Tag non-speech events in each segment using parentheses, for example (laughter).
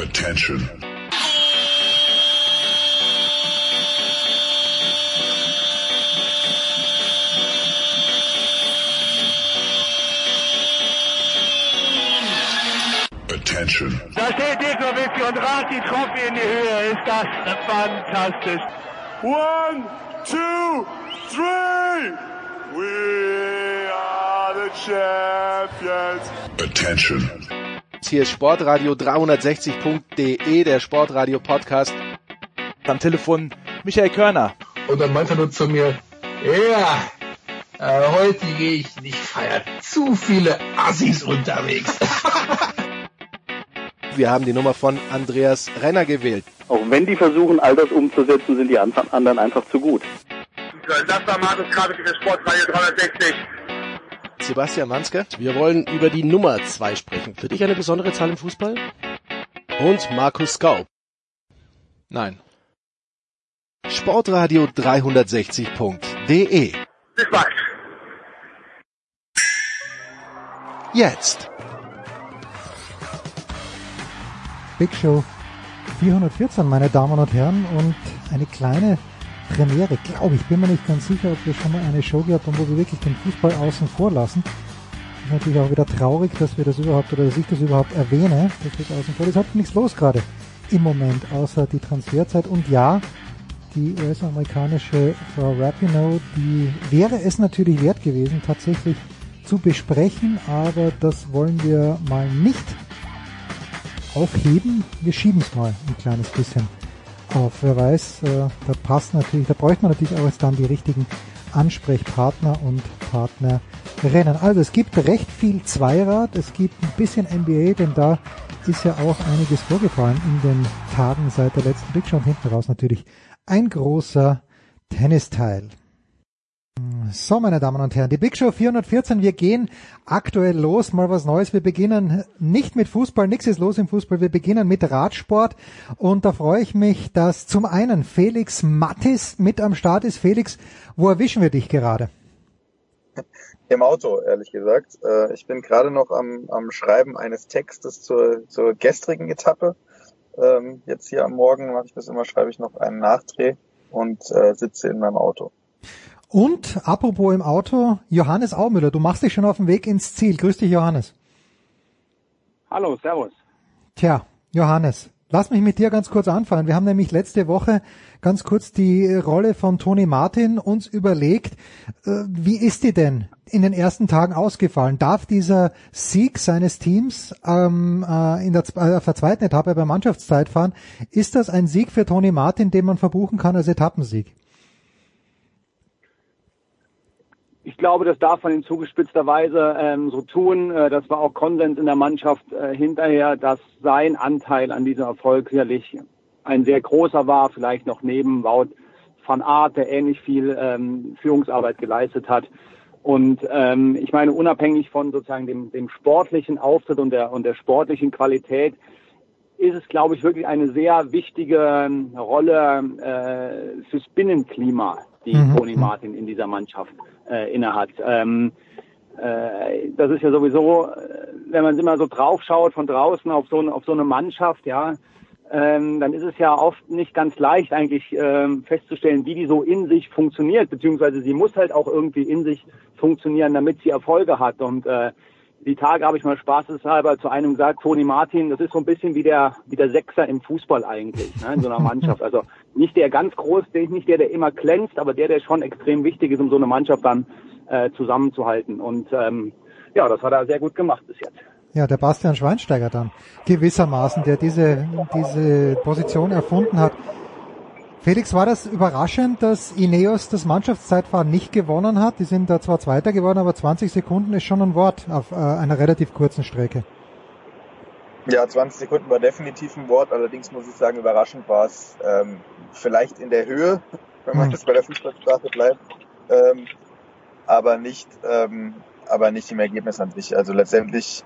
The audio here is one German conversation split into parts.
Attention. Attention. Da steht Djokovic und ragt die Trophy in die Höhe. Ist das fantastisch. One, two, three. We are the champions. Attention. Hier ist Sportradio 360.de, der Sportradio Podcast. Am Telefon Michael Körner. Und dann meinte er nur zu mir, ja, äh, heute gehe ich nicht feiern. Zu viele Assis unterwegs. (laughs) Wir haben die Nummer von Andreas Renner gewählt. Auch wenn die versuchen, all das umzusetzen, sind die anderen einfach zu gut. Das war Markus Krabic für Sportradio 360. Sebastian Manske. Wir wollen über die Nummer 2 sprechen. Für dich eine besondere Zahl im Fußball? Und Markus Skau. Nein. Sportradio 360.de Bis bald. Jetzt. Big Show 414, meine Damen und Herren, und eine kleine Premiere, glaube ich. Bin mir nicht ganz sicher, ob wir schon mal eine Show gehabt haben, wo wir wirklich den Fußball außen vor lassen. Ist natürlich auch wieder traurig, dass wir das überhaupt oder dass ich das überhaupt erwähne, dass das außen vor. Es hat nichts los gerade im Moment, außer die Transferzeit. Und ja, die US-amerikanische Frau Rapinoe, die wäre es natürlich wert gewesen, tatsächlich zu besprechen, aber das wollen wir mal nicht aufheben. Wir schieben es mal ein kleines bisschen auf. Wer weiß, äh, da passt natürlich, da bräuchte man natürlich auch dann die richtigen Ansprechpartner und Partnerinnen. Also es gibt recht viel Zweirad, es gibt ein bisschen NBA, denn da ist ja auch einiges vorgefallen in den Tagen seit der letzten Big Show und hinten raus natürlich ein großer Tennisteil. So, meine Damen und Herren, die Big Show 414, wir gehen aktuell los, mal was Neues. Wir beginnen nicht mit Fußball, nichts ist los im Fußball, wir beginnen mit Radsport und da freue ich mich, dass zum einen Felix Mattis mit am Start ist. Felix, wo erwischen wir dich gerade? Im Auto, ehrlich gesagt. Äh, Ich bin gerade noch am, am Schreiben eines Textes zur, zur gestrigen Etappe. Ähm, Jetzt hier am Morgen mache ich das immer, schreibe ich noch einen Nachdreh und äh, sitze in meinem Auto. Und apropos im Auto, Johannes Aumüller, du machst dich schon auf den Weg ins Ziel. Grüß dich, Johannes. Hallo, servus. Tja, Johannes, lass mich mit dir ganz kurz anfangen. Wir haben nämlich letzte Woche ganz kurz die Rolle von Toni Martin uns überlegt. Äh, Wie ist die denn in den ersten Tagen ausgefallen? Darf dieser Sieg seines Teams ähm, äh, in der, äh, auf der zweiten Etappe bei Mannschaftszeit fahren? Ist das ein Sieg für Toni Martin, den man verbuchen kann als Etappensieg? Ich glaube, das darf man in zugespitzter Weise ähm, so tun. Äh, das war auch Konsens in der Mannschaft äh, hinterher, dass sein Anteil an diesem Erfolg sicherlich ein sehr großer war, vielleicht noch neben Wout van Aert, der ähnlich viel ähm, Führungsarbeit geleistet hat. Und ähm, ich meine, unabhängig von sozusagen dem, dem sportlichen Auftritt und der, und der sportlichen Qualität, ist es, glaube ich, wirklich eine sehr wichtige ähm, Rolle äh, fürs Binnenklima, die Mhm. Toni Martin in dieser Mannschaft äh, innehat. Ähm, äh, das ist ja sowieso, äh, wenn man immer so draufschaut von draußen auf so, eine- auf so eine Mannschaft, ja, ähm, dann ist es ja oft nicht ganz leicht eigentlich ähm, festzustellen, wie die so in sich funktioniert, beziehungsweise sie muss halt auch irgendwie in sich funktionieren, damit sie Erfolge hat. Und äh, die Tage habe ich mal spaßeshalber zu einem gesagt, Toni Martin, das ist so ein bisschen wie der, wie der Sechser im Fußball eigentlich, ne, in so einer (laughs) Mannschaft. Also nicht der ganz groß, nicht der, der immer glänzt, aber der, der schon extrem wichtig ist, um so eine Mannschaft dann äh, zusammenzuhalten. Und ähm, ja, das hat er sehr gut gemacht bis jetzt. Ja, der Bastian Schweinsteiger dann gewissermaßen, der diese, diese Position erfunden hat. Felix, war das überraschend, dass Ineos das Mannschaftszeitfahren nicht gewonnen hat? Die sind da zwar Zweiter geworden, aber 20 Sekunden ist schon ein Wort auf äh, einer relativ kurzen Strecke. Ja, 20 Sekunden war definitiv ein Wort, allerdings muss ich sagen, überraschend war es ähm, vielleicht in der Höhe, wenn man Hm. jetzt bei der Fußballsprache bleibt, ähm, aber nicht, ähm, aber nicht im Ergebnis an sich. Also letztendlich,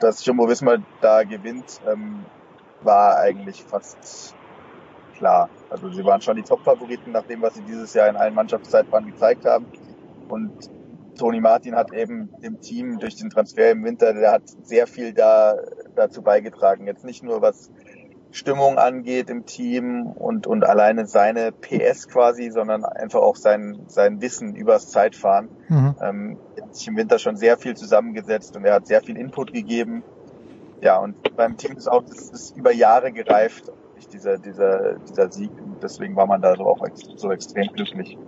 dass Jumbo Visma da gewinnt, ähm, war eigentlich fast klar. Also sie waren schon die Top-Favoriten nach dem, was sie dieses Jahr in allen Mannschaftszeitfahren gezeigt haben. Und Toni Martin hat eben dem Team durch den Transfer im Winter, der hat sehr viel da dazu beigetragen. Jetzt nicht nur was Stimmung angeht im Team und, und alleine seine PS quasi, sondern einfach auch sein, sein Wissen übers Zeitfahren. Mhm. Ähm, er hat sich im Winter schon sehr viel zusammengesetzt und er hat sehr viel Input gegeben. Ja, und beim Team ist auch, das ist über Jahre gereift, dieser, dieser, dieser Sieg. Und deswegen war man da so auch so extrem glücklich.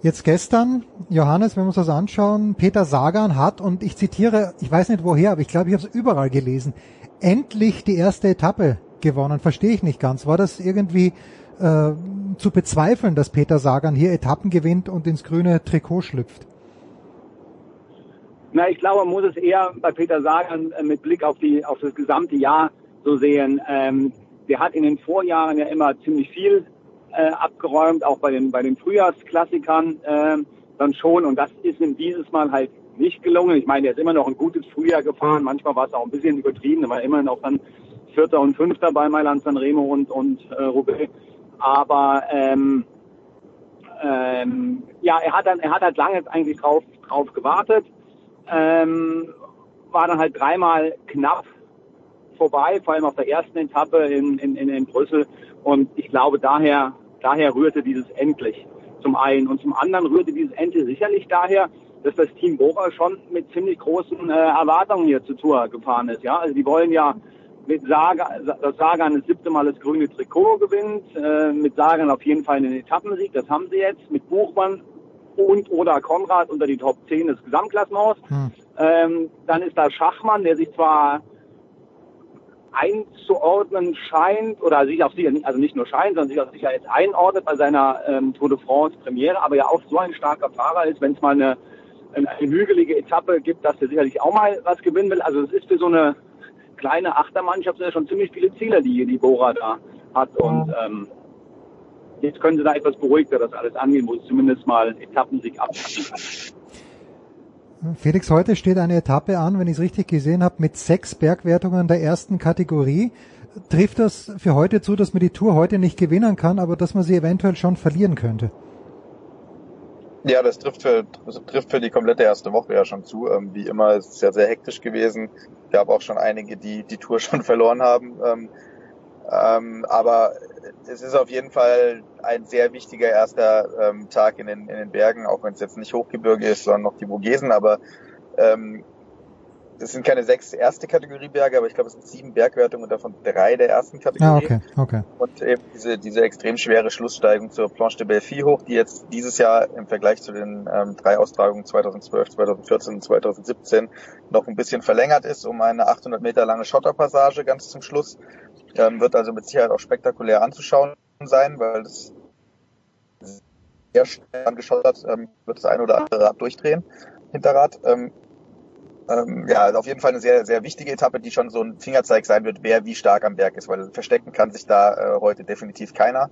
Jetzt gestern, Johannes, wenn wir uns das anschauen, Peter Sagan hat, und ich zitiere, ich weiß nicht woher, aber ich glaube, ich habe es überall gelesen, endlich die erste Etappe gewonnen. Verstehe ich nicht ganz. War das irgendwie äh, zu bezweifeln, dass Peter Sagan hier Etappen gewinnt und ins grüne Trikot schlüpft? Na, ich glaube, man muss es eher bei Peter Sagan äh, mit Blick auf die auf das gesamte Jahr so sehen. Ähm, der hat in den Vorjahren ja immer ziemlich viel äh, abgeräumt, auch bei den bei den Frühjahrsklassikern äh, dann schon. Und das ist ihm dieses Mal halt nicht gelungen. Ich meine, er ist immer noch ein gutes Frühjahr gefahren. Manchmal war es auch ein bisschen übertrieben. Er war immerhin auch dann Vierter und Fünfter bei Mailand San Remo und, und äh, Roubaix. Aber ähm, ähm, ja, er hat dann, er hat halt lange eigentlich drauf, drauf gewartet. Ähm, war dann halt dreimal knapp vorbei, vor allem auf der ersten Etappe in, in, in, in Brüssel. Und ich glaube, daher, daher rührte dieses endlich zum einen. Und zum anderen rührte dieses endlich sicherlich daher, dass das Team Bora schon mit ziemlich großen äh, Erwartungen hier zur Tour gefahren ist. Ja, also die wollen ja mit Sagan, dass Sagan das siebte Mal das grüne Trikot gewinnt, äh, mit Sagan auf jeden Fall einen Etappensieg, das haben sie jetzt, mit Buchmann und oder Konrad unter die Top 10 des Gesamtklassements. Hm. Ähm, dann ist da Schachmann, der sich zwar einzuordnen scheint oder sich auch sicher, also nicht nur scheint, sondern sich auch sicher jetzt einordnet bei seiner ähm, Tour de France Premiere, aber ja auch so ein starker Fahrer ist, wenn es mal eine, eine, eine hügelige Etappe gibt, dass er sicherlich auch mal was gewinnen will. Also es ist für so eine kleine Achtermannschaft sind ja schon ziemlich viele Ziele, die die Bora da hat. Und ähm, jetzt können sie da etwas beruhigter das alles angehen, wo sie zumindest mal Etappensieg abpacken (laughs) Felix, heute steht eine Etappe an, wenn ich es richtig gesehen habe, mit sechs Bergwertungen der ersten Kategorie. Trifft das für heute zu, dass man die Tour heute nicht gewinnen kann, aber dass man sie eventuell schon verlieren könnte? Ja, das trifft für, das trifft für die komplette erste Woche ja schon zu. Ähm, wie immer ist es ja sehr hektisch gewesen. Es gab auch schon einige, die die Tour (laughs) schon verloren haben. Ähm, ähm, aber es ist auf jeden Fall ein sehr wichtiger erster ähm, Tag in den, in den Bergen, auch wenn es jetzt nicht Hochgebirge ist, sondern noch die Vogesen. Aber ähm, das sind keine sechs erste Kategorie Berge, aber ich glaube, es sind sieben Bergwertungen und davon drei der ersten Kategorie. Ah, okay, okay. Und eben diese, diese extrem schwere Schlusssteigung zur Planche de Belfi hoch, die jetzt dieses Jahr im Vergleich zu den ähm, drei Austragungen 2012, 2014 und 2017 noch ein bisschen verlängert ist um eine 800 Meter lange Schotterpassage ganz zum Schluss. Ähm, wird also mit Sicherheit auch spektakulär anzuschauen sein, weil das sehr schnell angeschottert ähm, wird das ein oder andere Rad durchdrehen, Hinterrad. Ähm, ähm, ja, also auf jeden Fall eine sehr, sehr wichtige Etappe, die schon so ein Fingerzeig sein wird, wer wie stark am Berg ist, weil verstecken kann sich da äh, heute definitiv keiner.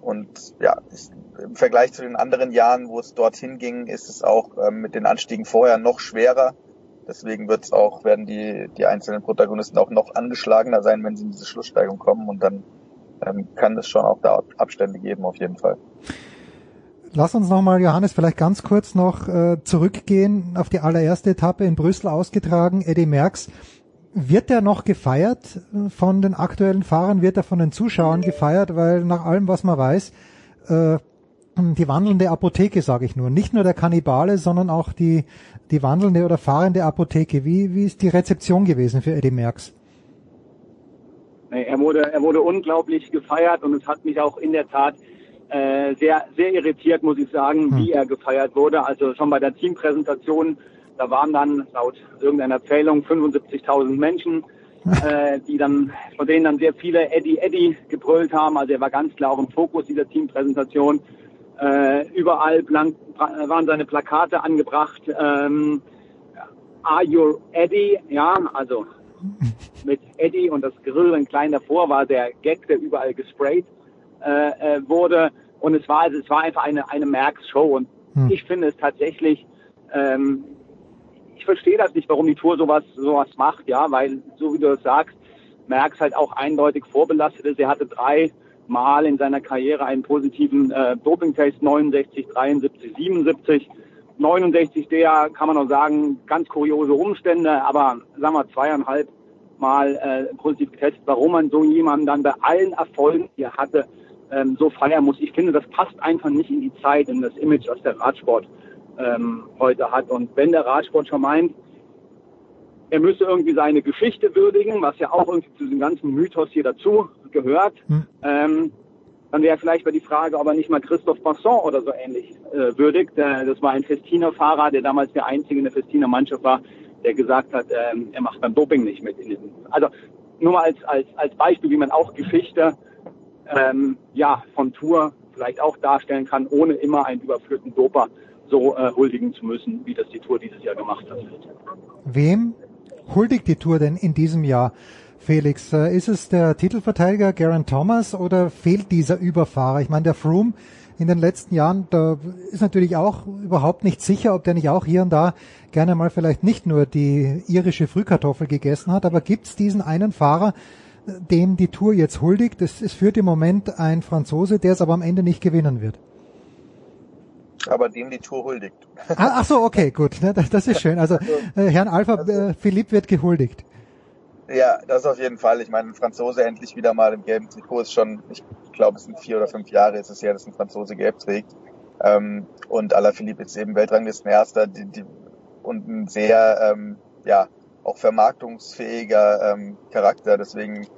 Und ja, ich, im Vergleich zu den anderen Jahren, wo es dorthin ging, ist es auch ähm, mit den Anstiegen vorher noch schwerer. Deswegen wird es auch, werden die, die einzelnen Protagonisten auch noch angeschlagener sein, wenn sie in diese Schlusssteigung kommen. Und dann ähm, kann es schon auch da Abstände geben, auf jeden Fall. Lass uns nochmal, Johannes, vielleicht ganz kurz noch äh, zurückgehen auf die allererste Etappe in Brüssel ausgetragen, Eddie Merckx. Wird der noch gefeiert äh, von den aktuellen Fahrern? Wird er von den Zuschauern gefeiert? Weil nach allem, was man weiß, äh, die wandelnde Apotheke, sage ich nur. Nicht nur der Kannibale, sondern auch die, die wandelnde oder fahrende Apotheke. Wie, wie ist die Rezeption gewesen für Eddie Merckx? Er wurde, er wurde unglaublich gefeiert und es hat mich auch in der Tat äh, sehr, sehr irritiert, muss ich sagen, hm. wie er gefeiert wurde. Also schon bei der Teampräsentation, da waren dann laut irgendeiner Zählung 75.000 Menschen, äh, die dann, von denen dann sehr viele Eddie Eddie gebrüllt haben. Also er war ganz klar auch im Fokus dieser Teampräsentation. Äh, überall blank, waren seine Plakate angebracht. Ähm, Are you Eddie? Ja, also (laughs) mit Eddie und das Grill in klein davor war der Gag, der überall gesprayt äh, äh, wurde. Und es war, also, es war einfach eine, eine Merks-Show. Und hm. ich finde es tatsächlich, ähm, ich verstehe das nicht, warum die Tour sowas, sowas macht, ja, weil, so wie du es sagst, Merks halt auch eindeutig vorbelastet ist. Er hatte drei Mal in seiner Karriere einen positiven äh, Doping-Test, 69, 73, 77. 69, der kann man auch sagen, ganz kuriose Umstände, aber sagen wir zweieinhalb mal äh, positiv getestet, warum man so jemanden dann bei allen Erfolgen, die er hatte, ähm, so feiern muss. Ich finde, das passt einfach nicht in die Zeit, in das Image, was der Radsport ähm, heute hat. Und wenn der Radsport schon meint, er müsse irgendwie seine Geschichte würdigen, was ja auch irgendwie zu diesem ganzen Mythos hier dazu gehört, hm. ähm, dann wäre vielleicht mal die Frage, ob er nicht mal Christoph Basson oder so ähnlich äh, würdigt. Äh, das war ein Festiner Fahrer, der damals der einzige in der Festiner Mannschaft war, der gesagt hat, ähm, er macht beim Doping nicht mit. Also nur mal als, als, als Beispiel, wie man auch Geschichte ähm, ja, von Tour vielleicht auch darstellen kann, ohne immer einen überführten Doper so äh, huldigen zu müssen, wie das die Tour dieses Jahr gemacht hat. Wem huldigt die Tour denn in diesem Jahr? Felix, äh, ist es der Titelverteidiger Garen Thomas oder fehlt dieser Überfahrer? Ich meine, der Froome in den letzten Jahren, da ist natürlich auch überhaupt nicht sicher, ob der nicht auch hier und da gerne mal vielleicht nicht nur die irische Frühkartoffel gegessen hat, aber gibt es diesen einen Fahrer, dem die Tour jetzt huldigt? Es, es führt im Moment ein Franzose, der es aber am Ende nicht gewinnen wird. Aber dem die Tour huldigt. Ah, ach so, okay, gut, (laughs) das ist schön. Also äh, Herrn Alpha also, äh, Philipp wird gehuldigt. Ja, das auf jeden Fall. Ich meine, ein Franzose endlich wieder mal im gelben Trikot ist schon, ich glaube, es sind vier oder fünf Jahre ist es her, dass ein Franzose gelb trägt. Ähm, und Alaphilippe ist eben Weltranglistenerster die, die, und ein sehr, ähm, ja, auch vermarktungsfähiger ähm, Charakter. Deswegen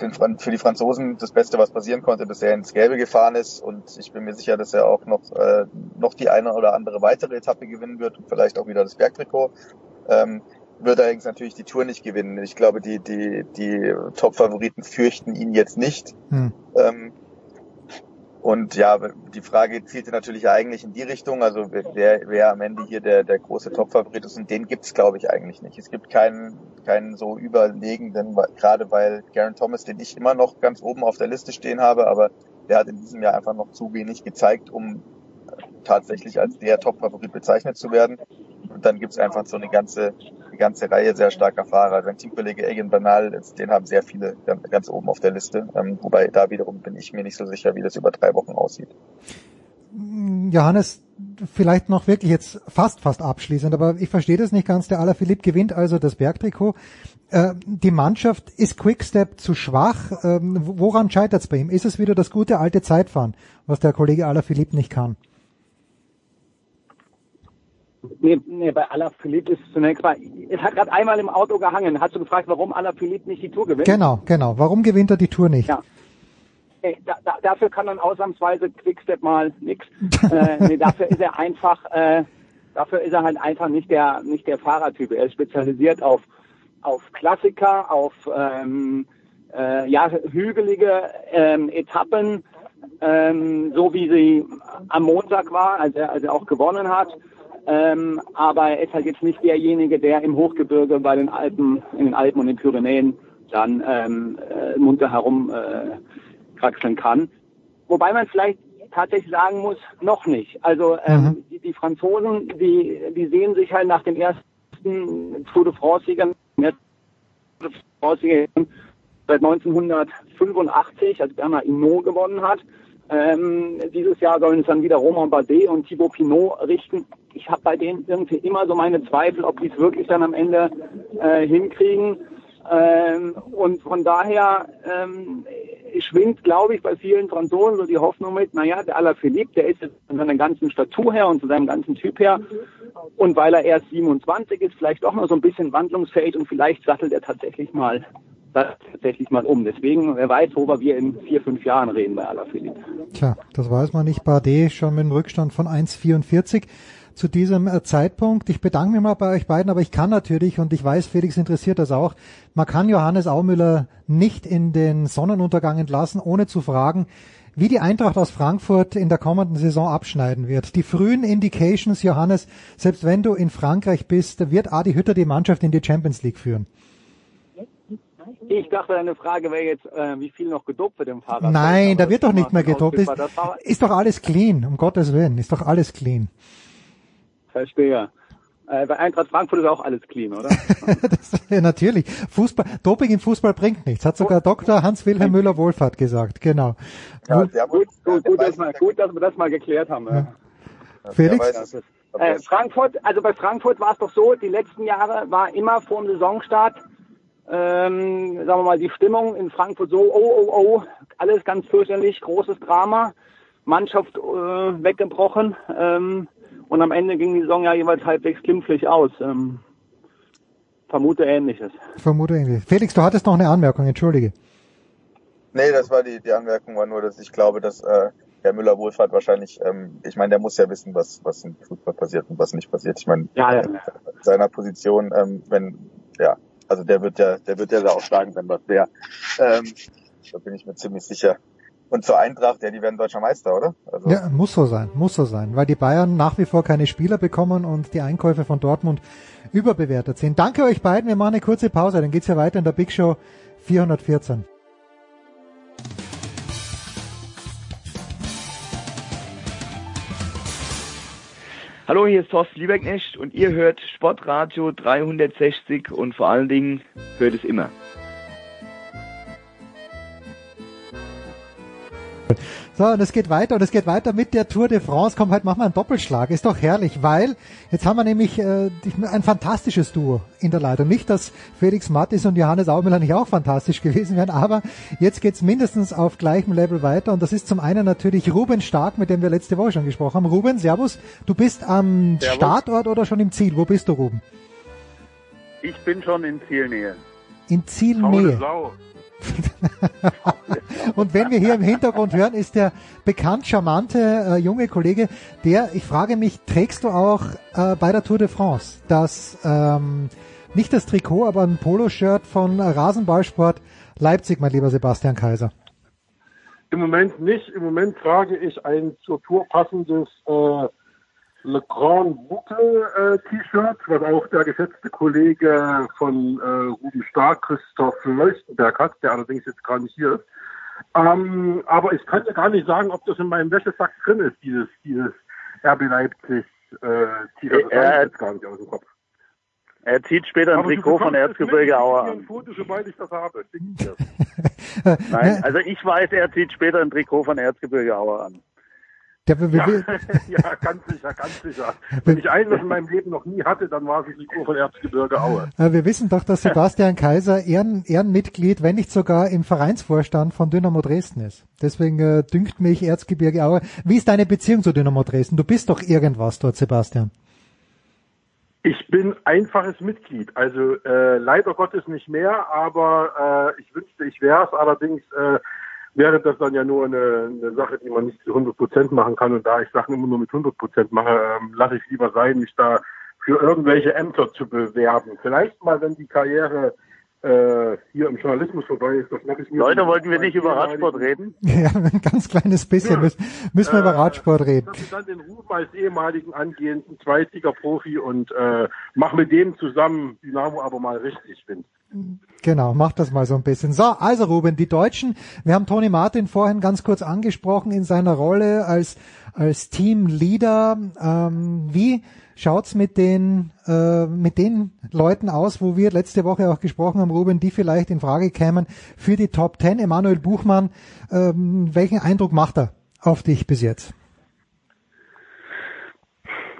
den, für die Franzosen das Beste, was passieren konnte, dass er ins Gelbe gefahren ist. Und ich bin mir sicher, dass er auch noch, äh, noch die eine oder andere weitere Etappe gewinnen wird und vielleicht auch wieder das Bergtrikot. Ähm, wird allerdings natürlich die Tour nicht gewinnen. Ich glaube, die, die, die Top-Favoriten fürchten ihn jetzt nicht. Hm. Ähm, und ja, die Frage zielte natürlich eigentlich in die Richtung, also wer, wer am Ende hier der, der große Top-Favorit ist, und den gibt's glaube ich eigentlich nicht. Es gibt keinen, keinen so überlegenden, gerade weil Garen Thomas, den ich immer noch ganz oben auf der Liste stehen habe, aber der hat in diesem Jahr einfach noch zu wenig gezeigt, um tatsächlich als der Top-Favorit bezeichnet zu werden. Und dann gibt's einfach so eine ganze, eine ganze Reihe sehr starker Fahrer. Sein Teamkollege Egan Bernal, den haben sehr viele ganz, ganz oben auf der Liste. Ähm, wobei da wiederum bin ich mir nicht so sicher, wie das über drei Wochen aussieht. Johannes, vielleicht noch wirklich jetzt fast, fast abschließend, aber ich verstehe das nicht ganz. Der Alaphilippe gewinnt also das Bergtrikot. Äh, die Mannschaft ist Quickstep zu schwach. Ähm, woran scheitert es bei ihm? Ist es wieder das gute alte Zeitfahren, was der Kollege Alaphilippe nicht kann? Nee, nee, bei Alaphilippe ist zunächst mal, es hat gerade einmal im Auto gehangen. Hast du gefragt, warum Alaphilippe nicht die Tour gewinnt? Genau, genau. Warum gewinnt er die Tour nicht? Ja. Nee, da, da, dafür kann dann ausnahmsweise Quickstep mal nix. äh, nee, dafür ist er einfach, äh, dafür ist er halt einfach nicht der, nicht der Fahrertyp. Er ist spezialisiert auf, auf Klassiker, auf, ähm, äh, ja, hügelige ähm, Etappen, ähm, so wie sie am Montag war, als er, als er auch gewonnen hat. Ähm, aber er ist halt jetzt nicht derjenige, der im Hochgebirge bei den Alpen, in den Alpen und den Pyrenäen dann ähm, äh, munter herum äh, kraxeln kann. Wobei man vielleicht tatsächlich sagen muss, noch nicht. Also ähm, mhm. die, die, Franzosen, die, die sehen sich halt nach dem ersten Tour de France-Siegern, seit 1985, als Bernard Hinault gewonnen hat. Ähm, dieses Jahr sollen es dann wieder Romain Bardet und Thibaut Pinot richten ich habe bei denen irgendwie immer so meine Zweifel, ob die es wirklich dann am Ende äh, hinkriegen. Ähm, und von daher ähm, schwingt, glaube ich, bei vielen Franzosen so die Hoffnung mit, naja, der Alaphilippe, der ist von seiner ganzen Statur her und zu seinem ganzen Typ her und weil er erst 27 ist, vielleicht auch noch so ein bisschen wandlungsfähig und vielleicht sattelt er tatsächlich mal tatsächlich mal um. Deswegen, wer weiß, worüber wir in vier, fünf Jahren reden bei Alaphilippe. Tja, das weiß man nicht. Bardet schon mit einem Rückstand von 1,44 zu diesem äh, Zeitpunkt. Ich bedanke mich mal bei euch beiden, aber ich kann natürlich, und ich weiß, Felix interessiert das auch, man kann Johannes Aumüller nicht in den Sonnenuntergang entlassen, ohne zu fragen, wie die Eintracht aus Frankfurt in der kommenden Saison abschneiden wird. Die frühen Indications, Johannes, selbst wenn du in Frankreich bist, wird Adi Hütter die Mannschaft in die Champions League führen. Ich dachte, deine Frage wäre jetzt, äh, wie viel noch gedopt wird im Fahrrad. Nein, da wird doch nicht mehr gedopt. Ist, ist doch alles clean, um Gottes Willen, ist doch alles clean. Verstehe. Äh, bei Eintracht Frankfurt ist auch alles clean, oder? (laughs) das, ja, natürlich. Fußball, Doping im Fußball bringt nichts, hat sogar Dr. Hans-Wilhelm Müller-Wohlfahrt gesagt, genau. Ja, gut, gut, gut, dass wir, gut, dass wir das mal geklärt haben. Ja. Felix? Äh, Frankfurt, also bei Frankfurt war es doch so, die letzten Jahre war immer vor dem Saisonstart ähm, sagen wir mal, die Stimmung in Frankfurt so, oh, oh, oh, alles ganz fürchterlich, großes Drama, Mannschaft äh, weggebrochen ähm, und am Ende ging die Saison ja jeweils halbwegs glimpflich aus. Ähm, vermute Ähnliches. Vermute ähnliches. Felix, du hattest noch eine Anmerkung, entschuldige. Nee, das war die, die Anmerkung, war nur, dass ich glaube, dass äh, Herr Müller-Wohlfahrt wahrscheinlich, ähm, ich meine, der muss ja wissen, was, was im Fußball passiert und was nicht passiert. Ich meine, Ja, ja. in seiner Position, ähm, wenn, ja, also der wird ja, der wird ja da auch sagen, wenn was wäre. Ähm, da bin ich mir ziemlich sicher. Und zur Eintracht, ja, die werden deutscher Meister, oder? Also, Ja, muss so sein, muss so sein, weil die Bayern nach wie vor keine Spieler bekommen und die Einkäufe von Dortmund überbewertet sind. Danke euch beiden, wir machen eine kurze Pause, dann geht's ja weiter in der Big Show 414. Hallo, hier ist Thorsten Lieberknecht und ihr hört Sportradio 360 und vor allen Dingen hört es immer. So, und es geht weiter und es geht weiter mit der Tour de France. Komm, heute machen wir einen Doppelschlag. Ist doch herrlich, weil jetzt haben wir nämlich äh, ein fantastisches Duo in der Leitung. Nicht, dass Felix Mattis und Johannes Aumüller nicht auch fantastisch (laughs) gewesen wären, aber jetzt geht's mindestens auf gleichem Level weiter. Und das ist zum einen natürlich Ruben Stark, mit dem wir letzte Woche schon gesprochen haben. Ruben, Servus. Du bist am Servus. Startort oder schon im Ziel? Wo bist du, Ruben? Ich bin schon in Zielnähe. In Zielnähe. (laughs) Und wenn wir hier im Hintergrund hören, ist der bekannt charmante äh, junge Kollege, der, ich frage mich, trägst du auch äh, bei der Tour de France das, ähm, nicht das Trikot, aber ein Poloshirt von Rasenballsport Leipzig, mein lieber Sebastian Kaiser? Im Moment nicht. Im Moment trage ich ein zur Tour passendes äh, Le Grand Boucle äh, T-Shirt, was auch der geschätzte Kollege von äh, Ruben Stark, Christoph Leuchtenberg hat, der allerdings jetzt gar nicht hier ist. Ähm, aber ich kann ja gar nicht sagen, ob das in meinem Wäschesack drin ist, dieses, dieses RB Leipzig äh, T-Shirt. Das Er- weiß ich jetzt gar nicht aus dem Kopf. Er zieht später ein Trikot von Erzgebirge. Aue Ich an. ein Foto, sobald ich das habe. Ich. (laughs) (laughs) Nein, also ich weiß, er zieht später ein Trikot von Erzgebirge Aue an. Der, Ja, (laughs) ja, ganz sicher, ganz sicher. Wenn ich eines in meinem Leben noch nie hatte, dann war es ein Trikot von Erzgebirge Aue. wir wissen doch, dass Sebastian Kaiser Ehren, Ehrenmitglied, wenn nicht sogar im Vereinsvorstand von Dynamo Dresden ist. Deswegen äh, dünkt mich Erzgebirge Aue. Wie ist deine Beziehung zu Dynamo Dresden? Du bist doch irgendwas dort, Sebastian. Ich bin einfaches Mitglied, also äh, leider Gottes nicht mehr, aber äh, ich wünschte, ich wäre es. Allerdings äh, wäre das dann ja nur eine, eine Sache, die man nicht zu 100 Prozent machen kann. Und da ich Sachen immer nur mit 100 Prozent mache, ähm, lasse ich lieber sein, mich da für irgendwelche Ämter zu bewerben. Vielleicht mal, wenn die Karriere äh, hier im Journalismus vorbei ist, das mache ich mir. Leute, wollten wir nicht über Radsport reden? (laughs) Ja, ein ganz kleines bisschen müssen, müssen wir über Radsport reden. Ich habe dann den Ruf als ehemaligen angehenden Zweitliga-Profi und äh, mach mit dem zusammen Dynamo aber mal richtig find. Genau, mach das mal so ein bisschen. So, also Ruben, die Deutschen, wir haben Toni Martin vorhin ganz kurz angesprochen in seiner Rolle als, als Teamleader. Ähm, wie schaut's mit den, äh, mit den Leuten aus, wo wir letzte Woche auch gesprochen haben, Ruben, die vielleicht in Frage kämen für die Top Ten? Emanuel Buchmann, ähm, welchen Eindruck macht er auf dich bis jetzt?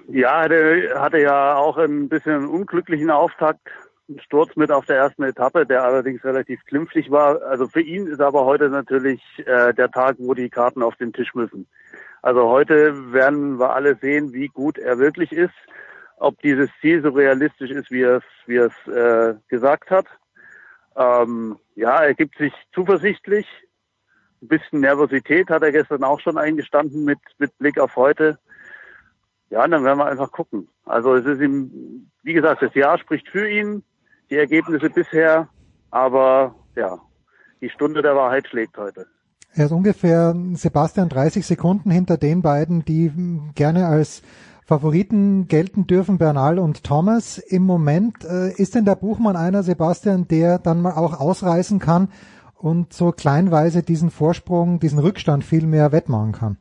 Ja, hatte, hatte ja auch ein bisschen einen unglücklichen Auftakt. Sturz mit auf der ersten Etappe, der allerdings relativ glimpflich war. Also für ihn ist aber heute natürlich äh, der Tag, wo die Karten auf den Tisch müssen. Also heute werden wir alle sehen, wie gut er wirklich ist, ob dieses Ziel so realistisch ist, wie er es, wie äh, gesagt hat. Ähm, ja, er gibt sich zuversichtlich. Ein bisschen Nervosität hat er gestern auch schon eingestanden mit, mit Blick auf heute. Ja, und dann werden wir einfach gucken. Also es ist ihm, wie gesagt, das Jahr spricht für ihn, die Ergebnisse bisher, aber ja, die Stunde der Wahrheit schlägt heute. Er ist ungefähr Sebastian 30 Sekunden hinter den beiden, die gerne als Favoriten gelten dürfen, Bernal und Thomas. Im Moment äh, ist denn der Buchmann einer, Sebastian, der dann mal auch ausreißen kann und so kleinweise diesen Vorsprung, diesen Rückstand viel mehr wettmachen kann.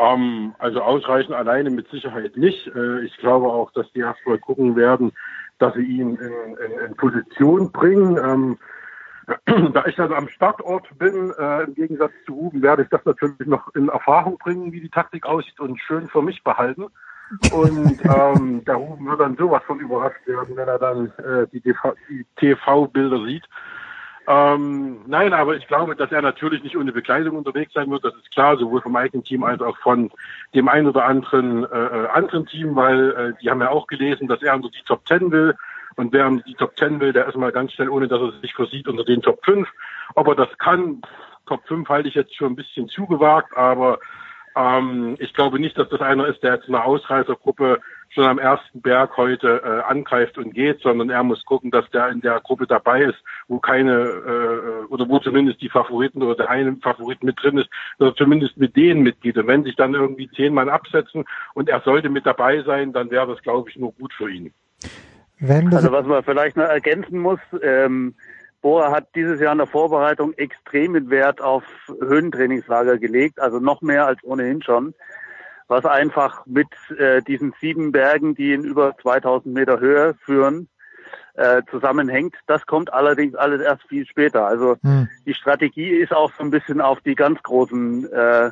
Ähm, also ausreichend alleine mit Sicherheit nicht. Äh, ich glaube auch, dass die erstmal gucken werden, dass sie ihn in, in, in Position bringen. Ähm, (clears throat) da ich also am Startort bin, äh, im Gegensatz zu Ruben, werde ich das natürlich noch in Erfahrung bringen, wie die Taktik aussieht und schön für mich behalten. Und (laughs) ähm, der Ruben wird dann sowas von überrascht werden, wenn er dann äh, die TV-Bilder sieht. Ähm, nein, aber ich glaube, dass er natürlich nicht ohne Begleitung unterwegs sein wird. Das ist klar, sowohl vom eigenen Team als auch von dem einen oder anderen äh, äh anderen Team, weil äh, die haben ja auch gelesen, dass er unter die Top Ten will. Und wer die Top Ten will, der ist mal ganz schnell, ohne dass er sich versieht, unter den Top 5. Ob er das kann, Top 5 halte ich jetzt schon ein bisschen zugewagt, aber ähm, ich glaube nicht, dass das einer ist, der jetzt eine Ausreißergruppe schon am ersten Berg heute äh, angreift und geht, sondern er muss gucken, dass der in der Gruppe dabei ist, wo keine äh, oder wo zumindest die Favoriten oder der eine Favorit mit drin ist, dass er zumindest mit denen mitgeht. Und wenn sich dann irgendwie zehn Mann absetzen und er sollte mit dabei sein, dann wäre das, glaube ich, nur gut für ihn. also was man vielleicht noch ergänzen muss, ähm, Bora hat dieses Jahr in der Vorbereitung extremen Wert auf Höhentrainingslager gelegt, also noch mehr als ohnehin schon, was einfach mit äh, diesen sieben Bergen, die in über 2000 Meter Höhe führen, äh, zusammenhängt. Das kommt allerdings alles erst viel später. Also hm. die Strategie ist auch so ein bisschen auf die ganz großen äh,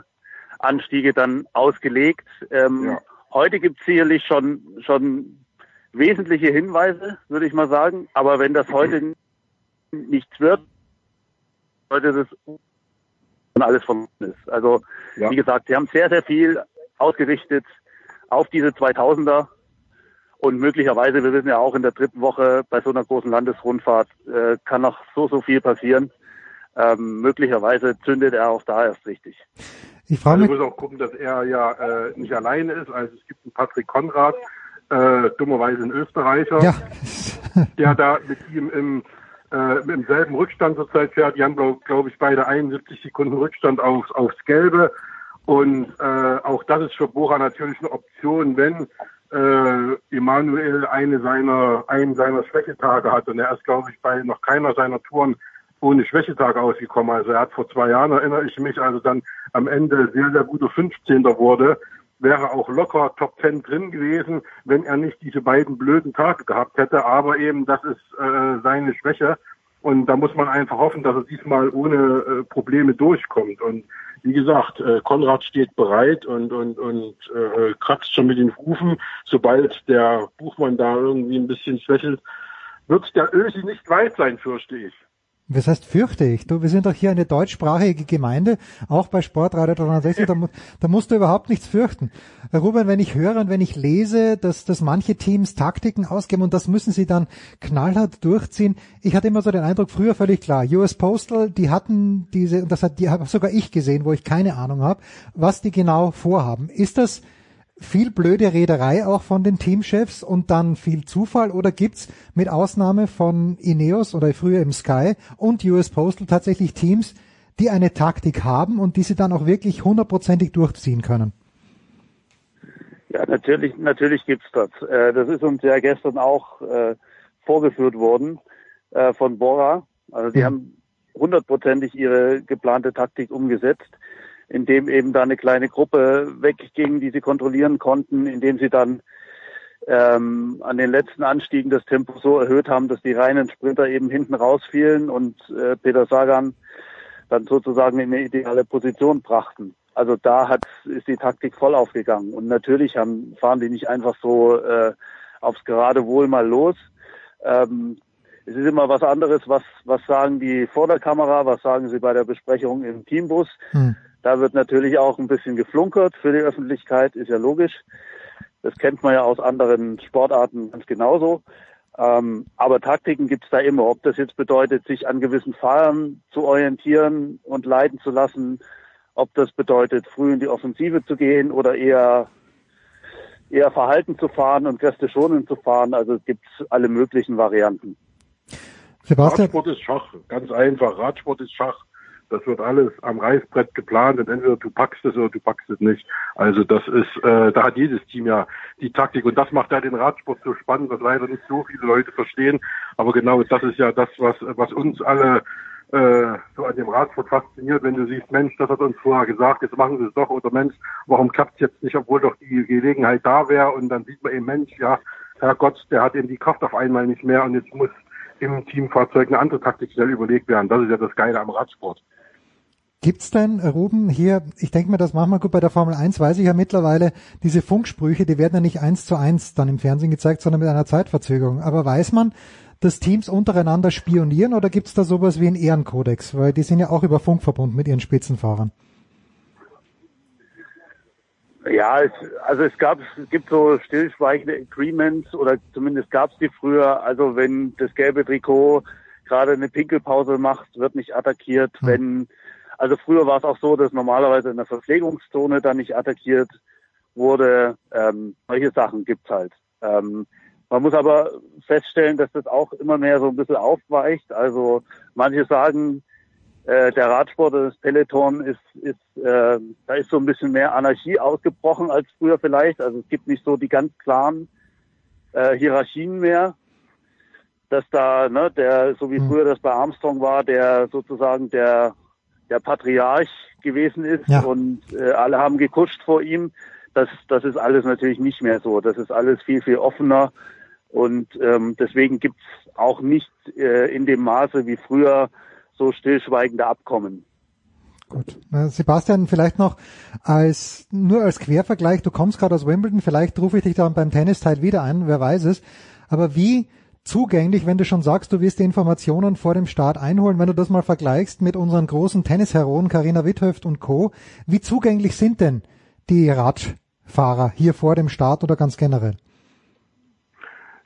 Anstiege dann ausgelegt. Ähm, ja. Heute gibt es sicherlich schon schon wesentliche Hinweise, würde ich mal sagen. Aber wenn das heute nichts wird, sollte das alles von ist. Also ja. wie gesagt, sie haben sehr, sehr viel ausgerichtet auf diese 2000er und möglicherweise, wir wissen ja auch in der dritten Woche bei so einer großen Landesrundfahrt äh, kann noch so, so viel passieren. Ähm, möglicherweise zündet er auch da erst richtig. Ich frage also, mich, muss auch gucken, dass er ja äh, nicht alleine ist. Also es gibt einen Patrick Konrad, äh, dummerweise ein Österreicher, ja. der da mit ihm im äh, im selben Rückstand zurzeit fährt. Die haben, glaube glaub ich, beide 71 Sekunden Rückstand auf, aufs Gelbe. Und äh, auch das ist für Bora natürlich eine Option, wenn äh, Emanuel eine seiner, einen seiner Schwächetage hat. Und er ist, glaube ich, bei noch keiner seiner Touren ohne Schwächetage ausgekommen. Also er hat vor zwei Jahren, erinnere ich mich, also dann am Ende sehr, sehr guter 15. wurde wäre auch locker Top Ten drin gewesen, wenn er nicht diese beiden blöden Tage gehabt hätte. Aber eben, das ist äh, seine Schwäche. Und da muss man einfach hoffen, dass er diesmal ohne äh, Probleme durchkommt. Und wie gesagt, äh, Konrad steht bereit und, und, und äh, kratzt schon mit den Hufen. Sobald der Buchmann da irgendwie ein bisschen schwächelt, wird der Ösi nicht weit sein, fürchte ich. Was heißt fürchte ich? Du, wir sind doch hier eine deutschsprachige Gemeinde, auch bei Sportradio 360, da, da musst du überhaupt nichts fürchten. Ruben, wenn ich höre und wenn ich lese, dass, dass manche Teams Taktiken ausgeben und das müssen sie dann knallhart durchziehen, ich hatte immer so den Eindruck, früher völlig klar, US Postal, die hatten diese, und das hat die habe sogar ich gesehen, wo ich keine Ahnung habe, was die genau vorhaben. Ist das viel blöde Reederei auch von den Teamchefs und dann viel Zufall oder gibt's mit Ausnahme von Ineos oder früher im Sky und US Postal tatsächlich Teams, die eine Taktik haben und die sie dann auch wirklich hundertprozentig durchziehen können? Ja, natürlich, natürlich gibt's das. Äh, das ist uns ja gestern auch äh, vorgeführt worden äh, von Bora. Also die mhm. haben hundertprozentig ihre geplante Taktik umgesetzt in dem eben da eine kleine Gruppe wegging, die sie kontrollieren konnten, indem sie dann ähm, an den letzten Anstiegen das Tempo so erhöht haben, dass die reinen Sprinter eben hinten rausfielen und äh, Peter Sagan dann sozusagen in eine ideale Position brachten. Also da hat ist die Taktik voll aufgegangen. Und natürlich haben, fahren die nicht einfach so äh, aufs gerade Wohl mal los. Ähm, es ist immer was anderes, was, was sagen die vor der Kamera, was sagen sie bei der Besprechung im Teambus. Hm. Da wird natürlich auch ein bisschen geflunkert für die Öffentlichkeit, ist ja logisch. Das kennt man ja aus anderen Sportarten ganz genauso. Ähm, aber Taktiken gibt es da immer. Ob das jetzt bedeutet, sich an gewissen Fahrern zu orientieren und leiten zu lassen, ob das bedeutet, früh in die Offensive zu gehen oder eher eher verhalten zu fahren und Kräfte schonend zu fahren. Also es gibt alle möglichen Varianten. Sebastian? Radsport ist Schach, ganz einfach. Radsport ist Schach. Das wird alles am Reißbrett geplant und entweder du packst es oder du packst es nicht. Also das ist, äh, da hat jedes Team ja die Taktik und das macht ja den Radsport so spannend, was leider nicht so viele Leute verstehen. Aber genau das ist ja das, was, was uns alle äh, so an dem Radsport fasziniert, wenn du siehst, Mensch, das hat uns vorher gesagt, jetzt machen sie es doch, oder Mensch, warum klappt es jetzt nicht, obwohl doch die Gelegenheit da wäre und dann sieht man eben, Mensch, ja, Herrgott, der hat eben die Kraft auf einmal nicht mehr und jetzt muss im Teamfahrzeug eine andere Taktik schnell überlegt werden. Das ist ja das Geile am Radsport. Gibt's denn, Ruben, hier, ich denke mir, das machen wir gut bei der Formel 1, weiß ich ja mittlerweile, diese Funksprüche, die werden ja nicht eins zu eins dann im Fernsehen gezeigt, sondern mit einer Zeitverzögerung. Aber weiß man, dass Teams untereinander spionieren oder gibt's da sowas wie einen Ehrenkodex? Weil die sind ja auch über Funk verbunden mit ihren Spitzenfahrern. Ja, es, also es gab, es gibt so stillschweigende Agreements oder zumindest gab es die früher. Also wenn das gelbe Trikot gerade eine Pinkelpause macht, wird nicht attackiert. Hm. Wenn, also früher war es auch so, dass normalerweise in der Verpflegungszone dann nicht attackiert wurde. Ähm, solche Sachen gibt's halt. Ähm, man muss aber feststellen, dass das auch immer mehr so ein bisschen aufweicht. Also manche sagen, äh, der Radsport das Peloton ist, ist äh, da ist so ein bisschen mehr Anarchie ausgebrochen als früher vielleicht. Also es gibt nicht so die ganz klaren äh, Hierarchien mehr, dass da, ne, der, so wie hm. früher das bei Armstrong war, der sozusagen der der Patriarch gewesen ist ja. und äh, alle haben gekuscht vor ihm. Das, das ist alles natürlich nicht mehr so. Das ist alles viel, viel offener. Und ähm, deswegen gibt's auch nicht äh, in dem Maße wie früher so stillschweigende Abkommen. Gut. Sebastian, vielleicht noch als nur als Quervergleich, du kommst gerade aus Wimbledon, vielleicht rufe ich dich dann beim Tennisteil wieder ein, wer weiß es. Aber wie zugänglich, wenn du schon sagst, du wirst die Informationen vor dem Start einholen, wenn du das mal vergleichst mit unseren großen Tennisheroen Karina Witthöft und Co. Wie zugänglich sind denn die Radfahrer hier vor dem Start oder ganz generell?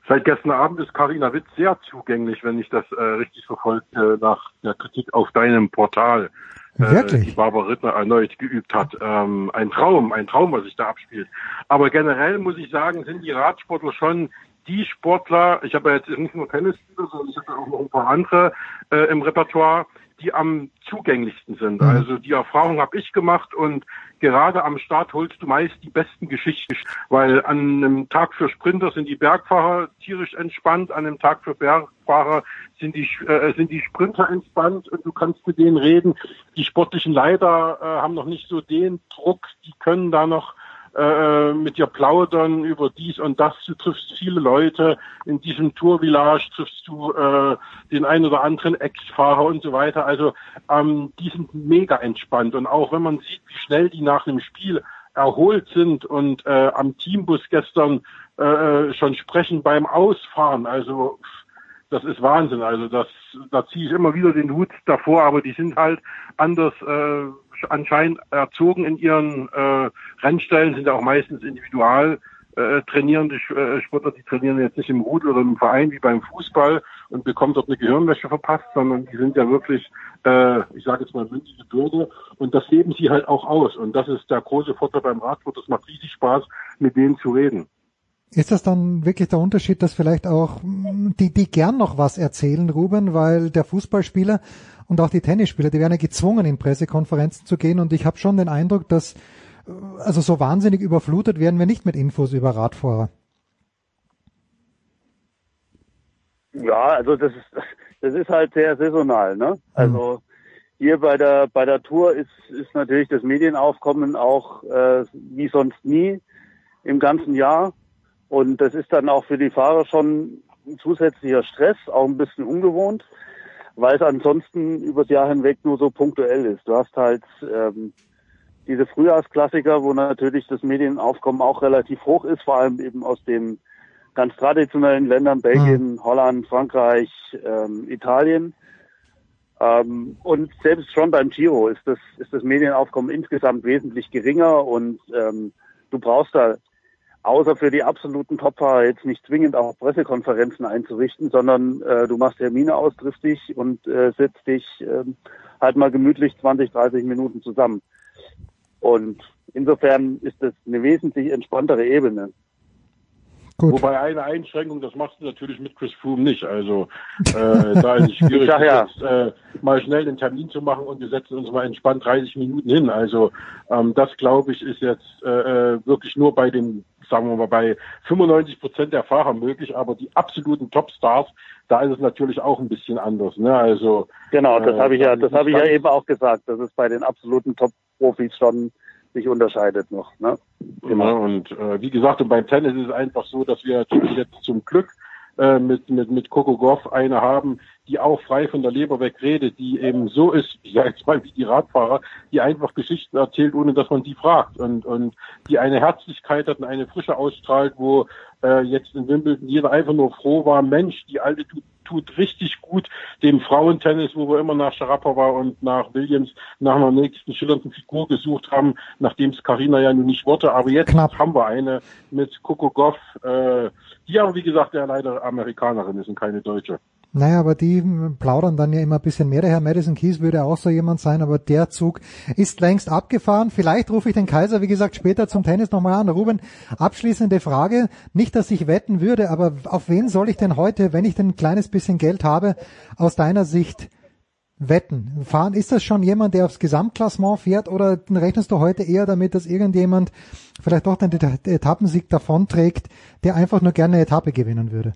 Seit gestern Abend ist Karina Witt sehr zugänglich, wenn ich das äh, richtig verfolgt äh, nach der Kritik auf deinem Portal. Äh, Wirklich? die Barbara Rittner erneut geübt hat. Ähm, ein Traum, ein Traum, was sich da abspielt. Aber generell muss ich sagen, sind die Radsportler schon die Sportler, ich habe ja jetzt nicht nur Tennisspieler, sondern ich habe ja auch noch ein paar andere äh, im Repertoire, die am zugänglichsten sind. Mhm. Also die Erfahrung habe ich gemacht und gerade am Start holst du meist die besten Geschichten, weil an einem Tag für Sprinter sind die Bergfahrer tierisch entspannt, an einem Tag für Bergfahrer sind die äh, sind die Sprinter entspannt und du kannst mit denen reden. Die sportlichen Leiter äh, haben noch nicht so den Druck, die können da noch äh, mit dir plaudern über dies und das. Du triffst viele Leute. In diesem Tour-Village triffst du äh, den einen oder anderen Ex-Fahrer und so weiter. Also ähm, die sind mega entspannt. Und auch wenn man sieht, wie schnell die nach einem Spiel erholt sind und äh, am Teambus gestern äh, schon sprechen beim Ausfahren. Also das ist Wahnsinn. Also das, da ziehe ich immer wieder den Hut davor, aber die sind halt anders äh, anscheinend erzogen in ihren äh, Rennstellen, sind ja auch meistens individual äh, trainierende äh, Sportler, die trainieren jetzt nicht im Rudel oder im Verein wie beim Fußball und bekommen dort eine Gehirnwäsche verpasst, sondern die sind ja wirklich, äh, ich sage jetzt mal, mündige Bürger und das leben sie halt auch aus. Und das ist der große Vorteil beim Radsport. Das macht riesig Spaß, mit denen zu reden. Ist das dann wirklich der Unterschied, dass vielleicht auch die, die gern noch was erzählen, Ruben, weil der Fußballspieler und auch die Tennisspieler, die werden ja gezwungen, in Pressekonferenzen zu gehen und ich habe schon den Eindruck, dass äh, also so wahnsinnig überflutet werden wir nicht mit Infos über Radfahrer. Ja, also das ist das ist halt sehr saisonal, ne? Also hier bei der bei der Tour ist ist natürlich das Medienaufkommen auch äh, wie sonst nie im ganzen Jahr und das ist dann auch für die Fahrer schon ein zusätzlicher Stress, auch ein bisschen ungewohnt, weil es ansonsten übers Jahr hinweg nur so punktuell ist. Du hast halt ähm, diese Frühjahrsklassiker, wo natürlich das Medienaufkommen auch relativ hoch ist, vor allem eben aus den ganz traditionellen Ländern, Belgien, mhm. Holland, Frankreich, ähm, Italien. Ähm, und selbst schon beim Giro ist das, ist das Medienaufkommen insgesamt wesentlich geringer und ähm, du brauchst da außer für die absoluten Topfahrer jetzt nicht zwingend auch Pressekonferenzen einzurichten, sondern äh, du machst Termine aus, triffst dich und äh, setzt dich äh, halt mal gemütlich 20, 30 Minuten zusammen. Und insofern ist das eine wesentlich entspanntere Ebene. Gut. Wobei eine Einschränkung, das machst du natürlich mit Chris Froome nicht. Also äh, da ist es (laughs) schwierig, ja. jetzt, äh, mal schnell den Termin zu machen und wir setzen uns mal entspannt 30 Minuten hin. Also ähm, das glaube ich ist jetzt äh, äh wirklich nur bei den sagen wir mal, bei 95 Prozent der Fahrer möglich, aber die absoluten Topstars, da ist es natürlich auch ein bisschen anders. Ne? Also genau, das äh, habe ich ja, das habe ich ja eben auch gesagt, dass es bei den absoluten Top-Profis schon sich unterscheidet noch. Ne? Genau. Ja, und äh, wie gesagt, und beim Tennis ist es einfach so, dass wir natürlich jetzt zum Glück äh, mit, mit, mit Coco Goff eine haben, die auch frei von der Leber weg redet, die eben so ist, ja jetzt mal wie die Radfahrer, die einfach Geschichten erzählt, ohne dass man die fragt und, und die eine Herzlichkeit hat und eine Frische ausstrahlt, wo äh, jetzt in Wimbledon jeder einfach nur froh war, Mensch, die alte tut, tut richtig gut dem Frauentennis, wo wir immer nach Sharapova und nach Williams nach einer nächsten schillernden Figur gesucht haben, nachdem es Karina ja nun nicht wurde, aber jetzt Knapp. haben wir eine mit Coco Goff, äh, die aber wie gesagt ja leider Amerikanerin ist und keine Deutsche. Naja, aber die plaudern dann ja immer ein bisschen mehr. Der Herr Madison Keys würde auch so jemand sein, aber der Zug ist längst abgefahren. Vielleicht rufe ich den Kaiser, wie gesagt, später zum Tennis nochmal an. Ruben, abschließende Frage. Nicht, dass ich wetten würde, aber auf wen soll ich denn heute, wenn ich denn ein kleines bisschen Geld habe, aus deiner Sicht wetten? Fahren, ist das schon jemand, der aufs Gesamtklassement fährt oder rechnest du heute eher damit, dass irgendjemand vielleicht doch den Etappensieg davonträgt, der einfach nur gerne eine Etappe gewinnen würde?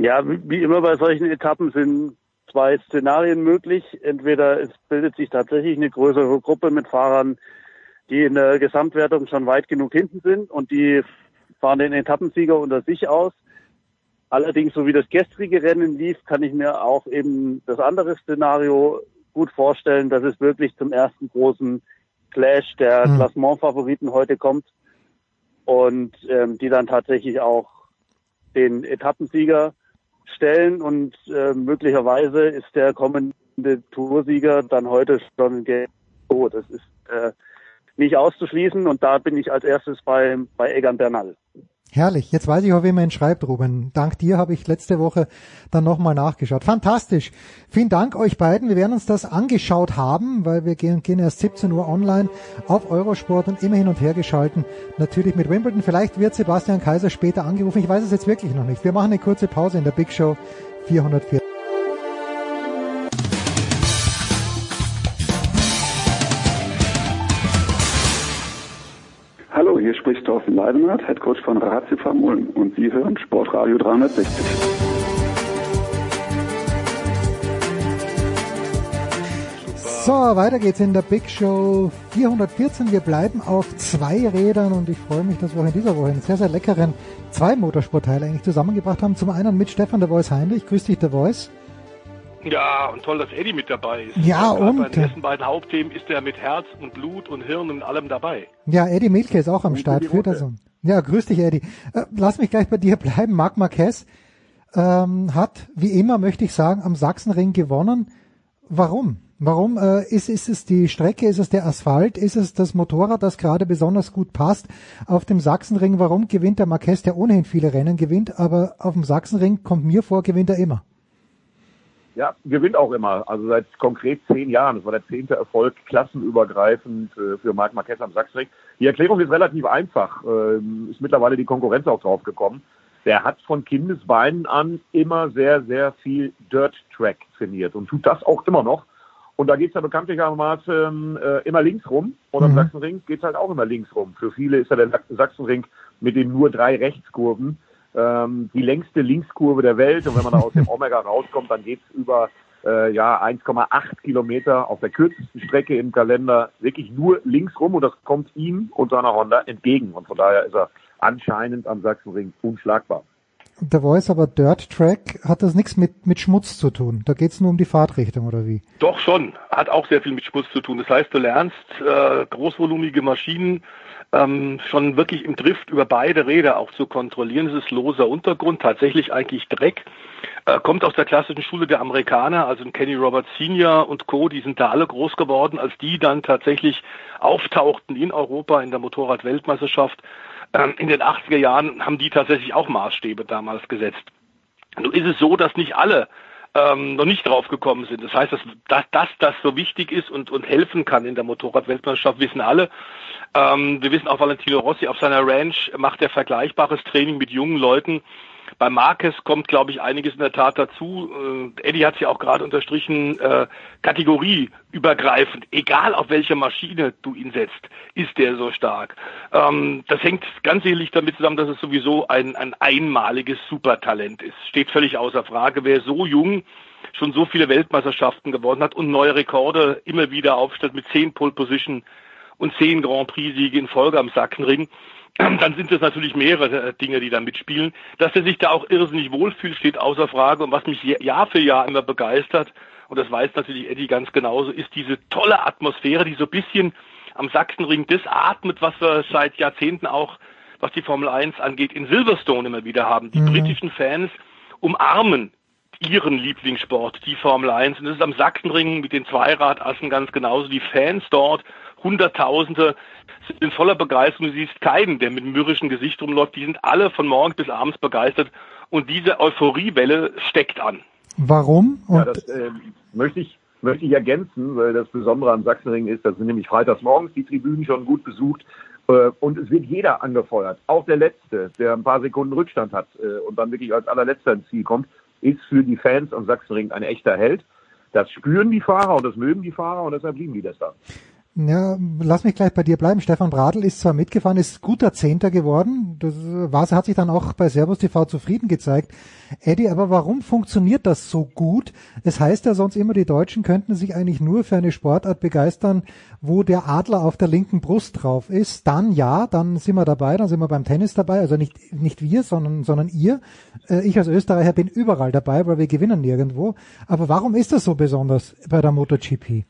Ja, wie immer bei solchen Etappen sind zwei Szenarien möglich. Entweder es bildet sich tatsächlich eine größere Gruppe mit Fahrern, die in der Gesamtwertung schon weit genug hinten sind und die fahren den Etappensieger unter sich aus. Allerdings, so wie das gestrige Rennen lief, kann ich mir auch eben das andere Szenario gut vorstellen, dass es wirklich zum ersten großen Clash der mhm. Klassementfavoriten heute kommt und ähm, die dann tatsächlich auch den Etappensieger stellen und äh, möglicherweise ist der kommende Toursieger dann heute schon so. Das ist äh, nicht auszuschließen und da bin ich als erstes bei, bei Egan Bernal. Herrlich. Jetzt weiß ich auch, wie man ihn schreibt, Ruben. Dank dir habe ich letzte Woche dann nochmal nachgeschaut. Fantastisch. Vielen Dank euch beiden. Wir werden uns das angeschaut haben, weil wir gehen, gehen erst 17 Uhr online auf Eurosport und immer hin und her geschalten. Natürlich mit Wimbledon. Vielleicht wird Sebastian Kaiser später angerufen. Ich weiß es jetzt wirklich noch nicht. Wir machen eine kurze Pause in der Big Show 404. Thorsten Leidenhardt, Headcoach von Ratiofarm Ulm und Sie hören Sportradio 360. So, weiter geht's in der Big Show 414. Wir bleiben auf zwei Rädern und ich freue mich, dass wir auch in dieser Woche einen sehr, sehr leckeren zwei Motorsportteil eigentlich zusammengebracht haben. Zum einen mit Stefan der Voice Heinrich. Grüß dich, der Voice. Ja, und toll, dass Eddie mit dabei ist. Ja, und? Bei den ersten beiden Hauptthemen ist er mit Herz und Blut und Hirn und allem dabei. Ja, Eddie Milke ist auch am Start. Das ja, grüß dich, Eddie. Äh, lass mich gleich bei dir (laughs) bleiben. Marc Marquez ähm, hat, wie immer möchte ich sagen, am Sachsenring gewonnen. Warum? Warum äh, ist, ist es die Strecke, ist es der Asphalt, ist es das Motorrad, das gerade besonders gut passt auf dem Sachsenring? Warum gewinnt der Marquez, der ohnehin viele Rennen gewinnt, aber auf dem Sachsenring kommt mir vor, gewinnt er immer? Ja, gewinnt auch immer. Also seit konkret zehn Jahren. Das war der zehnte Erfolg klassenübergreifend äh, für Marc Marquez am Sachsenring. Die Erklärung ist relativ einfach. Ähm, ist mittlerweile die Konkurrenz auch drauf gekommen. Der hat von Kindesbeinen an immer sehr, sehr viel Dirt Track trainiert und tut das auch immer noch. Und da geht's ja bekanntlichermaßen äh, immer links rum. Und am mhm. Sachsenring geht's halt auch immer links rum. Für viele ist ja der Sachsenring mit den nur drei Rechtskurven ähm, die längste Linkskurve der Welt. Und wenn man da aus dem (laughs) Omega rauskommt, dann geht's über äh, ja 1,8 Kilometer auf der kürzesten Strecke im Kalender wirklich nur links rum und das kommt ihm und seiner Honda entgegen. Und von daher ist er anscheinend am Sachsenring unschlagbar. Der Voice aber Dirt Track hat das nichts mit, mit Schmutz zu tun. Da geht's nur um die Fahrtrichtung oder wie? Doch schon, hat auch sehr viel mit Schmutz zu tun. Das heißt, du lernst äh, großvolumige Maschinen ähm, schon wirklich im Drift über beide Räder auch zu kontrollieren. Es ist loser Untergrund, tatsächlich eigentlich Dreck. Äh, kommt aus der klassischen Schule der Amerikaner, also Kenny Roberts Senior und Co., die sind da alle groß geworden, als die dann tatsächlich auftauchten in Europa in der Motorrad-Weltmeisterschaft. Ähm, in den 80er Jahren haben die tatsächlich auch Maßstäbe damals gesetzt. Nun ist es so, dass nicht alle ähm, noch nicht drauf gekommen sind. Das heißt, dass, dass, dass das so wichtig ist und, und helfen kann in der Motorradweltmeisterschaft, wissen alle. Ähm, wir wissen auch, Valentino Rossi auf seiner Ranch macht er vergleichbares Training mit jungen Leuten. Bei Marquez kommt, glaube ich, einiges in der Tat dazu. Äh, Eddie hat es ja auch gerade unterstrichen, äh, kategorieübergreifend. Egal auf welche Maschine du ihn setzt, ist der so stark. Ähm, das hängt ganz sicherlich damit zusammen, dass es sowieso ein, ein einmaliges Supertalent ist. Steht völlig außer Frage. Wer so jung schon so viele Weltmeisterschaften gewonnen hat und neue Rekorde immer wieder aufstellt mit zehn Pole Position und zehn Grand Prix-Siege in Folge am Sachsenring, (clears throat) dann sind es natürlich mehrere Dinge, die da mitspielen. Dass er sich da auch irrsinnig wohlfühlt, steht außer Frage. Und was mich Jahr für Jahr immer begeistert, und das weiß natürlich Eddie ganz genauso, ist diese tolle Atmosphäre, die so ein bisschen am Sachsenring das atmet, was wir seit Jahrzehnten auch, was die Formel 1 angeht, in Silverstone immer wieder haben. Die mhm. britischen Fans umarmen ihren Lieblingssport, die Formel 1. Und das ist am Sachsenring mit den Zweiradassen ganz genauso. Die Fans dort, Hunderttausende, sind voller Begeisterung. Du siehst keinen, der mit einem mürrischen Gesicht rumläuft. Die sind alle von morgens bis abends begeistert. Und diese Euphoriewelle steckt an. Warum? Und ja, das äh, möchte ich möchte ich ergänzen, weil das Besondere am Sachsenring ist, das sind nämlich freitags morgens die Tribünen schon gut besucht äh, und es wird jeder angefeuert, auch der Letzte, der ein paar Sekunden Rückstand hat äh, und dann wirklich als allerletzter ins Ziel kommt ist für die Fans am Sachsenring ein echter Held. Das spüren die Fahrer und das mögen die Fahrer und deshalb lieben die das da. Ja, lass mich gleich bei dir bleiben. Stefan Bradl ist zwar mitgefahren, ist guter Zehnter geworden. Das war, hat sich dann auch bei Servus TV zufrieden gezeigt. Eddie, aber warum funktioniert das so gut? Es heißt ja sonst immer, die Deutschen könnten sich eigentlich nur für eine Sportart begeistern, wo der Adler auf der linken Brust drauf ist. Dann ja, dann sind wir dabei, dann sind wir beim Tennis dabei. Also nicht, nicht wir, sondern, sondern ihr. Äh, ich als Österreicher bin überall dabei, weil wir gewinnen nirgendwo. Aber warum ist das so besonders bei der MotoGP?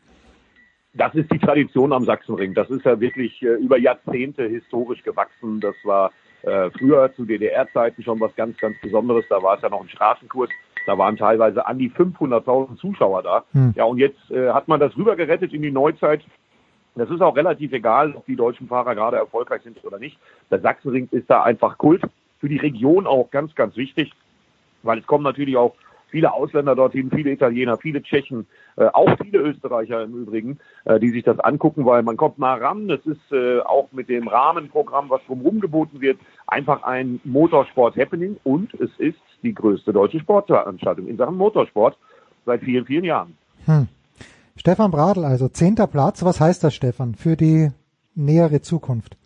Das ist die Tradition am Sachsenring. Das ist ja wirklich äh, über Jahrzehnte historisch gewachsen. Das war äh, früher zu DDR-Zeiten schon was ganz, ganz Besonderes. Da war es ja noch ein Straßenkurs. Da waren teilweise an die 500.000 Zuschauer da. Hm. Ja, und jetzt äh, hat man das rübergerettet in die Neuzeit. Das ist auch relativ egal, ob die deutschen Fahrer gerade erfolgreich sind oder nicht. Der Sachsenring ist da einfach Kult. Für die Region auch ganz, ganz wichtig, weil es kommen natürlich auch viele Ausländer dorthin, viele Italiener, viele Tschechen, auch viele Österreicher im Übrigen, äh, die sich das angucken, weil man kommt nah ran. Das ist äh, auch mit dem Rahmenprogramm, was drumherum geboten wird, einfach ein Motorsport-Happening und es ist die größte deutsche Sportveranstaltung in Sachen Motorsport seit vielen, vielen Jahren. Hm. Stefan Bradl, also zehnter Platz. Was heißt das, Stefan, für die nähere Zukunft?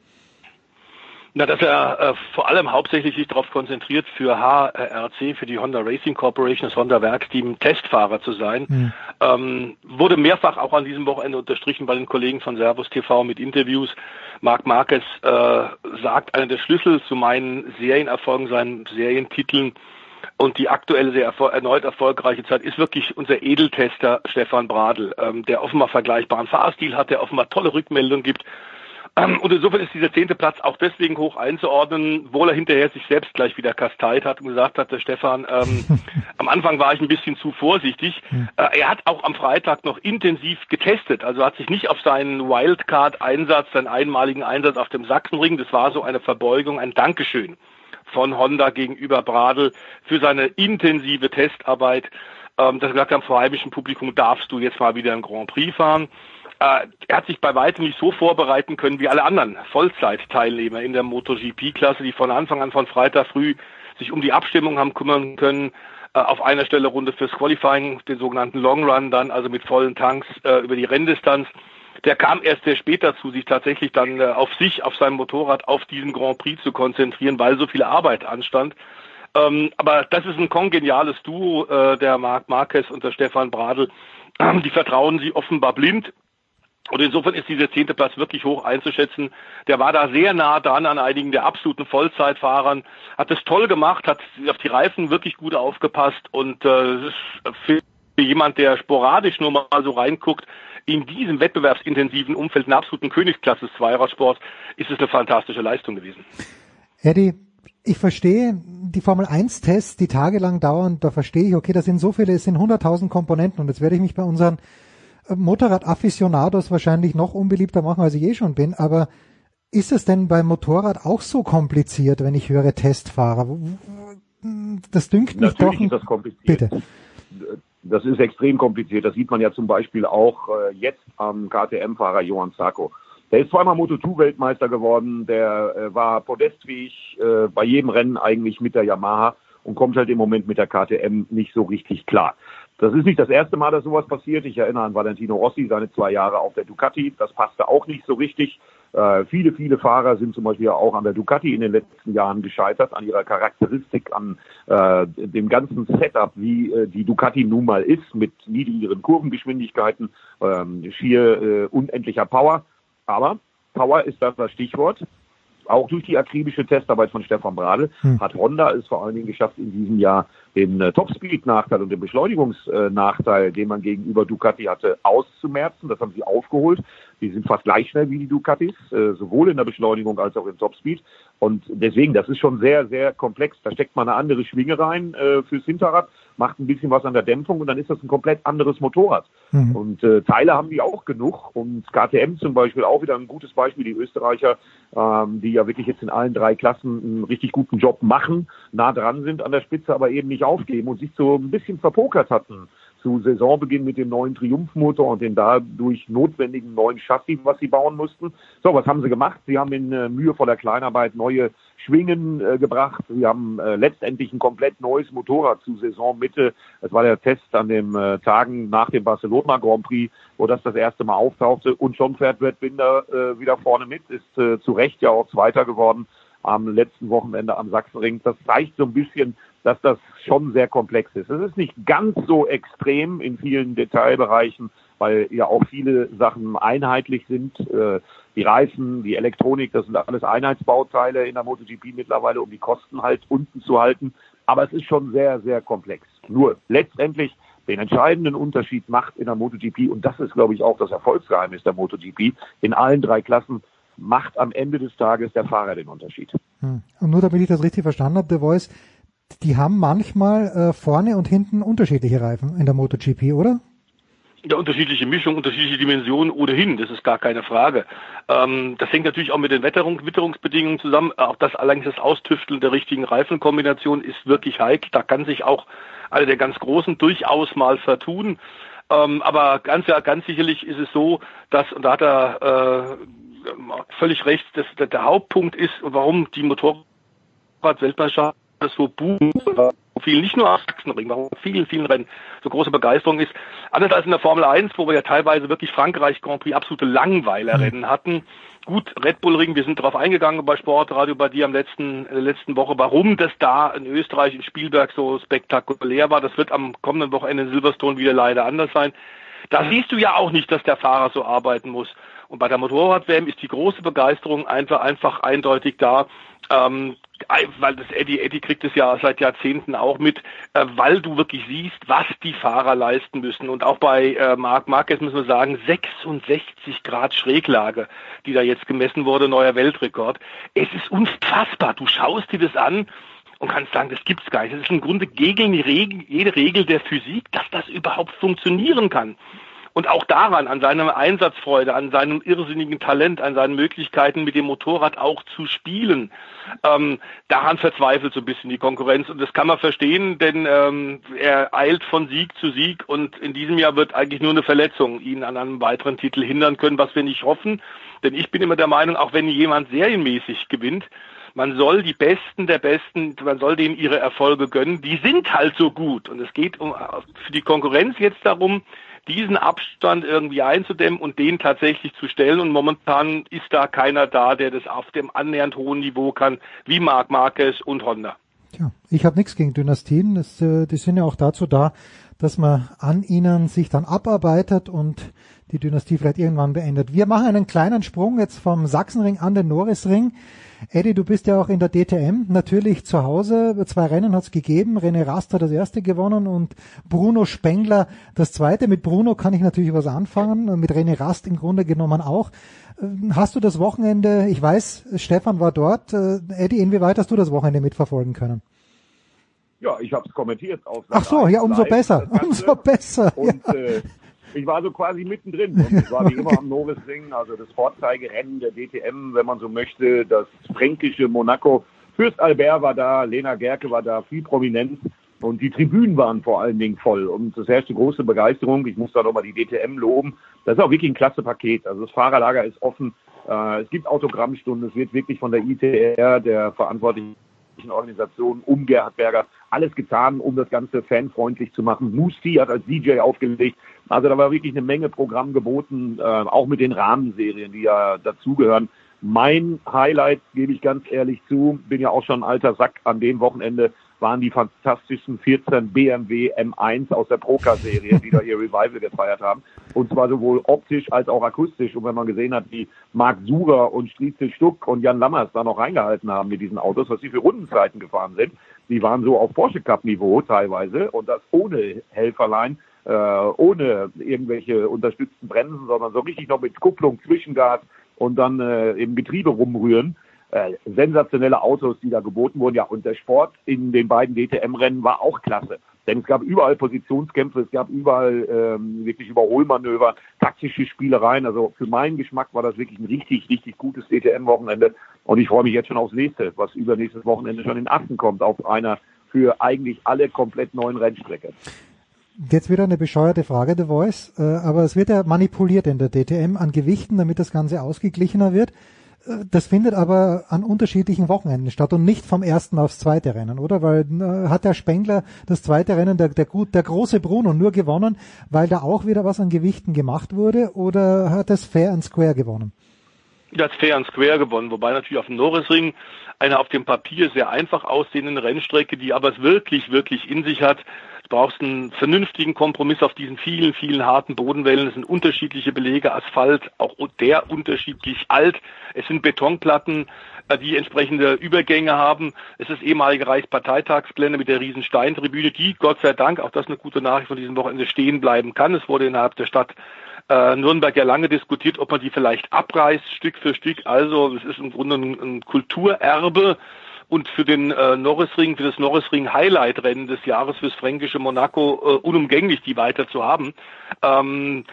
Na, dass er äh, vor allem hauptsächlich sich darauf konzentriert, für HRC, für die Honda Racing Corporation, das Honda Werksteam, Testfahrer zu sein, mhm. ähm, wurde mehrfach auch an diesem Wochenende unterstrichen bei den Kollegen von Servus TV mit Interviews. Marc Marquez äh, sagt, einer der Schlüssel zu meinen Serienerfolgen, seinen Serientiteln und die aktuelle sehr erfol erneut erfolgreiche Zeit ist wirklich unser Edeltester Stefan Bradl, ähm, der offenbar vergleichbaren Fahrstil hat, der offenbar tolle Rückmeldungen gibt und insofern ist dieser zehnte Platz auch deswegen hoch einzuordnen, obwohl er hinterher sich selbst gleich wieder kasteit hat und gesagt hat, der Stefan, ähm, (laughs) am Anfang war ich ein bisschen zu vorsichtig. Äh, er hat auch am Freitag noch intensiv getestet, also hat sich nicht auf seinen Wildcard-Einsatz, seinen einmaligen Einsatz auf dem Sachsenring, das war so eine Verbeugung, ein Dankeschön von Honda gegenüber Bradl für seine intensive Testarbeit, ähm, dass er gesagt hat, vor heimischem Publikum darfst du jetzt mal wieder ein Grand Prix fahren. Äh, er hat sich bei weitem nicht so vorbereiten können wie alle anderen Vollzeitteilnehmer in der MotoGP-Klasse, die von Anfang an von Freitag früh sich um die Abstimmung haben kümmern können. Äh, auf einer Stelle Runde fürs Qualifying, den sogenannten Long Run dann, also mit vollen Tanks äh, über die Renndistanz. Der kam erst sehr spät dazu, sich tatsächlich dann äh, auf sich, auf sein Motorrad, auf diesen Grand Prix zu konzentrieren, weil so viel Arbeit anstand. Ähm, aber das ist ein kongeniales Duo, äh, der Marc Marquez und der Stefan Bradl. die vertrauen sie offenbar blind und insofern ist dieser zehnte Platz wirklich hoch einzuschätzen. Der war da sehr nah dran an einigen der absoluten Vollzeitfahrern, hat es toll gemacht, hat auf die Reifen wirklich gut aufgepasst und äh, für jemand, der sporadisch nur mal so reinguckt, in diesem wettbewerbsintensiven Umfeld einer absoluten Königsklasse des Zweiradsport ist es eine fantastische Leistung gewesen. Eddie, ich verstehe die Formel 1 Tests, die tagelang dauern, da verstehe ich, okay, da sind so viele, es sind 100.000 Komponenten und jetzt werde ich mich bei unseren Motorrad-Afficionados wahrscheinlich noch unbeliebter machen, als ich eh schon bin, aber ist es denn beim Motorrad auch so kompliziert, wenn ich höre Testfahrer? Das dünkt mich Natürlich doch. Ist das kompliziert. Bitte. Das ist extrem kompliziert. Das sieht man ja zum Beispiel auch äh, jetzt am KTM-Fahrer Johann Sarko. Der ist zweimal Moto2-Weltmeister geworden, der äh, war podestfähig äh, bei jedem Rennen eigentlich mit der Yamaha und kommt halt im Moment mit der KTM nicht so richtig klar. Das ist nicht das erste Mal, dass sowas passiert. Ich erinnere an Valentino Rossi, seine zwei Jahre auf der Ducati. Das passte auch nicht so richtig. Äh, viele, viele Fahrer sind zum Beispiel auch an der Ducati in den letzten Jahren gescheitert, an ihrer Charakteristik, an äh, dem ganzen Setup, wie äh, die Ducati nun mal ist, mit niedrigeren Kurvengeschwindigkeiten, ähm, schier äh, unendlicher Power. Aber Power ist das das Stichwort. auch durch die akribische Testarbeit von Stefan Bradl Hm. hat Honda es vor allen Dingen geschafft, in diesem Jahr den äh, Topspeed-Nachteil und den Beschleunigungsnachteil, den man gegenüber Ducati hatte, auszumerzen. Das haben sie aufgeholt. Die sind fast gleich schnell wie die Ducatis, äh, sowohl in der Beschleunigung als auch im Topspeed. Und deswegen, das ist schon sehr, sehr komplex. Da steckt man eine andere Schwinge rein äh, fürs Hinterrad, macht ein bisschen was an der Dämpfung und dann ist das ein komplett anderes Motorrad. Mhm. Und äh, Teile haben die auch genug. Und KTM zum Beispiel auch wieder ein gutes Beispiel, die Österreicher, ähm, die ja wirklich jetzt in allen drei Klassen einen richtig guten Job machen, nah dran sind an der Spitze, aber eben nicht aufgeben und sich so ein bisschen verpokert hatten zu Saisonbeginn mit dem neuen Triumphmotor und den dadurch notwendigen neuen Chassis, was sie bauen mussten. So, was haben sie gemacht? Sie haben in äh, mühevoller Kleinarbeit neue Schwingen äh, gebracht. Sie haben äh, letztendlich ein komplett neues Motorrad zu Saisonmitte. Das war der Test an den äh, Tagen nach dem Barcelona Grand Prix, wo das das erste Mal auftauchte. Und schon fährt Brad Binder äh, wieder vorne mit, ist äh, zu Recht ja auch Zweiter geworden am letzten Wochenende am Sachsenring. Das zeigt so ein bisschen, dass das schon sehr komplex ist. Es ist nicht ganz so extrem in vielen Detailbereichen, weil ja auch viele Sachen einheitlich sind. Äh, Die Reifen, die Elektronik, das sind alles Einheitsbauteile in der MotoGP mittlerweile, um die Kosten halt unten zu halten. Aber es ist schon sehr, sehr komplex. Nur letztendlich den entscheidenden Unterschied macht in der MotoGP, und das ist, glaube ich, auch das Erfolgsgeheimnis der MotoGP, in allen drei Klassen macht am Ende des Tages der Fahrer den Unterschied. Hm. Und nur damit ich das richtig verstanden habe, The Voice, die haben manchmal äh, vorne und hinten unterschiedliche Reifen in der MotoGP, oder? Ja, unterschiedliche Mischung, unterschiedliche Dimensionen ohnehin, das ist gar keine Frage. Ähm, das hängt natürlich auch mit den Wetterung, Witterungsbedingungen zusammen. Auch das allerdings das Austüfteln der richtigen Reifenkombination ist wirklich heikel. Da kann sich auch einer der ganz Großen durchaus mal vertun. Ähm, aber ganz, ganz sicherlich ist es so, dass, und da hat er äh, völlig recht, dass, dass der Hauptpunkt ist, warum die Motorrad-Weltmeisterschaft so boomt, viel, nicht nur am Sachsenring, warum vielen, vielen Rennen so große Begeisterung ist. Anders als in der Formel 1, wo wir ja teilweise wirklich Frankreich Grand Prix absolute Langweilerrennen hatten. Gut, Red Bull Ring, wir sind darauf eingegangen bei Sportradio bei dir am letzten, in der letzten Woche, warum das da in Österreich, in Spielberg so spektakulär war. Das wird am kommenden Wochenende in Silverstone wieder leider anders sein. Da siehst du ja auch nicht, dass der Fahrer so arbeiten muss. Und bei der Motorrad-WM ist die große Begeisterung einfach, einfach eindeutig da, ähm, weil das Eddie, Eddie kriegt es ja seit Jahrzehnten auch mit, äh, weil du wirklich siehst, was die Fahrer leisten müssen. Und auch bei äh, Marc Marquez müssen wir sagen, 66 Grad Schräglage, die da jetzt gemessen wurde, neuer Weltrekord. Es ist unfassbar. Du schaust dir das an und kannst sagen, das gibt's gar nicht. Das ist im Grunde gegen Regel, jede Regel der Physik, dass das überhaupt funktionieren kann. Und auch daran, an seiner Einsatzfreude, an seinem irrsinnigen Talent, an seinen Möglichkeiten, mit dem Motorrad auch zu spielen, ähm, daran verzweifelt so ein bisschen die Konkurrenz. Und das kann man verstehen, denn ähm, er eilt von Sieg zu Sieg und in diesem Jahr wird eigentlich nur eine Verletzung ihn an einem weiteren Titel hindern können, was wir nicht hoffen. Denn ich bin immer der Meinung, auch wenn jemand serienmäßig gewinnt, man soll die Besten der Besten, man soll denen ihre Erfolge gönnen. Die sind halt so gut. Und es geht um, für die Konkurrenz jetzt darum, diesen Abstand irgendwie einzudämmen und den tatsächlich zu stellen. Und momentan ist da keiner da, der das auf dem annähernd hohen Niveau kann, wie Marc Marquez und Honda. Tja, ich habe nichts gegen Dynastien. Das, äh, die sind ja auch dazu da, dass man an ihnen sich dann abarbeitet und die Dynastie vielleicht irgendwann beendet. Wir machen einen kleinen Sprung jetzt vom Sachsenring an den Norrisring. Eddie, du bist ja auch in der DTM natürlich zu Hause. Zwei Rennen hat es gegeben. René Rast hat das erste gewonnen und Bruno Spengler das zweite. Mit Bruno kann ich natürlich was anfangen, mit René Rast im Grunde genommen auch. Hast du das Wochenende, ich weiß, Stefan war dort. Eddie, inwieweit hast du das Wochenende mitverfolgen können? Ja, ich habe es kommentiert. Auf Ach so, ja, umso besser, umso besser. Und ja. äh, ich war so quasi mittendrin und es war wie immer am (laughs) Norrisring, also das Vorzeigerennen der DTM, wenn man so möchte, das fränkische Monaco. Fürst Albert war da, Lena Gerke war da, viel Prominenz und die Tribünen waren vor allen Dingen voll und es herrschte große Begeisterung. Ich muss da nochmal die DTM loben. Das ist auch wirklich ein klasse Paket. Also das Fahrerlager ist offen. Äh, es gibt Autogrammstunden. Es wird wirklich von der ITR, der verantwortlichen Organisation um Gerhard Berger alles getan, um das Ganze fanfreundlich zu machen. Musti hat als DJ aufgelegt. Also da war wirklich eine Menge Programm geboten, äh, auch mit den Rahmenserien, die ja dazugehören. Mein Highlight, gebe ich ganz ehrlich zu, bin ja auch schon ein alter Sack an dem Wochenende, waren die fantastischen 14 BMW M1 aus der Procar-Serie, die da ihr Revival gefeiert haben. Und zwar sowohl optisch als auch akustisch. Und wenn man gesehen hat, wie Marc Surer und Striezel Stuck und Jan Lammers da noch reingehalten haben mit diesen Autos, was sie für Rundenzeiten gefahren sind, die waren so auf Porsche Cup Niveau teilweise und das ohne Helferlein, äh, ohne irgendwelche unterstützten Bremsen, sondern so richtig noch mit Kupplung, Zwischengas und dann äh, im Getriebe rumrühren äh, sensationelle Autos, die da geboten wurden. Ja, und der Sport in den beiden DTM-Rennen war auch klasse. Denn es gab überall Positionskämpfe, es gab überall ähm, wirklich Überholmanöver, taktische Spielereien. Also für meinen Geschmack war das wirklich ein richtig, richtig gutes DTM-Wochenende. Und ich freue mich jetzt schon aufs nächste, was übernächstes Wochenende schon in Assen kommt, auf einer für eigentlich alle komplett neuen Rennstrecke. Jetzt wieder eine bescheuerte Frage, The Voice, äh, aber es wird ja manipuliert in der DTM an Gewichten, damit das Ganze ausgeglichener wird. Das findet aber an unterschiedlichen Wochenenden statt und nicht vom ersten aufs zweite Rennen, oder? Weil äh, hat der Spengler das zweite Rennen, der, der, der große Bruno, nur gewonnen, weil da auch wieder was an Gewichten gemacht wurde, oder hat das Fair and Square gewonnen? Das Fair and Square gewonnen, wobei natürlich auf dem Norrisring eine auf dem Papier sehr einfach aussehende Rennstrecke, die aber es wirklich, wirklich in sich hat, brauchst einen vernünftigen Kompromiss auf diesen vielen, vielen harten Bodenwellen. Es sind unterschiedliche Belege, Asphalt, auch der unterschiedlich alt. Es sind Betonplatten, äh, die entsprechende Übergänge haben. Es ist ehemalige Reichsparteitagsgelände mit der riesen Steintribüne, die Gott sei Dank, auch das ist eine gute Nachricht von diesem Wochenende, stehen bleiben kann. Es wurde innerhalb der Stadt äh, Nürnberg ja lange diskutiert, ob man die vielleicht abreißt, Stück für Stück. Also es ist im Grunde ein, ein Kulturerbe und für den äh, Norrisring, für das Norrisring Highlight-Rennen des Jahres fürs fränkische Monaco äh, unumgänglich, die weiter zu haben. Ähm,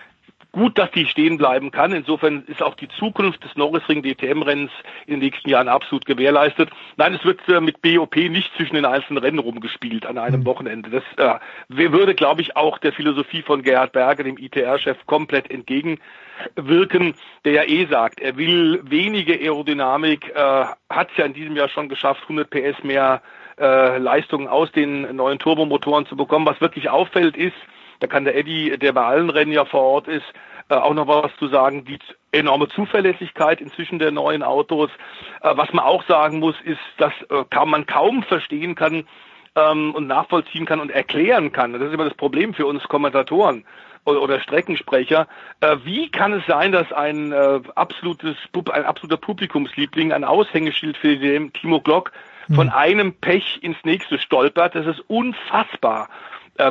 gut, dass die stehen bleiben kann. Insofern ist auch die Zukunft des Norrisring DTM-Rennens in den nächsten Jahren absolut gewährleistet. Nein, es wird äh, mit BOP nicht zwischen den einzelnen Rennen rumgespielt an einem mhm. Wochenende. Das äh, würde, glaube ich, auch der Philosophie von Gerhard Berger, dem ITR-Chef, komplett entgegenwirken, der ja eh sagt, er will wenige Aerodynamik, äh, hat es ja in diesem Jahr schon geschafft, 100 PS mehr äh, Leistungen aus den neuen Turbomotoren zu bekommen. Was wirklich auffällt ist, da kann der Eddie, der bei allen Rennen ja vor Ort ist, äh, auch noch was zu sagen. Die enorme Zuverlässigkeit inzwischen der neuen Autos. Äh, was man auch sagen muss, ist, dass äh, man kaum verstehen kann ähm, und nachvollziehen kann und erklären kann. Das ist immer das Problem für uns Kommentatoren oder Streckensprecher. wie kann es sein, dass ein absolutes, ein absoluter Publikumsliebling, ein Aushängeschild für den Timo Glock von mhm. einem Pech ins nächste stolpert? Das ist unfassbar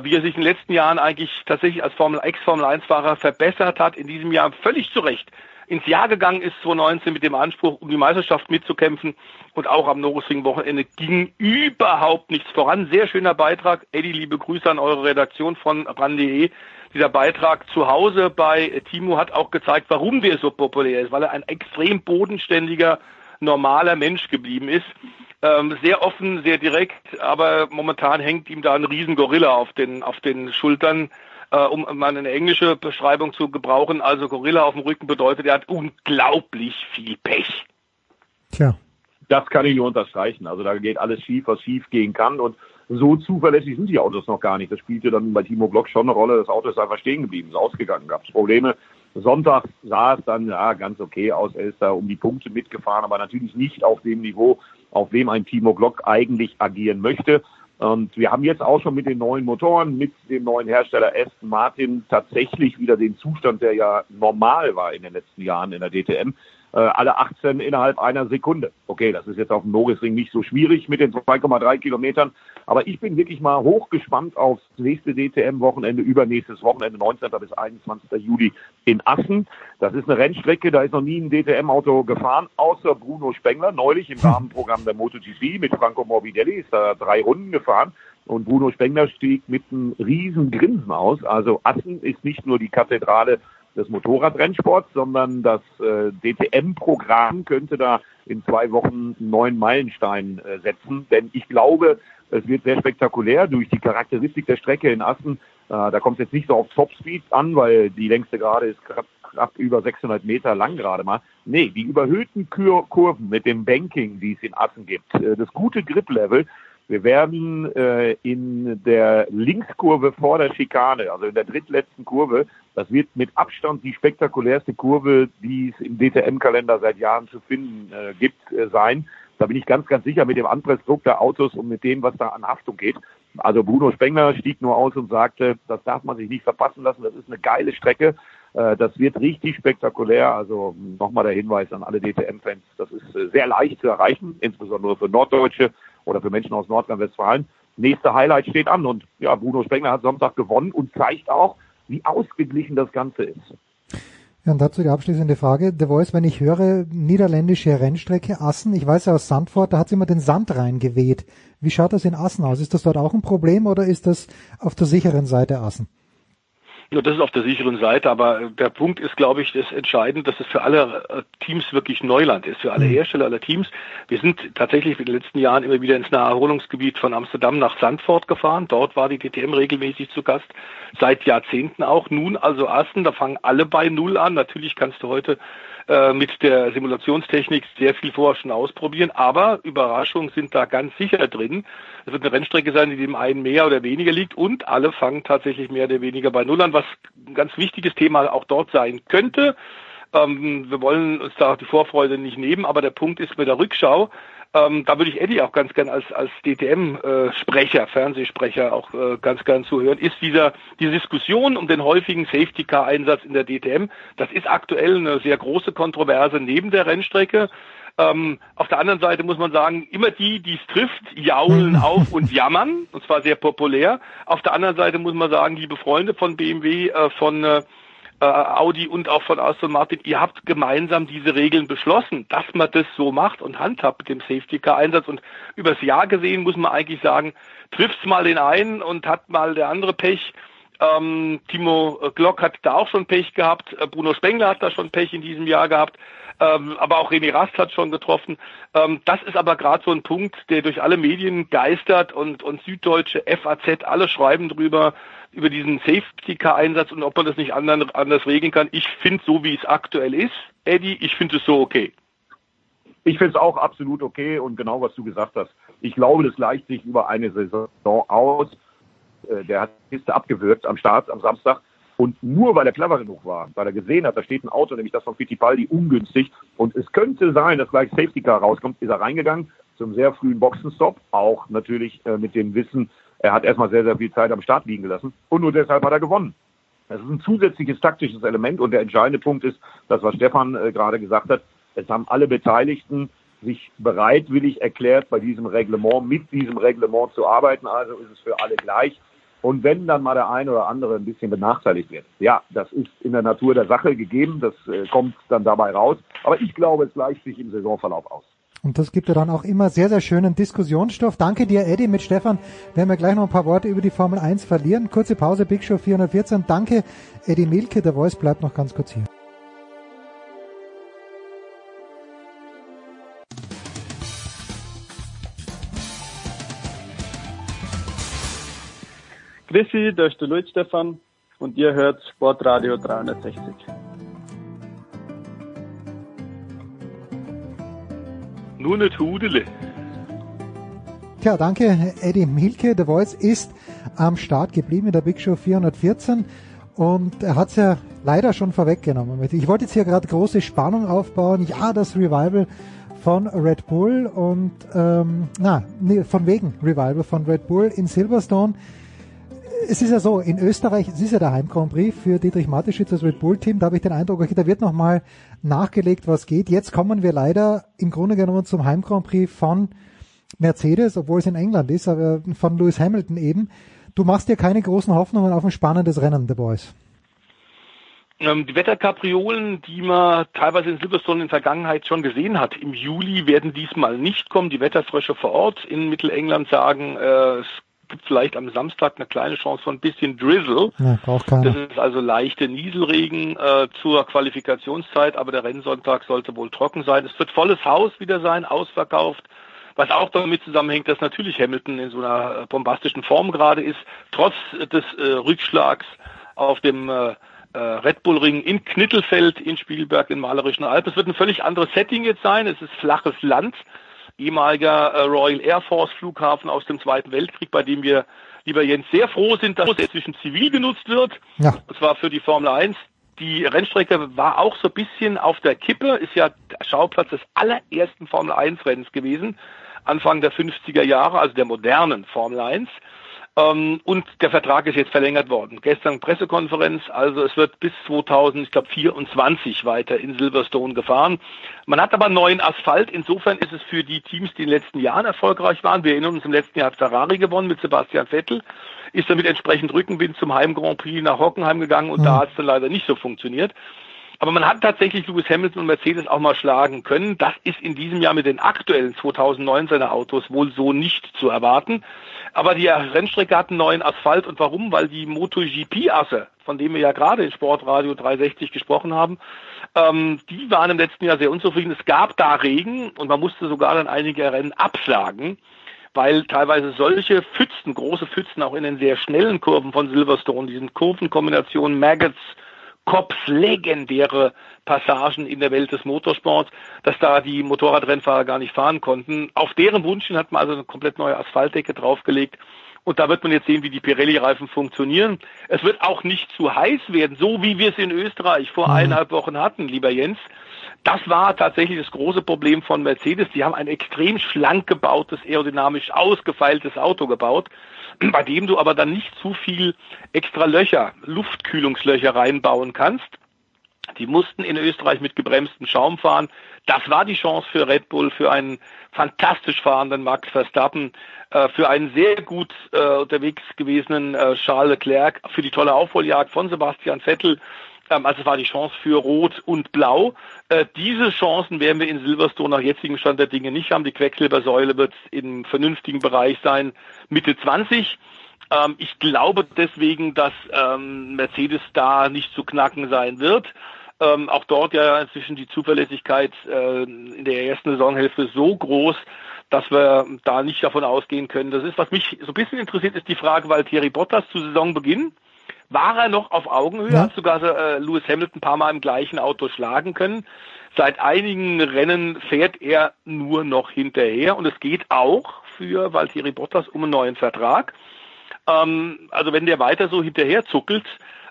wie er sich in den letzten Jahren eigentlich tatsächlich als Formel Ex-Formel 1-Fahrer verbessert hat, in diesem Jahr völlig zu Recht ins Jahr gegangen ist 2019 mit dem Anspruch, um die Meisterschaft mitzukämpfen und auch am Norrisring-Wochenende ging überhaupt nichts voran. Sehr schöner Beitrag. Eddie, liebe Grüße an eure Redaktion von ran.de. Dieser Beitrag zu Hause bei Timo hat auch gezeigt, warum der so populär ist, weil er ein extrem bodenständiger, normaler Mensch geblieben ist. Ähm, sehr offen, sehr direkt, aber momentan hängt ihm da ein Riesengorilla auf den, auf den Schultern. Äh, um mal eine englische Beschreibung zu gebrauchen, also Gorilla auf dem Rücken bedeutet, er hat unglaublich viel Pech. Tja. Das kann ich nur unterstreichen. Also da geht alles schief, was schief gehen kann. Und so zuverlässig sind die Autos noch gar nicht. Das spielte dann bei Timo Glock schon eine Rolle. Das Auto ist einfach stehen geblieben, ist ausgegangen, gab es Probleme. Sonntag sah es dann ja ganz okay aus. Er ist da um die Punkte mitgefahren, aber natürlich nicht auf dem Niveau, auf dem ein Timo Glock eigentlich agieren möchte. Und wir haben jetzt auch schon mit den neuen Motoren, mit dem neuen Hersteller Aston Martin tatsächlich wieder den Zustand, der ja normal war in den letzten Jahren in der DTM, äh, alle 18 innerhalb einer Sekunde. Okay, das ist jetzt auf dem Norrisring nicht so schwierig mit den 2,3 Kilometern, aber ich bin wirklich mal hochgespannt aufs nächste DTM-Wochenende, übernächstes Wochenende, 19. bis 21. Juli in Assen. Das ist eine Rennstrecke, da ist noch nie ein DTM-Auto gefahren, außer Bruno Spengler, neulich im Rahmenprogramm der MotoGP mit Franco Morbidelli, ist da drei Runden gefahren. Und Bruno Spengler stieg mit einem riesen Grinsen aus. Also Assen ist nicht nur die Kathedrale des Motorradrennsports, sondern das äh, DTM-Programm könnte da in zwei Wochen einen neuen Meilenstein äh, setzen. Denn ich glaube, es wird sehr spektakulär durch die Charakteristik der Strecke in Assen. Äh, da kommt es jetzt nicht so auf Topspeed an, weil die längste Gerade ist knapp über 600 Meter lang gerade mal. Nee, die überhöhten Kur Kurven mit dem Banking, die es in Assen gibt, äh, das gute Grip-Level, wir werden äh, in der Linkskurve vor der Schikane, also in der drittletzten Kurve, das wird mit Abstand die spektakulärste Kurve, die es im DTM-Kalender seit Jahren zu finden äh, gibt, äh, sein. Da bin ich ganz, ganz sicher mit dem Anpressdruck der Autos und mit dem, was da an Haftung geht. Also Bruno Spengler stieg nur aus und sagte, das darf man sich nicht verpassen lassen. Das ist eine geile Strecke. Äh, das wird richtig spektakulär. Also nochmal der Hinweis an alle DTM-Fans. Das ist äh, sehr leicht zu erreichen, insbesondere für Norddeutsche oder für Menschen aus Nordrhein-Westfalen. Nächste Highlight steht an und ja, Bruno Spengler hat Sonntag gewonnen und zeigt auch, wie ausgeglichen das Ganze ist. Ja, und dazu die abschließende Frage. The Voice, wenn ich höre, niederländische Rennstrecke Assen, ich weiß ja aus Sandford, da hat sie immer den Sand reingeweht. Wie schaut das in Assen aus? Ist das dort auch ein Problem oder ist das auf der sicheren Seite Assen? Ja, das ist auf der sicheren Seite, aber der Punkt ist, glaube ich, das entscheidend, dass es für alle äh, Teams wirklich Neuland ist, für alle mhm. Hersteller aller Teams. Wir sind tatsächlich in den letzten Jahren immer wieder ins Naherholungsgebiet von Amsterdam nach Sandford gefahren. Dort war die DTM regelmäßig zu Gast, seit Jahrzehnten auch. Nun also Assen, da fangen alle bei Null an. Natürlich kannst du heute äh, mit der Simulationstechnik sehr viel vorher schon ausprobieren, aber Überraschungen sind da ganz sicher drin. Es wird eine Rennstrecke sein, die dem einen mehr oder weniger liegt und alle fangen tatsächlich mehr oder weniger bei Null an, was ein ganz wichtiges Thema auch dort sein könnte. Ähm, wir wollen uns da auch die Vorfreude nicht nehmen, aber der Punkt ist mit der Rückschau, ähm, da würde ich Eddie auch ganz gern als, als DTM-Sprecher, Fernsehsprecher auch äh, ganz gern zuhören, ist dieser, diese Diskussion um den häufigen Safety-Car-Einsatz in der DTM. Das ist aktuell eine sehr große Kontroverse neben der Rennstrecke. Ähm, auf der anderen Seite muss man sagen, immer die, die es trifft, jaulen (laughs) auf und jammern, und zwar sehr populär. Auf der anderen Seite muss man sagen, liebe Freunde von BMW, äh, von äh, äh, Audi und auch von Aston Martin, ihr habt gemeinsam diese Regeln beschlossen, dass man das so macht und handhabt mit dem Safety Car Einsatz und übers Jahr gesehen muss man eigentlich sagen, trifft's mal den einen und hat mal der andere Pech. Ähm, Timo Glock hat da auch schon Pech gehabt, äh, Bruno Spengler hat da schon Pech in diesem Jahr gehabt, ähm, aber auch René Rast hat schon getroffen. Ähm, das ist aber gerade so ein Punkt, der durch alle Medien geistert und, und Süddeutsche, FAZ, alle schreiben drüber, über diesen Safety-Car-Einsatz und ob man das nicht anders, anders regeln kann. Ich finde so, wie es aktuell ist, Eddie, ich finde es so okay. Ich finde es auch absolut okay und genau, was du gesagt hast. Ich glaube, das gleicht sich über eine Saison aus. Äh, der hat die Piste abgewürgt am Start am Samstag. Und nur weil er clever genug war, weil er gesehen hat, da steht ein Auto, nämlich das von Fittipaldi, ungünstig. Und es könnte sein, dass gleich Safety Car rauskommt, ist er reingegangen zum sehr frühen Boxenstopp. Auch natürlich äh, mit dem Wissen, er hat erstmal sehr, sehr viel Zeit am Start liegen gelassen und nur deshalb hat er gewonnen. Das ist ein zusätzliches taktisches Element und der entscheidende Punkt ist, das, was Stefan äh, gerade gesagt hat, es haben alle Beteiligten sich bereitwillig erklärt, bei diesem Reglement, mit diesem Reglement zu arbeiten. Also ist es für alle gleich. Und wenn dann mal der eine oder andere ein bisschen benachteiligt wird, ja, das ist in der Natur der Sache gegeben, das äh, kommt dann dabei raus. Aber ich glaube, es gleicht sich im Saisonverlauf aus. Und das gibt ja dann auch immer sehr, sehr schönen Diskussionsstoff. Danke dir, Eddie. Mit Stefan werden wir gleich noch ein paar Worte über die Formel 1 verlieren. Kurze Pause, Big Show 414. Danke, Eddie Milke. Der Voice bleibt noch ganz kurz hier. Grüßi, da ist der Luis Stefan und ihr hört Sportradio 360. Nur eine Tudele. Tja, danke Eddie Milke. The Voice ist am Start geblieben in der Big Show 414 und er hat es ja leider schon vorweggenommen. Ich wollte jetzt hier gerade große Spannung aufbauen. Ja, das Revival von Red Bull und ähm, na, nee, von wegen Revival von Red Bull in Silverstone. Es ist ja so, in Österreich, es ist ja der Heim Grand Prix für Dietrich Mateschitz, das Red Bull Team, da habe ich den Eindruck, okay, da wird nochmal nachgelegt, was geht. Jetzt kommen wir leider im Grunde genommen zum Heim Grand Prix von Mercedes, obwohl es in England ist, aber von Lewis Hamilton eben. Du machst dir keine großen Hoffnungen auf ein spannendes Rennen, The Boys. Ähm, die Wetterkapriolen, die man teilweise in Silverstone in der Vergangenheit schon gesehen hat, im Juli werden diesmal nicht kommen. Die Wetterfrösche vor Ort in Mittelengland sagen, äh, es gibt vielleicht am Samstag eine kleine Chance von ein bisschen Drizzle. Ja. Das ist also leichte Nieselregen äh, zur Qualifikationszeit, aber der Rennsonntag sollte wohl trocken sein. Es wird volles Haus wieder sein, ausverkauft. Was auch damit zusammenhängt, dass natürlich Hamilton in so einer äh, bombastischen Form gerade ist, trotz des äh, Rückschlags auf dem äh, äh, Red Bull Ring in Knittelfeld in Spielberg in malerischen Alpen. Es wird ein völlig anderes Setting jetzt sein. Es ist flaches Land ehemaliger äh, Royal Air Force Flughafen aus dem Zweiten Weltkrieg, bei dem wir, lieber Jens, sehr froh sind, dass er zwischen zivil genutzt wird. Ja. Und zwar für die Formel 1. die Rennstrecke war auch so ein bisschen auf der Kippe, ist ja der Schauplatz des allerersten Formel 1 Rennens gewesen, Anfang der 50er Jahre, also der modernen Formel 1. Ähm, und der Vertrag ist jetzt verlängert worden. Gestern Pressekonferenz, also es wird bis 2024 weiter in Silverstone gefahren. Man hat aber neuen Asphalt. Insofern ist es für die Teams, die in den letzten Jahren erfolgreich waren. Wir erinnern uns, im letzten Jahr hat Ferrari gewonnen mit Sebastian Vettel ist damit entsprechend Rückenwind zum Heim Grand Prix nach Hockenheim gegangen und mhm. da hat es dann leider nicht so funktioniert. Aber man hat tatsächlich Lewis Hamilton und Mercedes auch mal schlagen können. Das ist in diesem Jahr mit den aktuellen 2019er Autos wohl so nicht zu erwarten. Aber die Rennstrecke hat einen neuen Asphalt. Und warum? Weil die MotoGP-Asse, von dem wir ja gerade in Sportradio 360 gesprochen haben, ähm, die waren im letzten Jahr sehr unzufrieden. Es gab da Regen und man musste sogar dann einige Rennen absagen weil teilweise solche Pfützen, große Pfützen auch in den sehr schnellen Kurven von Silverstone, diesen Kurvenkombinationen Maggots, Cops, legendäre Passagen in der Welt des Motorsports, dass da die Motorradrennfahrer gar nicht fahren konnten. Auf deren Wunsch hat man also eine komplett neue Asphaltdecke draufgelegt. Und da wird man jetzt sehen, wie die Pirelli-Reifen funktionieren. Es wird auch nicht zu heiß werden, so wie wir es in Österreich vor mhm. eineinhalb Wochen hatten, lieber Jens. Das war tatsächlich das große Problem von Mercedes. Die haben ein extrem schlank gebautes, aerodynamisch ausgefeiltes Auto gebaut, (clears throat) bei dem du aber dann nicht zu viel extra Löcher, Luftkühlungslöcher reinbauen kannst. Die mussten in Österreich mit gebremstem Schaum fahren. Das war die Chance für Red Bull, für einen fantastisch fahrenden Max Verstappen, äh, für einen sehr gut äh, unterwegs gewesenen äh, Charles Leclerc, für die tolle Aufholjagd von Sebastian Vettel also es war die Chance für Rot und Blau. Äh, diese Chancen werden wir in Silverstone nach jetzigem Stand der Dinge nicht haben. Die Quecksilbersäule wird im vernünftigen Bereich sein, Mitte 20. Ähm, ich glaube deswegen, dass ähm, Mercedes da nicht zu knacken sein wird. Ähm, auch dort ja inzwischen die Zuverlässigkeit äh, in der ersten Saisonhälfte so groß, dass wir da nicht davon ausgehen können. Das ist, was mich so ein bisschen interessiert, ist die Frage, weil Thierry Bottas zu Saisonbeginn war er noch auf Augenhöhe, ja. hat sogar äh, Lewis Hamilton ein paar Mal im gleichen Auto schlagen können. Seit einigen Rennen fährt er nur noch hinterher und es geht auch für Valtteri Bottas um einen neuen Vertrag. Ähm, also wenn der weiter so hinterher zuckelt,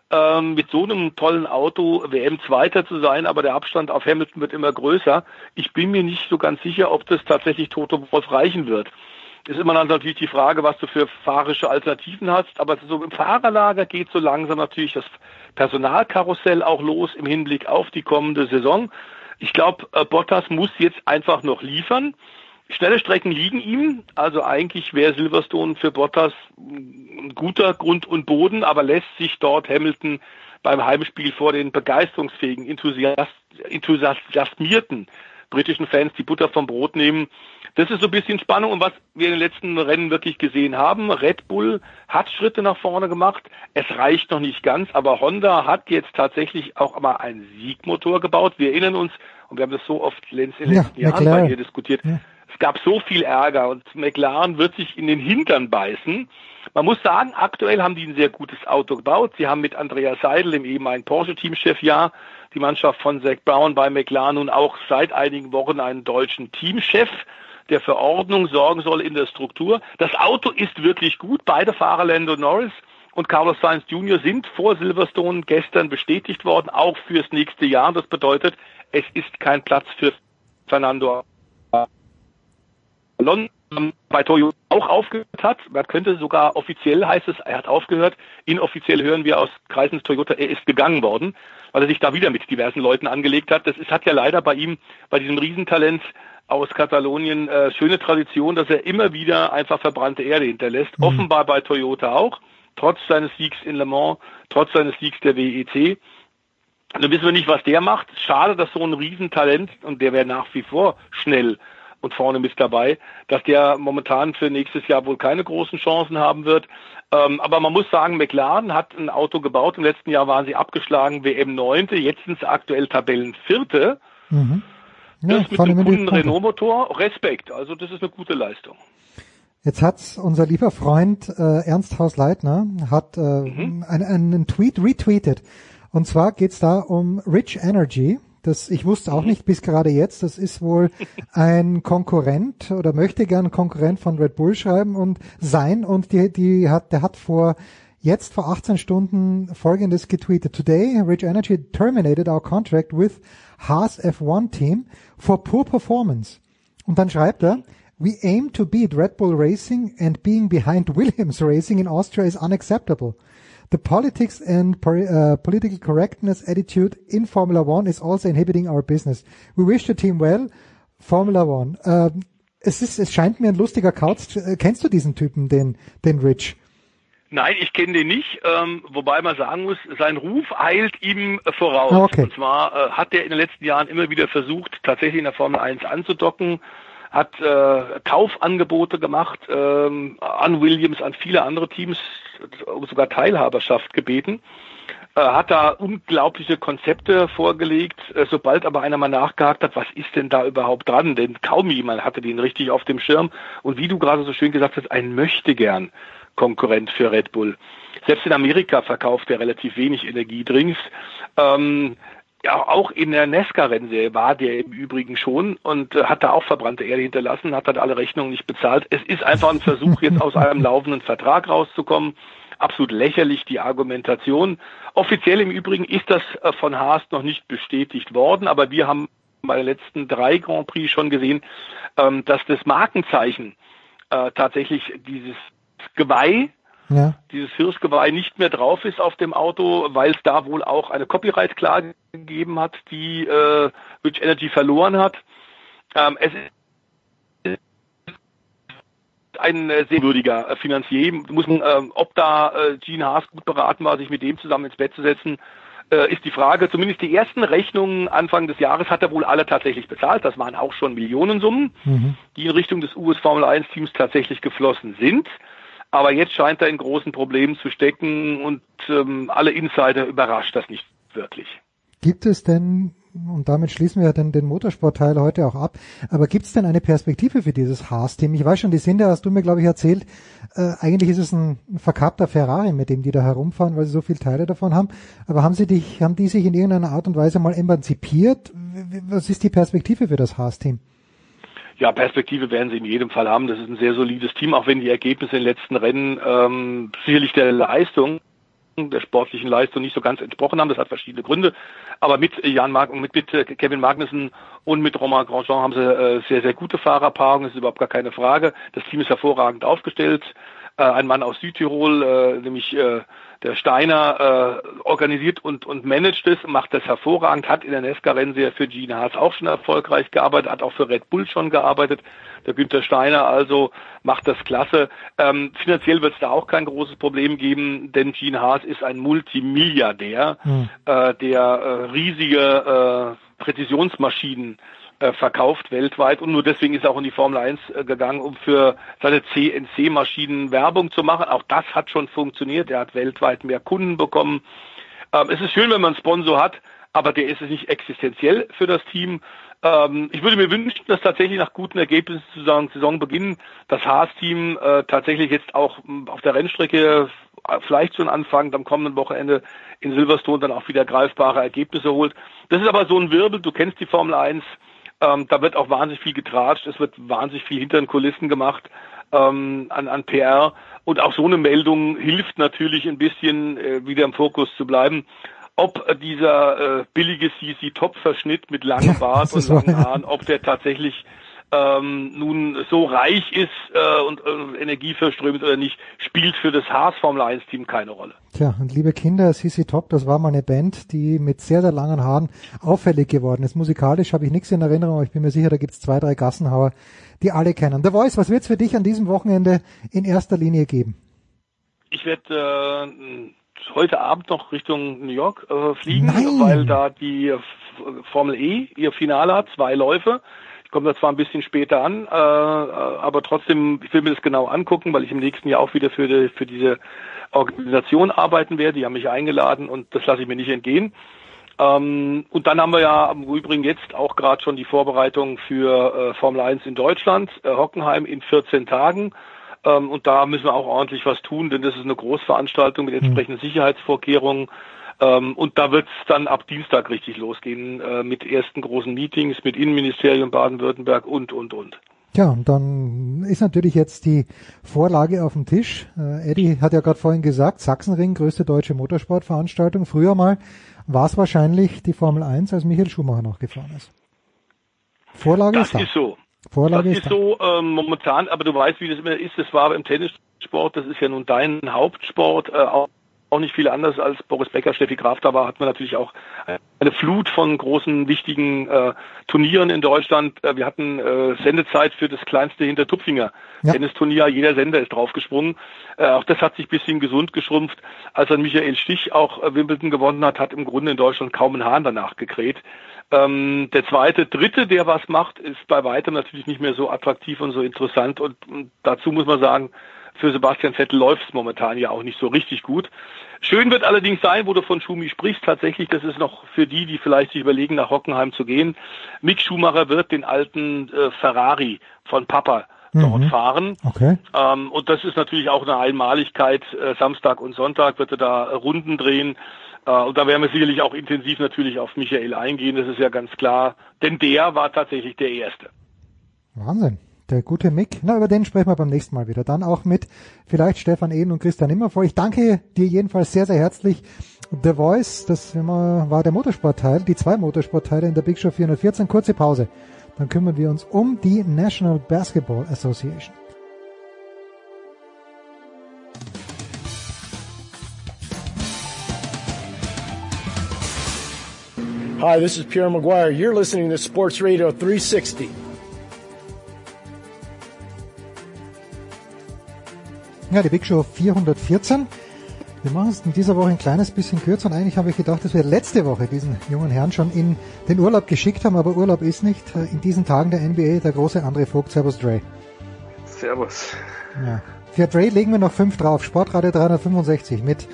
ähm, mit so einem tollen Auto WM Zweiter zu sein, aber der Abstand auf Hamilton wird immer größer. Ich bin mir nicht so ganz sicher, ob das tatsächlich Toto Wolf reichen wird ist immer dann natürlich die Frage, was du für fahrische Alternativen hast. Aber so im Fahrerlager geht so langsam natürlich das Personalkarussell auch los im Hinblick auf die kommende Saison. Ich glaube, äh, Bottas muss jetzt einfach noch liefern. Schnelle Strecken liegen ihm, also eigentlich wäre Silverstone für Bottas ein guter Grund und Boden, aber lässt sich dort Hamilton beim Heimspiel vor den begeisterungsfähigen, enthusiast, enthusiasmierten britischen Fans die Butter vom Brot nehmen, das ist so ein bisschen Spannung und was wir in den letzten Rennen wirklich gesehen haben. Red Bull hat Schritte nach vorne gemacht. Es reicht noch nicht ganz, aber Honda hat jetzt tatsächlich auch mal einen Siegmotor gebaut. Wir erinnern uns, und wir haben das so oft in den letzten ja, Jahren bei ihr diskutiert, ja. es gab so viel Ärger und McLaren wird sich in den Hintern beißen. Man muss sagen, aktuell haben die ein sehr gutes Auto gebaut. Sie haben mit Andreas Seidel, dem ehemaligen Porsche-Teamchef, ja, die Mannschaft von Zach Brown bei McLaren nun auch seit einigen Wochen einen deutschen Teamchef der für Ordnung sorgen soll in der Struktur. Das Auto ist wirklich gut. Beide Fahrer, Lando Norris und Carlos Sainz Jr. sind vor Silverstone gestern bestätigt worden, auch fürs nächste Jahr. Das bedeutet, es ist kein Platz für Fernando Alonso bei Toyota auch aufgehört hat. Man könnte sogar offiziell heißt es, er hat aufgehört. Inoffiziell hören wir aus Kreisen Toyota, er ist gegangen worden, weil er sich da wieder mit diversen Leuten angelegt hat. Das ist, hat ja leider bei ihm, bei diesem Riesentalent, aus Katalonien äh, schöne Tradition, dass er immer wieder einfach verbrannte Erde hinterlässt. Mhm. Offenbar bei Toyota auch, trotz seines Siegs in Le Mans, trotz seines Siegs der WEC. Dann wissen wir nicht, was der macht. Schade, dass so ein Riesentalent, und der wäre nach wie vor schnell und vorne mit dabei, dass der momentan für nächstes Jahr wohl keine großen Chancen haben wird. Ähm, aber man muss sagen, McLaren hat ein Auto gebaut. Im letzten Jahr waren sie abgeschlagen, WM 9. Jetzt sind sie aktuell Tabellenvierte. Mhm. Ja, das mit einem guten Renault-Motor, Respekt. Also das ist eine gute Leistung. Jetzt hat unser lieber Freund äh, Ernst Hausleitner hat äh, mhm. einen, einen Tweet retweetet. Und zwar geht's da um Rich Energy. Das, ich wusste auch nicht bis gerade jetzt, das ist wohl ein Konkurrent oder möchte gern Konkurrent von Red Bull schreiben und sein und die, die hat, der hat vor jetzt vor 18 Stunden folgendes getweetet. Today, Rich Energy terminated our contract with Haas F1 team for poor performance. Und dann schreibt er, We aim to beat Red Bull Racing and being behind (laughs) Williams Racing in Austria is unacceptable. The politics and uh, political correctness attitude in Formula One is also inhibiting our business. We wish the team well. Formula One. Ähm, es ist, es scheint mir ein lustiger Kauz. Äh, kennst du diesen Typen, den, den Rich? Nein, ich kenne den nicht, ähm, wobei man sagen muss, sein Ruf eilt ihm voraus. Ah, okay. Und zwar äh, hat er in den letzten Jahren immer wieder versucht, tatsächlich in der Formel 1 anzudocken, hat äh, Kaufangebote gemacht ähm, an Williams, an viele andere Teams, sogar Teilhaberschaft gebeten äh, hat da unglaubliche Konzepte vorgelegt. Äh, sobald aber einer mal nachgehakt hat, was ist denn da überhaupt dran? Denn kaum jemand hatte den richtig auf dem Schirm. Und wie du gerade so schön gesagt hast, ein möchte gern Konkurrent für Red Bull. Selbst in Amerika verkauft er relativ wenig Energiedrinks. Ähm, ja, auch in der Nesca-Rennserie war der im Übrigen schon und äh, hat da auch verbrannte Erde hinterlassen, hat dann alle Rechnungen nicht bezahlt. Es ist einfach ein Versuch, jetzt aus einem laufenden Vertrag rauszukommen. Absolut lächerlich die Argumentation. Offiziell im Übrigen ist das äh, von Haas noch nicht bestätigt worden, aber wir haben bei den letzten drei Grand Prix schon gesehen, ähm, dass das Markenzeichen äh, tatsächlich dieses Geweih ja. dieses Hirschgeweih nicht mehr drauf ist auf dem Auto, weil es da wohl auch eine Copyright-Klage gegeben hat, die äh, Rich Energy verloren hat. Ähm, es ist ein äh, sehr würdiger äh, Finanzier. Muss man, äh, ob da äh, Gene Haas gut beraten war, sich mit dem zusammen ins Bett zu setzen, äh, ist die Frage. Zumindest die ersten Rechnungen Anfang des Jahres hat er wohl alle tatsächlich bezahlt. Das waren auch schon Millionensummen, Mhm. die in Richtung des US Formel 1 Teams tatsächlich geflossen sind. Aber jetzt scheint er in großen Problemen zu stecken und ähm, alle Insider überrascht das nicht wirklich. Gibt es denn, und damit schließen wir den, den Motorsportteil heute auch ab, aber gibt es denn eine Perspektive für dieses Haas-Team? Ich weiß schon, die Sinde hast du mir, glaube ich, erzählt, äh, eigentlich ist es ein, ein verkappter Ferrari, mit dem die da herumfahren, weil sie so viele Teile davon haben. Aber haben sie dich, haben die sich in irgendeiner Art und Weise mal emanzipiert? Was ist die Perspektive für das Haas-Team? Ja, Perspektive werden sie in jedem Fall haben. Das ist ein sehr solides Team, auch wenn die Ergebnisse in den letzten Rennen ähm, sicherlich der Leistung, der sportlichen Leistung nicht so ganz entsprochen haben. Das hat verschiedene Gründe. Aber mit Jan Mag mit, mit äh, Kevin Magnussen und mit Romain Grosjean haben sie äh, sehr, sehr gute Fahrerpaarungen. Das ist überhaupt gar keine Frage. Das Team ist hervorragend aufgestellt. Äh, ein Mann aus Südtirol, äh, nämlich äh, der Steiner, äh, organisiert und, und managt es, macht das hervorragend, hat in der Nesca-Rennserie für Gene Haas auch schon erfolgreich gearbeitet, hat auch für Red Bull schon gearbeitet. Der Günther Steiner also macht das klasse. Ähm, finanziell wird es da auch kein großes Problem geben, denn Gene Haas ist ein Multimilliardär, Hm. äh, der äh, riesige äh, Präzisionsmaschinen verkauft weltweit und nur deswegen ist er auch in die Formel 1 äh, gegangen, um für seine CNC-Maschinen Werbung zu machen. Auch das hat schon funktioniert. Er hat weltweit mehr Kunden bekommen. Ähm, es ist schön, wenn man einen Sponsor hat, aber der ist es nicht existenziell für das Team. Ähm, ich würde mir wünschen, dass tatsächlich nach guten Ergebnissen zu Saisonbeginn das Haas-Team äh, tatsächlich jetzt auch mh, auf der Rennstrecke äh, vielleicht schon anfangend am kommenden Wochenende in Silverstone dann auch wieder greifbare Ergebnisse holt. Das ist aber so ein Wirbel, du kennst die Formel 1, ähm, da wird auch wahnsinnig viel getratscht, es wird wahnsinnig viel hinter den Kulissen gemacht ähm, an, an PR und auch so eine Meldung hilft natürlich ein bisschen äh, wieder im Fokus zu bleiben. Ob dieser äh, billige CC-Top-Verschnitt mit (laughs) langem Bart das und langen ja. Haaren, ob der tatsächlich ähm, nun so reich ist äh, und äh, energieverströmt oder nicht, spielt für das Haas Formel 1 Team keine Rolle. Tja, und liebe Kinder, CC Top, das war mal eine Band, die mit sehr, sehr langen Haaren auffällig geworden ist. Musikalisch habe ich nichts in Erinnerung, aber ich bin mir sicher, da gibt's zwei, drei Gassenhauer, die alle kennen. The Voice, was wird's für dich an diesem Wochenende in erster Linie geben? Ich werde äh, heute Abend noch Richtung New York äh, fliegen, Nein. weil da die Formel E ihr Finale hat, zwei Läufe. Ich komme da zwar ein bisschen später an, äh, aber trotzdem, ich will mir das genau angucken, weil ich im nächsten Jahr auch wieder für, die, für diese Organisation arbeiten werde. Die haben mich eingeladen und das lasse ich mir nicht entgehen. Ähm, und dann haben wir ja im Übrigen jetzt auch gerade schon die Vorbereitung für äh, Formel 1 in Deutschland, äh, Hockenheim in 14 Tagen. Ähm, und da müssen wir auch ordentlich was tun, denn das ist eine Großveranstaltung mit entsprechenden Sicherheitsvorkehrungen. Ähm, und da wird es dann ab Dienstag richtig losgehen äh, mit ersten großen Meetings, mit Innenministerium Baden-Württemberg und, und, und. Tja, und dann ist natürlich jetzt die Vorlage auf dem Tisch. Äh, Eddie hat ja gerade vorhin gesagt, Sachsenring, größte deutsche Motorsportveranstaltung. Früher mal war es wahrscheinlich die Formel 1, als Michael Schumacher noch gefahren ist. Vorlage das ist da. ist so. Vorlage das ist ist da. so ähm, momentan, aber du weißt, wie das immer ist. Das war im Tennissport, das ist ja nun dein Hauptsport, äh, auch, auch nicht viel anders als Boris Becker, Steffi Graf. Da war, hat man natürlich auch eine Flut von großen, wichtigen äh, Turnieren in Deutschland. Äh, wir hatten äh, Sendezeit für das kleinste Hintertupfinger Ja. Tennisturnier. Jeder Sender ist draufgesprungen. Äh, auch das hat sich ein bisschen gesund geschrumpft. Als dann Michael Stich auch äh, Wimbledon gewonnen hat, hat im Grunde in Deutschland kaum ein Hahn danach gekräht. Ähm, der zweite, dritte, der was macht, ist bei weitem natürlich nicht mehr so attraktiv und so interessant. Und, und dazu muss man sagen, für Sebastian Vettel läuft es momentan ja auch nicht so richtig gut. Schön wird allerdings sein, wo du von Schumi sprichst, tatsächlich, das ist noch für die, die vielleicht sich überlegen, nach Hockenheim zu gehen. Mick Schumacher wird den alten äh, Ferrari von Papa dort Mhm. fahren. Okay. Ähm, und das ist natürlich auch eine Einmaligkeit. Äh, Samstag und Sonntag wird er da Runden drehen. Äh, und da werden wir sicherlich auch intensiv natürlich auf Michael eingehen. Das ist ja ganz klar. Denn der war tatsächlich der Erste. Wahnsinn. Der gute Mick. Na, über den sprechen wir beim nächsten Mal wieder. Dann auch mit vielleicht Stefan Ehlen und Christian Immervoll. Ich danke dir jedenfalls sehr, sehr herzlich. The Voice, das war der Motorsportteil, die zwei Motorsportteile in der Big Show 414. Kurze Pause. Dann kümmern wir uns um die National Basketball Association. Hi, this is Pierre Maguire. You're listening to Sports Radio 360. Ja, die Big Show 414. Wir machen es in dieser Woche ein kleines bisschen kürzer und eigentlich habe ich gedacht, dass wir letzte Woche diesen jungen Herrn schon in den Urlaub geschickt haben, aber Urlaub ist nicht. In diesen Tagen der NBA der große André Vogt. Servus Dre. Servus. Ja. Für Dre legen wir noch fünf drauf. Sportradio 365 mit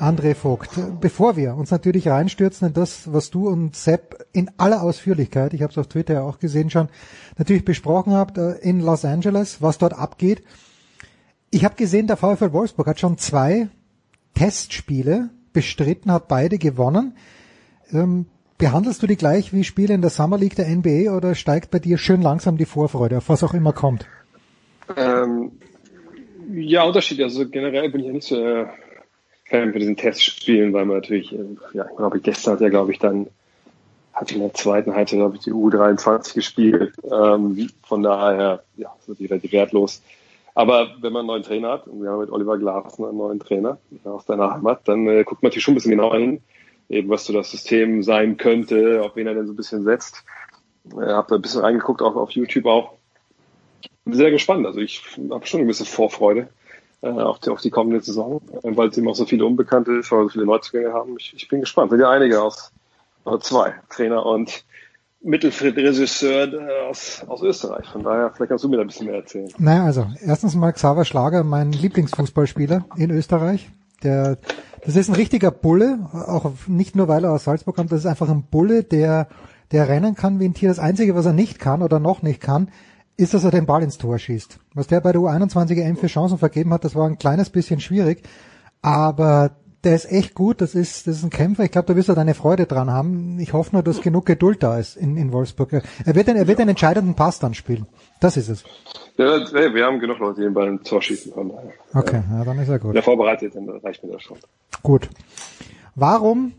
André Vogt. Bevor wir uns natürlich reinstürzen in das, was du und Sepp in aller Ausführlichkeit, ich habe es auf Twitter ja auch gesehen schon, natürlich besprochen habt äh, in Los Angeles, was dort abgeht. Ich habe gesehen, der VfL Wolfsburg hat schon zwei Testspiele bestritten, hat beide gewonnen. Ähm, behandelst du die gleich wie Spiele in der Summer League der NBA oder steigt bei dir schön langsam die Vorfreude, auf was auch immer kommt? Ähm, ja, Unterschied. Also generell bin ich ja nicht so äh, Fan für diesen Testspielen, weil man natürlich, äh, ja, glaube ich, gestern hat er, glaube ich, dann hat in der zweiten Halbzeit, glaube ich, die U23 gespielt. Ähm, von daher, ja, so relativ wertlos. Aber wenn man einen neuen Trainer hat, und wir haben mit Oliver Glasner einen neuen Trainer aus deiner Heimat, dann äh, guckt man natürlich schon ein bisschen genauer hin, eben was so das System sein könnte, auf wen er denn so ein bisschen setzt. Äh, habe da ein bisschen reingeguckt, auch auf YouTube auch. Bin sehr gespannt. Also ich habe schon ein bisschen Vorfreude äh, auf, die, auf die kommende Saison, äh, weil es eben auch so viele Unbekannte so viele Neuzugänge haben. Ich, ich bin gespannt. Sind ja einige aus, oder zwei, Trainer und Mittelfried-Regisseur äh, aus, aus Österreich. Von daher, vielleicht kannst du mir da ein bisschen mehr erzählen. Naja, also erstens mal Xaver Schlager, mein Lieblingsfußballspieler in Österreich. Der, das ist ein richtiger Bulle, auch nicht nur weil er aus Salzburg kommt, das ist einfach ein Bulle, der, der rennen kann wie ein Tier. Das Einzige, was er nicht kann oder noch nicht kann, ist, dass er den Ball ins Tor schießt. Was der bei der U21 EM für Chancen vergeben hat, das war ein kleines bisschen schwierig, aber der ist echt gut, das ist, das ist ein Kämpfer. Ich glaube, da wirst du deine Freude dran haben. Ich hoffe nur, dass genug Geduld da ist in, in Wolfsburg. Er wird, den, er wird den entscheidenden Pass dann spielen. Das ist es. Ja, hey, wir haben genug Leute, die den Ball ins Tor schießen können. Okay, ja, dann ist er gut. Wenn er vorbereitet, dann reicht mir das schon. Gut. Warum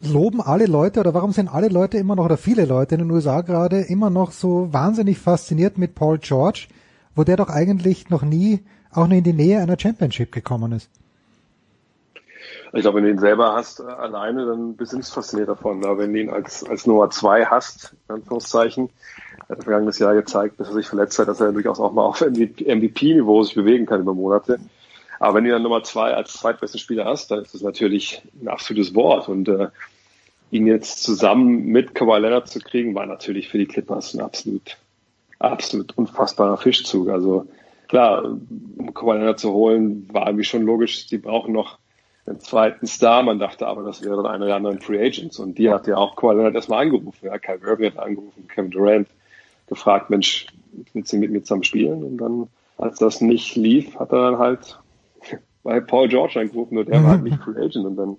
loben alle Leute oder warum sind alle Leute immer noch oder viele Leute in den USA gerade immer noch so wahnsinnig fasziniert mit Paul George, wo der doch eigentlich noch nie auch nur in die Nähe einer Championship gekommen ist? Ich glaube, wenn du ihn selber hast, äh, alleine, dann bist du nicht fasziniert davon. Aber wenn du ihn als, als Nummer zwei hast, in Anführungszeichen, hat er vergangenes Jahr gezeigt, dass er sich verletzt hat, dass er durchaus auch mal auf MVP-Niveau sich bewegen kann über Monate. Aber wenn du dann Nummer zwei als zweitbesten Spieler hast, dann ist das natürlich ein absolutes Wort. Und äh, ihn jetzt zusammen mit Kawhi Leonard zu kriegen, war natürlich für die Clippers ein absolut, absolut unfassbarer Fischzug. Also klar, um Kawhi Leonard zu holen, war irgendwie schon logisch, die brauchen noch einen zweiten Star. Man dachte aber, das wäre dann einer der anderen Free Agents. Und die hat ja auch Kawhi Leonard erstmal angerufen. Ja, Kyle Irving hat angerufen, Kevin Durant gefragt, Mensch, willst du mit mir zusammen spielen? Und dann, als das nicht lief, hat er dann halt (laughs) bei Paul George angerufen und er war halt nicht (laughs) Free Agent. Und dann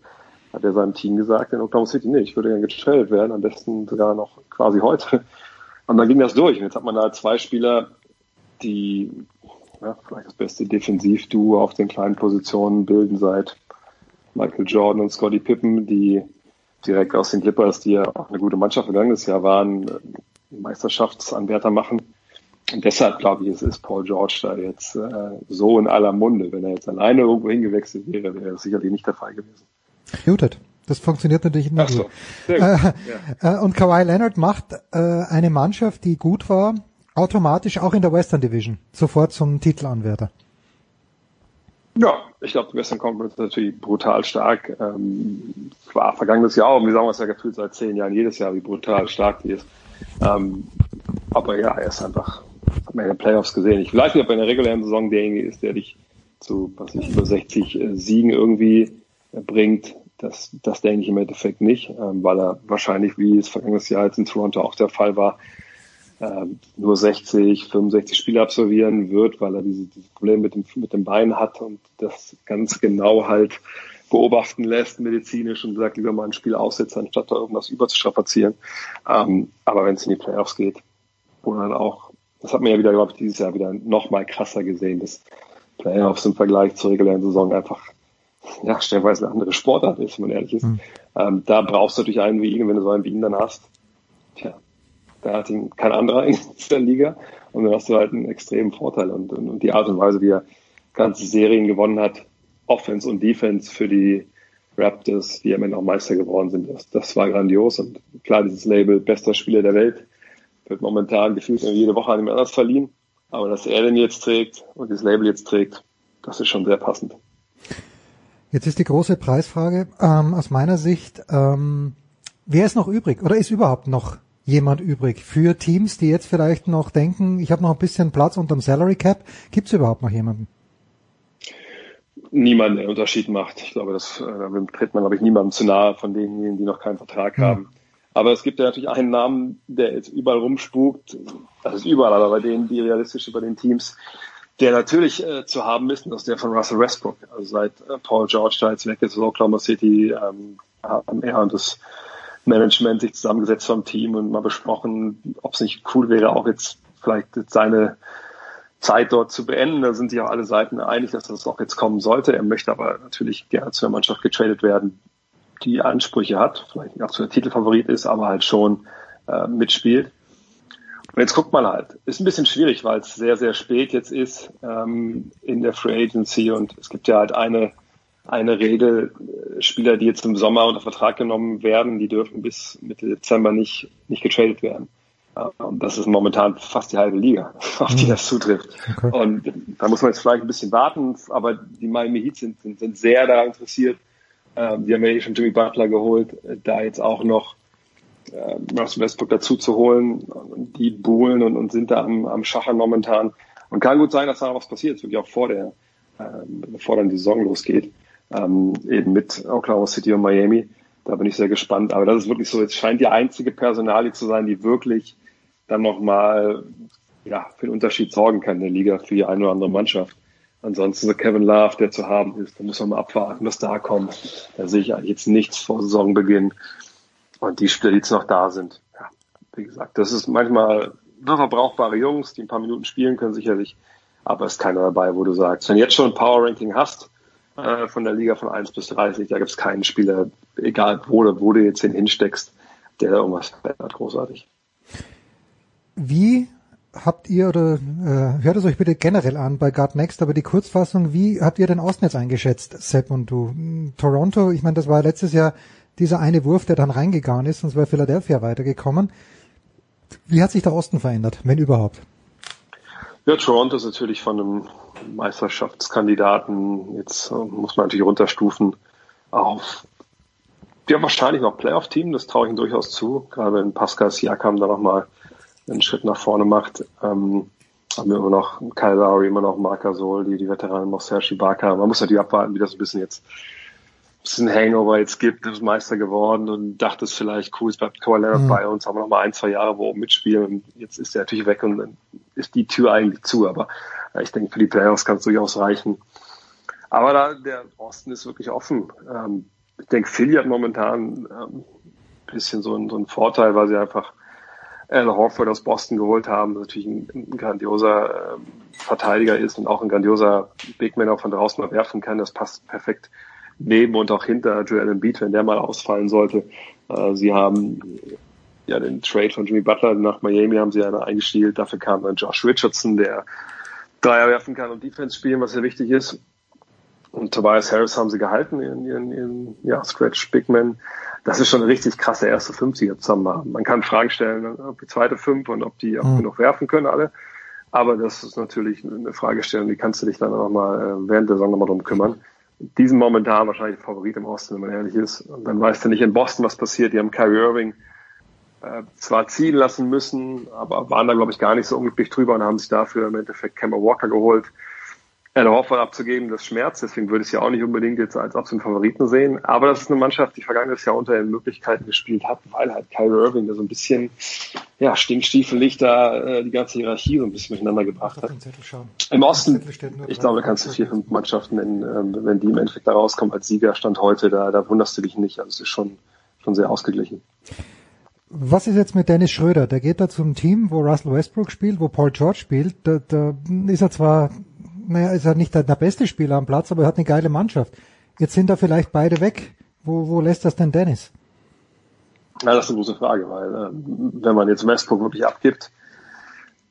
hat er seinem Team gesagt in Oklahoma City, nee, ich würde gerne getradet werden, am besten sogar noch quasi heute. Und dann ging das durch. Und jetzt hat man da zwei Spieler, die ja, vielleicht das beste Defensivduo auf den kleinen Positionen bilden seit Michael Jordan und Scotty Pippen, die direkt aus den Clippers, die ja auch eine gute Mannschaft vergangenes Jahr waren, äh, Meisterschaftsanwärter machen. Und deshalb glaube ich, es ist Paul George da jetzt äh, so in aller Munde. Wenn er jetzt alleine irgendwo hingewechselt wäre, wäre das sicherlich nicht der Fall gewesen. Muted. Das funktioniert natürlich nicht. So. Äh, ja. äh, und Kawhi Leonard macht äh, eine Mannschaft, die gut war, automatisch auch in der Western Division sofort zum Titelanwärter. Ja, ich glaube, die Western Conference ist natürlich brutal stark. Ähm, war vergangenes Jahr auch, wie sagen wir es ja gefühlt seit zehn Jahren jedes Jahr, wie brutal stark die ist. Ähm, aber ja, er ist einfach, hat man in den Playoffs gesehen. Ich weiß nicht, ob er in der regulären Saison derjenige ist, der dich zu, was ich, über 60 äh, Siegen irgendwie bringt. Das, das denke ich im Endeffekt nicht, ähm, weil er wahrscheinlich, wie es vergangenes Jahr jetzt in Toronto auch der Fall war, ähm, nur 60, 65 Spiele absolvieren wird, weil er diese, dieses Problem mit dem, mit dem Bein hat und das ganz genau halt beobachten lässt medizinisch und sagt, lieber mal ein Spiel aussetzen, anstatt da irgendwas überzustrapazieren. Ähm, aber wenn es in die Playoffs geht, wo dann auch, das hat man ja wieder, glaube ich, dieses Jahr wieder noch mal krasser gesehen, dass Playoffs im Vergleich zur regulären Saison einfach ja, stellenweise eine andere Sportart ist, wenn man ehrlich ist. Mhm. Ähm, da brauchst du natürlich einen wie ihn, wenn du so einen wie ihn dann hast. Tja, da hat ihn kein anderer (laughs) in der Liga. Und dann hast du halt einen extremen Vorteil und, und, und die Art und Weise, wie er ganze Serien gewonnen hat, Offense und Defense für die Raptors, die am Ende auch Meister geworden sind, das, das war grandios. Und klar, dieses Label bester Spieler der Welt wird momentan gefühlt jede Woche an jemand anders verliehen, aber dass er den jetzt trägt und dieses Label jetzt trägt, das ist schon sehr passend. Jetzt ist die große Preisfrage ähm, aus meiner Sicht, ähm, wer ist noch übrig oder ist überhaupt noch jemand übrig für Teams, die jetzt vielleicht noch denken, ich habe noch ein bisschen Platz unterm Salary Cap? Gibt es überhaupt noch jemanden? Niemand, der Unterschied macht. Ich glaube, das äh, tritt man, glaube ich, niemandem zu nahe von denjenigen, die noch keinen Vertrag mhm. haben. Aber es gibt ja natürlich einen Namen, der jetzt überall rumspukt. Das ist überall, aber bei denen, die realistisch über den Teams der natürlich äh, zu haben ist, und das ist der von Russell Westbrook. Also seit äh, Paul George da jetzt weg ist Oklahoma City, ähm, haben er und das Management sich zusammengesetzt vom Team und mal besprochen, ob es nicht cool wäre, auch jetzt vielleicht jetzt seine Zeit dort zu beenden. Da sind sich auch alle Seiten einig, dass das auch jetzt kommen sollte. Er möchte aber natürlich gerne zu einer Mannschaft getradet werden, die Ansprüche hat, vielleicht nicht auch zu der Titelfavorit ist, aber halt schon äh, mitspielt. Und jetzt guckt man halt. Ist ein bisschen schwierig, weil es sehr, sehr spät jetzt ist ähm, in der Free Agency und es gibt ja halt eine, eine Regel, äh, Spieler, die jetzt im Sommer unter Vertrag genommen werden, die dürfen bis Mitte Dezember nicht, nicht getradet werden. Und das ist momentan fast die halbe Liga, (laughs) auf die mhm. das zutrifft. Okay. Und da muss man jetzt vielleicht ein bisschen warten, aber die Miami Heat sind, sind, sind sehr daran interessiert. Ähm, die haben ja eh schon Jimmy Butler geholt, da jetzt auch noch äh, Russell Westbrook dazu zu holen. Die buhlen und, und sind da am, am Schachern momentan. Und kann gut sein, dass da noch was passiert, wirklich auch vor der, äh, bevor dann die Saison losgeht, ähm, eben mit Oklahoma City und Miami. Da bin ich sehr gespannt. Aber das ist wirklich so, es scheint die einzige Personalie zu sein, die wirklich dann nochmal ja, für den Unterschied sorgen kann in der Liga für die eine oder andere Mannschaft. Ansonsten so Kevin Love, der zu haben ist, da muss man mal abwarten, was da kommt. Da sehe ich eigentlich jetzt nichts vor Saisonbeginn. Und die Spieler, die jetzt noch da sind, ja, wie gesagt, das ist manchmal noch brauchbare Jungs, die ein paar Minuten spielen können, sicherlich. Aber es ist keiner dabei, wo du sagst, wenn du jetzt schon ein Power Ranking hast, äh, von der Liga von 1 bis 30, da gibt es keinen Spieler, egal wo, wo du jetzt hinsteckst, der da irgendwas verändert, großartig. Wie habt ihr oder äh, hört es euch bitte generell an bei Guard Next, aber die Kurzfassung, wie habt ihr den Osten jetzt eingeschätzt, Sepp und du? Toronto, ich meine, das war letztes Jahr dieser eine Wurf, der dann reingegangen ist, sonst wäre Philadelphia weitergekommen. Wie hat sich der Osten verändert, wenn überhaupt? Ja, Toronto ist natürlich von einem Meisterschaftskandidaten, jetzt äh, muss man natürlich runterstufen, auf ja, wahrscheinlich noch Playoff-Team, das traue ich ihm durchaus zu, gerade wenn Pascal Siakam da nochmal einen Schritt nach vorne macht. Ähm, haben wir immer noch Kyle Lowry, immer noch Marc Gasol, die, die Veteranen noch Serge Ibaka. Man muss natürlich abwarten, wie das ein bisschen jetzt es ein Hangover jetzt gibt, ist Meister geworden und dachte es vielleicht cool, es bleibt Kawhi Leonard mhm. bei uns, haben wir noch mal ein, zwei Jahre, wo wir mitspielen und jetzt ist er natürlich weg und dann ist die Tür eigentlich zu, aber äh, ich denke, für die Playoffs kann es durchaus reichen. Aber da, der Osten ist wirklich offen. Ähm, ich denke, Philly hat momentan ähm, bisschen so, ein, so einen Vorteil, weil sie einfach Al Horford aus Boston geholt haben, der natürlich ein, ein grandioser äh, Verteidiger ist und auch ein grandioser Big Man auch von draußen mal werfen kann. Das passt perfekt neben und auch hinter Joel Embiid, wenn der mal ausfallen sollte. Äh, sie haben ja den Trade von Jimmy Butler nach Miami haben sie ja eingestielt. Dafür kam dann Josh Richardson, der Dreier werfen kann und Defense spielen, was sehr wichtig ist. Und Tobias Harris haben sie gehalten, ihren, ihren, ihren ja, Scratch Bigman. Das ist schon eine richtig krasse erste 50er zusammen haben. Man kann Fragen stellen, ob die zweite fünf und ob die auch mhm. genug werfen können alle. Aber das ist natürlich eine Fragestellung, die kannst du dich dann auch mal äh, während der Saison nochmal drum kümmern. Diesen momentan wahrscheinlich Favorit im Osten, wenn man ehrlich ist. Und dann weißt du nicht in Boston, was passiert. Die haben Kyrie Irving äh, zwar ziehen lassen müssen, aber waren da, glaube ich, gar nicht so unglücklich drüber und haben sich dafür im Endeffekt Kemba Walker geholt. Al Horford abzugeben, das schmerzt, deswegen würde ich es ja auch nicht unbedingt jetzt als absoluten Favoriten sehen. Aber das ist eine Mannschaft, die vergangenes Jahr unter den Möglichkeiten gespielt hat, weil halt Kyrie Irving da so ein bisschen, ja, stinkstiefelig da äh, die ganze Hierarchie so ein bisschen durcheinander gebracht hat. Im Osten, ich glaube, da kannst du vier, fünf Mannschaften nennen, ähm, wenn die im Endeffekt da rauskommen als Sieger, stand heute, da, da wunderst du dich nicht. Also es ist schon, schon sehr ausgeglichen. Was ist jetzt mit Dennis Schröder? Der geht da zum Team, wo Russell Westbrook spielt, wo Paul George spielt. Da, da ist er zwar, naja, ist er nicht der, der beste Spieler am Platz, aber er hat eine geile Mannschaft. Jetzt sind da vielleicht beide weg. Wo, wo lässt das denn Dennis? Ja, das ist eine große Frage, weil äh, wenn man jetzt Westbrook wirklich abgibt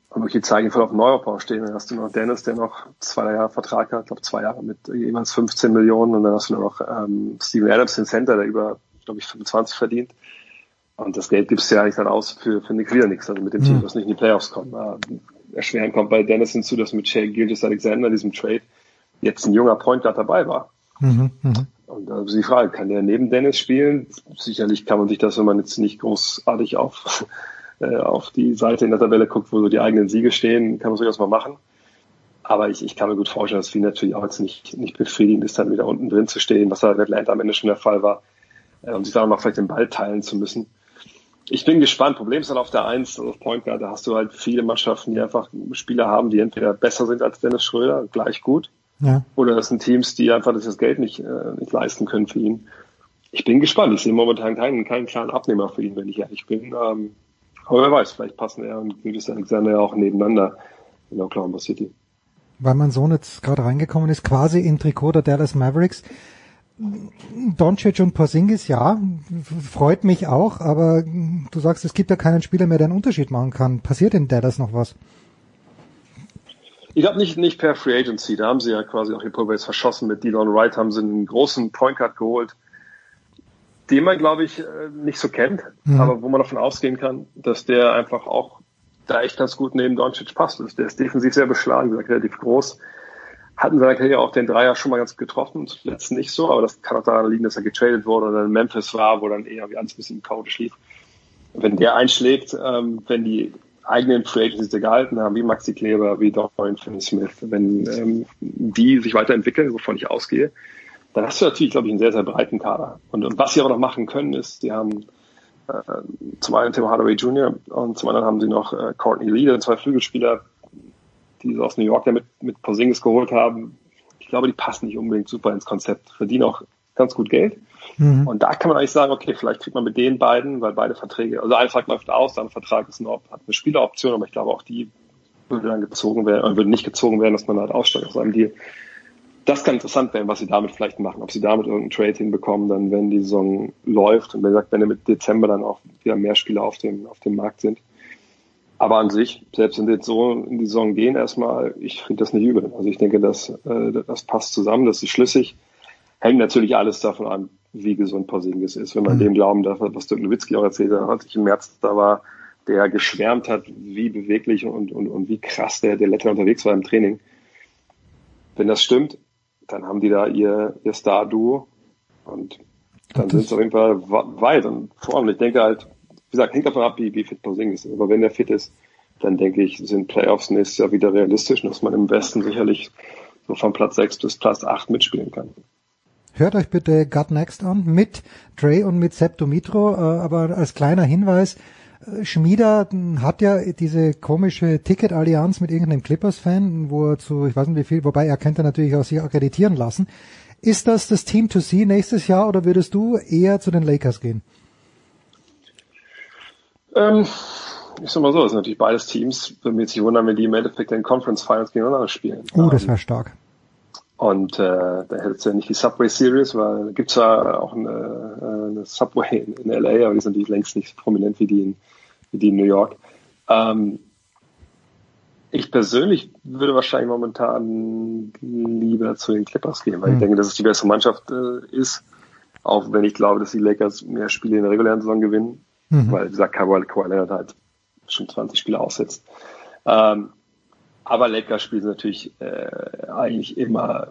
und wirklich die Zeichen voll auf dem Neuaufbau stehen, dann hast du noch Dennis, der noch zwei Jahre Vertrag hat, ich glaube zwei Jahre mit jeweils 15 Millionen und dann hast du noch ähm, Steven Adams, den Center, der über, glaube ich, 25 verdient. Und das Geld gibst du ja eigentlich dann aus für, für nix wieder nichts, also mit dem Team, mhm. was nicht in die Playoffs kommt. Erschwerend kommt bei Dennis hinzu, dass mit Shea Gilgis Alexander diesem Trade jetzt ein junger Point Guard dabei war. Mhm, mh. Und da ist die Frage, kann der neben Dennis spielen? Sicherlich kann man sich das, wenn man jetzt nicht großartig auf, (laughs) äh, auf die Seite in der Tabelle guckt, wo so die eigenen Siege stehen, kann man durchaus mal machen. Aber ich, ich kann mir gut vorstellen, dass für ihn natürlich auch jetzt nicht, nicht befriedigend ist, dann wieder unten drin zu stehen, was halt in Atlanta am Ende schon der Fall war, äh, um sich dann noch vielleicht den Ball teilen zu müssen ich bin gespannt. Problem ist halt auf der Eins, also auf Point Guard, da hast du halt viele Mannschaften, die einfach Spieler haben, die entweder besser sind als Dennis Schröder, gleich gut, ja. oder das sind Teams, die einfach das Geld nicht, äh, nicht leisten können für ihn. Ich bin gespannt. Ich sehe momentan keinen, keinen klaren Abnehmer für ihn, wenn ich ehrlich bin. Ähm, aber wer weiß, vielleicht passen er und Gilgis Alexander ja auch nebeneinander in Oklahoma City. Weil mein Sohn jetzt gerade reingekommen ist, quasi in Trikot der Dallas Mavericks. Doncic und Porzingis, ja, freut mich auch, aber du sagst, es gibt ja keinen Spieler mehr, der einen Unterschied machen kann. Passiert in Dallas noch was? Ich glaube nicht, nicht per Free Agency. Da haben sie ja quasi auch ihr Pulver verschossen. Mit Dylan Wright haben sie einen großen Point Guard geholt, den man, glaube ich, äh, nicht so kennt, mhm. aber wo man davon ausgehen kann, dass der einfach auch da echt ganz gut neben Doncic passt. Der ist defensiv sehr beschlagen, relativ groß hatten seiner Karriere auch den Dreier schon mal ganz getroffen, zuletzt nicht so, aber das kann auch daran liegen, dass er getradet wurde und dann in Memphis war, wo dann eher wie alles ein bisschen chaotisch lief. Wenn der einschlägt, ähm, wenn die eigenen Free Agents gehalten haben, wie Maxi Kleber, wie Dorian Finney-Smith, wenn ähm, die sich weiterentwickeln, wovon ich ausgehe, dann hast du natürlich, glaube ich, einen sehr, sehr breiten Kader. Und, und was sie aber noch machen können, ist, sie haben äh, zum einen Tim Hardaway Jr. und zum anderen haben sie noch äh, Courtney Lee, zwei Flügelspieler, die sie aus New York damit mit Porzingis geholt haben, ich glaube, die passen nicht unbedingt super ins Konzept, verdienen auch ganz gut Geld. Mhm. Und da kann man eigentlich sagen, okay, vielleicht kriegt man mit den beiden, weil beide Verträge, also ein Vertrag läuft aus, der andere Vertrag ist eine, hat eine Spieleroption, aber ich glaube auch die würde dann gezogen werden, oder würde nicht gezogen werden, dass man halt aussteigt aus einem Deal. Das kann interessant werden, was sie damit vielleicht machen. Ob sie damit irgendeinen Trade hinbekommen, dann wenn die Saison läuft und wenn sagt, wenn mit Dezember dann auch wieder mehr Spieler auf dem, auf dem Markt sind. Aber an sich, selbst wenn wir jetzt so in die Saison gehen erstmal, ich finde das nicht übel. Also ich denke, das, äh, das passt zusammen, das ist schlüssig. Hängt natürlich alles davon an, wie gesund Porzingis ist. Wenn man mhm. dem glauben darf, was Dirk Nowitzki auch erzählt hat, als ich im März da war, der geschwärmt hat, wie beweglich und, und, und wie krass der, der Letter unterwegs war im Training. Wenn das stimmt, dann haben die da ihr, ihr Star-Duo und dann sind sie auf jeden Fall weit. Und vor allem, ich denke halt, wie gesagt, hängt davon ab, wie, wie fit Porzingis ist. Aber wenn er fit ist, dann denke ich, sind Playoffs nächstes Jahr wieder realistisch dass man im Westen sicherlich so von Platz 6 bis Platz 8 mitspielen kann. Hört euch bitte Gut Next an mit Dre und mit Sepp äh, aber als kleiner Hinweis, äh, Schmieder hat ja diese komische Ticket-Allianz mit irgendeinem Clippers-Fan, wo er zu, ich weiß nicht wie viel, wobei er könnte natürlich auch sich akkreditieren lassen. Ist das das Team to see nächstes Jahr oder würdest du eher zu den Lakers gehen? Ähm, Ich sag mal so, es sind natürlich beides Teams, würde mich nicht wundern, wenn die im Endeffekt in Conference Finals gegeneinander spielen. Oh, das wäre stark. Und äh, da hättest du ja nicht die Subway Series, weil da gibt's ja auch eine, eine Subway in, in LA, aber die sind natürlich längst nicht so prominent wie die in, wie die in New York. Ähm, ich persönlich würde wahrscheinlich momentan lieber zu den Clippers gehen, weil Hm. ich denke, dass es die bessere Mannschaft äh, ist, auch wenn ich glaube, dass die Lakers mehr Spiele in der regulären Saison gewinnen, Mhm. weil, wie gesagt, Kawhi Kawhi Leonard halt schon 20 Spiele aussetzt. Ähm, aber Lakers spielen natürlich äh, eigentlich immer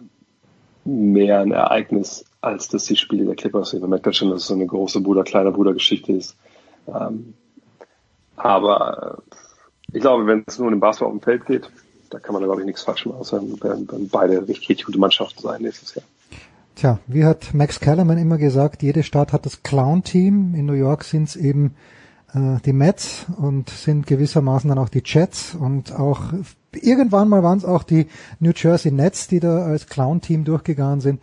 mehr ein Ereignis, als dass die Spiele der Clippers sind. Man merkt ja schon, dass es so eine große Bruder-kleiner Bruder-Geschichte ist. Ähm, aber äh, ich glaube, wenn es nur um den Basketball auf dem Feld geht, da kann man, glaube ich, nichts falsch machen, außer werden, beide richtig gute Mannschaften sein nächstes Jahr. Tja, wie hat Max Kellerman immer gesagt, jede Stadt hat das Clown-Team. In New York sind es eben äh, die Mets und sind gewissermaßen dann auch die Jets und auch irgendwann mal waren es auch die New Jersey Nets, die da als Clown-Team durchgegangen sind.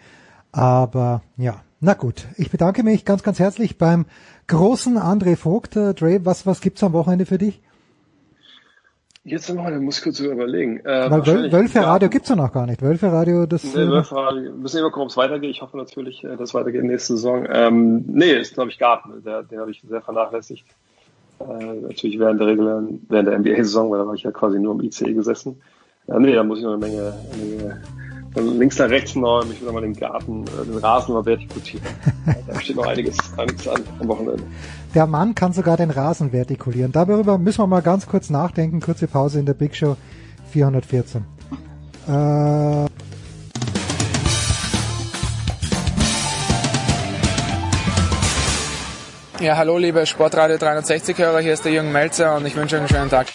Aber ja, na gut. Ich bedanke mich ganz, ganz herzlich beim großen André Vogt. Äh, Dre, was, was gibt's am Wochenende für dich? Jetzt noch mal, muss ich kurz überlegen. Äh, Weil Wöl wahrscheinlich- Wölfe Radio gibt's ja noch gar nicht. Wölfe Radio, das... Nee, äh, wir fahren- wir müssen immer gucken, ob es weitergeht. Ich hoffe natürlich, äh, dass es weitergeht nächste Saison. Ähm, nee, ist glaube ich Garten. Der, den habe ich sehr vernachlässigt. Äh, natürlich während der regulären, während der NBA-Saison, weil da war ich ja quasi nur im ICE gesessen. Äh, nee, da muss ich noch eine Menge, eine Menge von links nach rechts noch, ich will noch mal den Garten, äh, den Rasen mal vertikutieren. (laughs) da steht noch einiges, einiges an am Wochenende. Der Mann kann sogar den Rasen vertikulieren. Darüber müssen wir mal ganz kurz nachdenken. Kurze Pause in der Big Show 414. Äh, Ja, hallo liebe Sportradio 360-Hörer, hier ist der Jürgen Melzer und ich wünsche euch einen schönen Tag.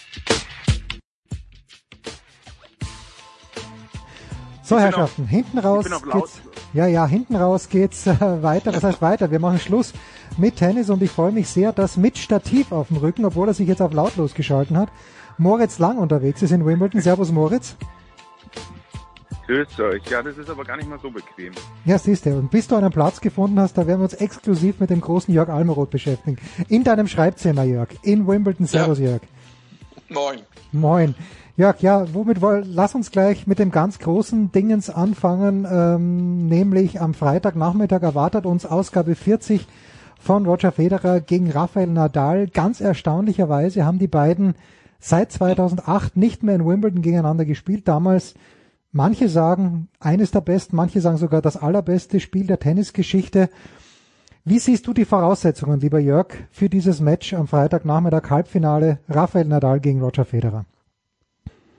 So, Herrschaften, hinten raus auf geht's. Ja, ja, hinten raus geht's äh, weiter. Was heißt weiter? Wir machen Schluss mit Tennis und ich freue mich sehr, dass mit Stativ auf dem Rücken, obwohl er sich jetzt auf lautlos geschalten hat, Moritz Lang unterwegs ist in Wimbledon. Servus Moritz. Grüßt euch. Ja, das ist aber gar nicht mal so bequem. Ja, siehst du. Und bis du einen Platz gefunden hast, da werden wir uns exklusiv mit dem großen Jörg Almeroth beschäftigen. In deinem Schreibzimmer, Jörg. In Wimbledon. Servus, Jörg. Moin. Moin. Jörg, ja, womit woll, lass uns gleich mit dem ganz großen Dingens anfangen, ähm, nämlich am Freitagnachmittag erwartet uns Ausgabe 40 von Roger Federer gegen Rafael Nadal. Ganz erstaunlicherweise haben die beiden seit 2008 nicht mehr in Wimbledon gegeneinander gespielt. Damals, manche sagen eines der besten, manche sagen sogar das allerbeste Spiel der Tennisgeschichte. Wie siehst du die Voraussetzungen, lieber Jörg, für dieses Match am Freitagnachmittag Halbfinale Rafael Nadal gegen Roger Federer?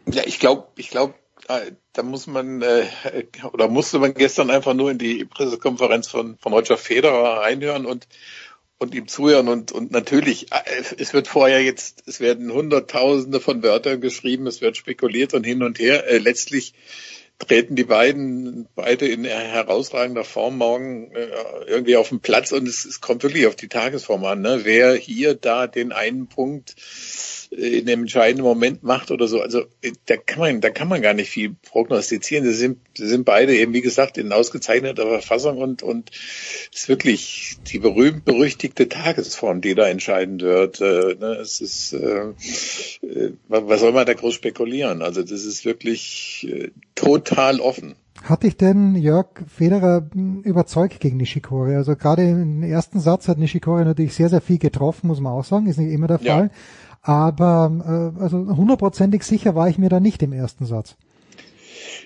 Ja, ich glaube, ich glaube, da muss man äh, oder musste man gestern einfach nur in die Pressekonferenz von, von Roger Federer reinhören und und ihm zuhören und und natürlich äh, es wird vorher jetzt es werden hunderttausende von Wörtern geschrieben es wird spekuliert und hin und her äh, letztlich treten die beiden beide in herausragender Form morgen äh, irgendwie auf den Platz und es, es kommt wirklich auf die Tagesform an ne? wer hier da den einen Punkt äh, in dem entscheidenden Moment macht oder so. Also da kann man, da kann man gar nicht viel prognostizieren. Sie sind, sie sind beide eben, wie gesagt, in ausgezeichneter Verfassung und und es ist wirklich die berühmt berüchtigte Tagesform, die da entscheiden wird. Äh, ne, es ist, äh, äh, was soll man da groß spekulieren? Also das ist wirklich äh, total offen. Hat dich denn Jörg Federer hm, überzeugt gegen Nishikori? Also gerade im ersten Satz hat Nishikori natürlich sehr, sehr viel getroffen, muss man auch sagen, ist nicht immer der Ja. Aber äh, also hundertprozentig sicher war ich mir da nicht im ersten Satz.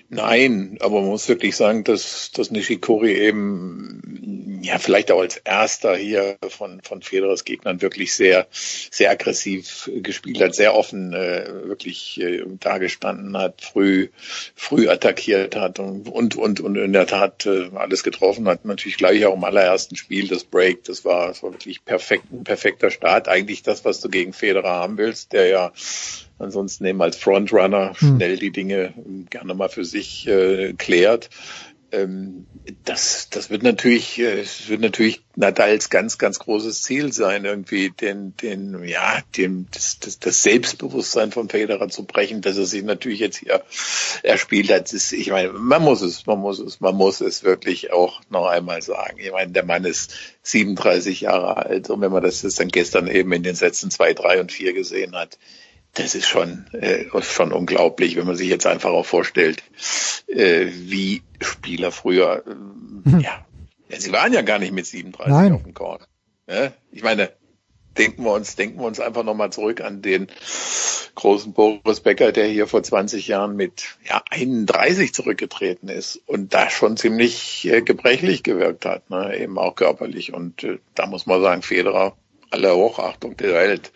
Nein, aber man muss wirklich sagen, dass, dass Nishikori eben, ja, vielleicht auch als erster hier von, von Federers Gegnern wirklich sehr, sehr aggressiv gespielt hat, sehr offen, äh, wirklich äh, da gestanden hat, früh, früh attackiert hat und, und, und, und in der Tat äh, alles getroffen hat. Natürlich gleich auch im allerersten Spiel das Break, das war, das war wirklich perfekt, ein perfekter Start. Eigentlich das, was du gegen Federer haben willst, der ja ansonsten eben als Frontrunner Hm. schnell die Dinge gerne mal für sich äh, klärt. Äh, ähm, das, das wird natürlich, äh, wird natürlich Nadals ganz, ganz großes Ziel sein, irgendwie den, den, ja, dem, das, das, das Selbstbewusstsein von Federer zu brechen, dass er sich natürlich jetzt hier erspielt hat. Ist, ich meine, man muss es, man muss es, man muss es wirklich auch noch einmal sagen. Ich meine, der Mann ist 37 Jahre alt und wenn man das jetzt dann gestern eben in den Sätzen zwei, drei und vier gesehen hat, das ist schon, äh, schon unglaublich, wenn man sich jetzt einfach auch vorstellt, äh, wie Spieler früher, äh, hm. ja, sie waren ja gar nicht mit 37 Nein. auf dem Court. Ja? Ich meine, denken wir uns, denken wir uns einfach nochmal zurück an den großen Boris Becker, der hier vor 20 Jahren mit ja, 31 zurückgetreten ist und da schon ziemlich äh, gebrechlich gewirkt hat, ne? eben auch körperlich. Und äh, da muss man sagen, Federer, alle Hochachtung der Welt,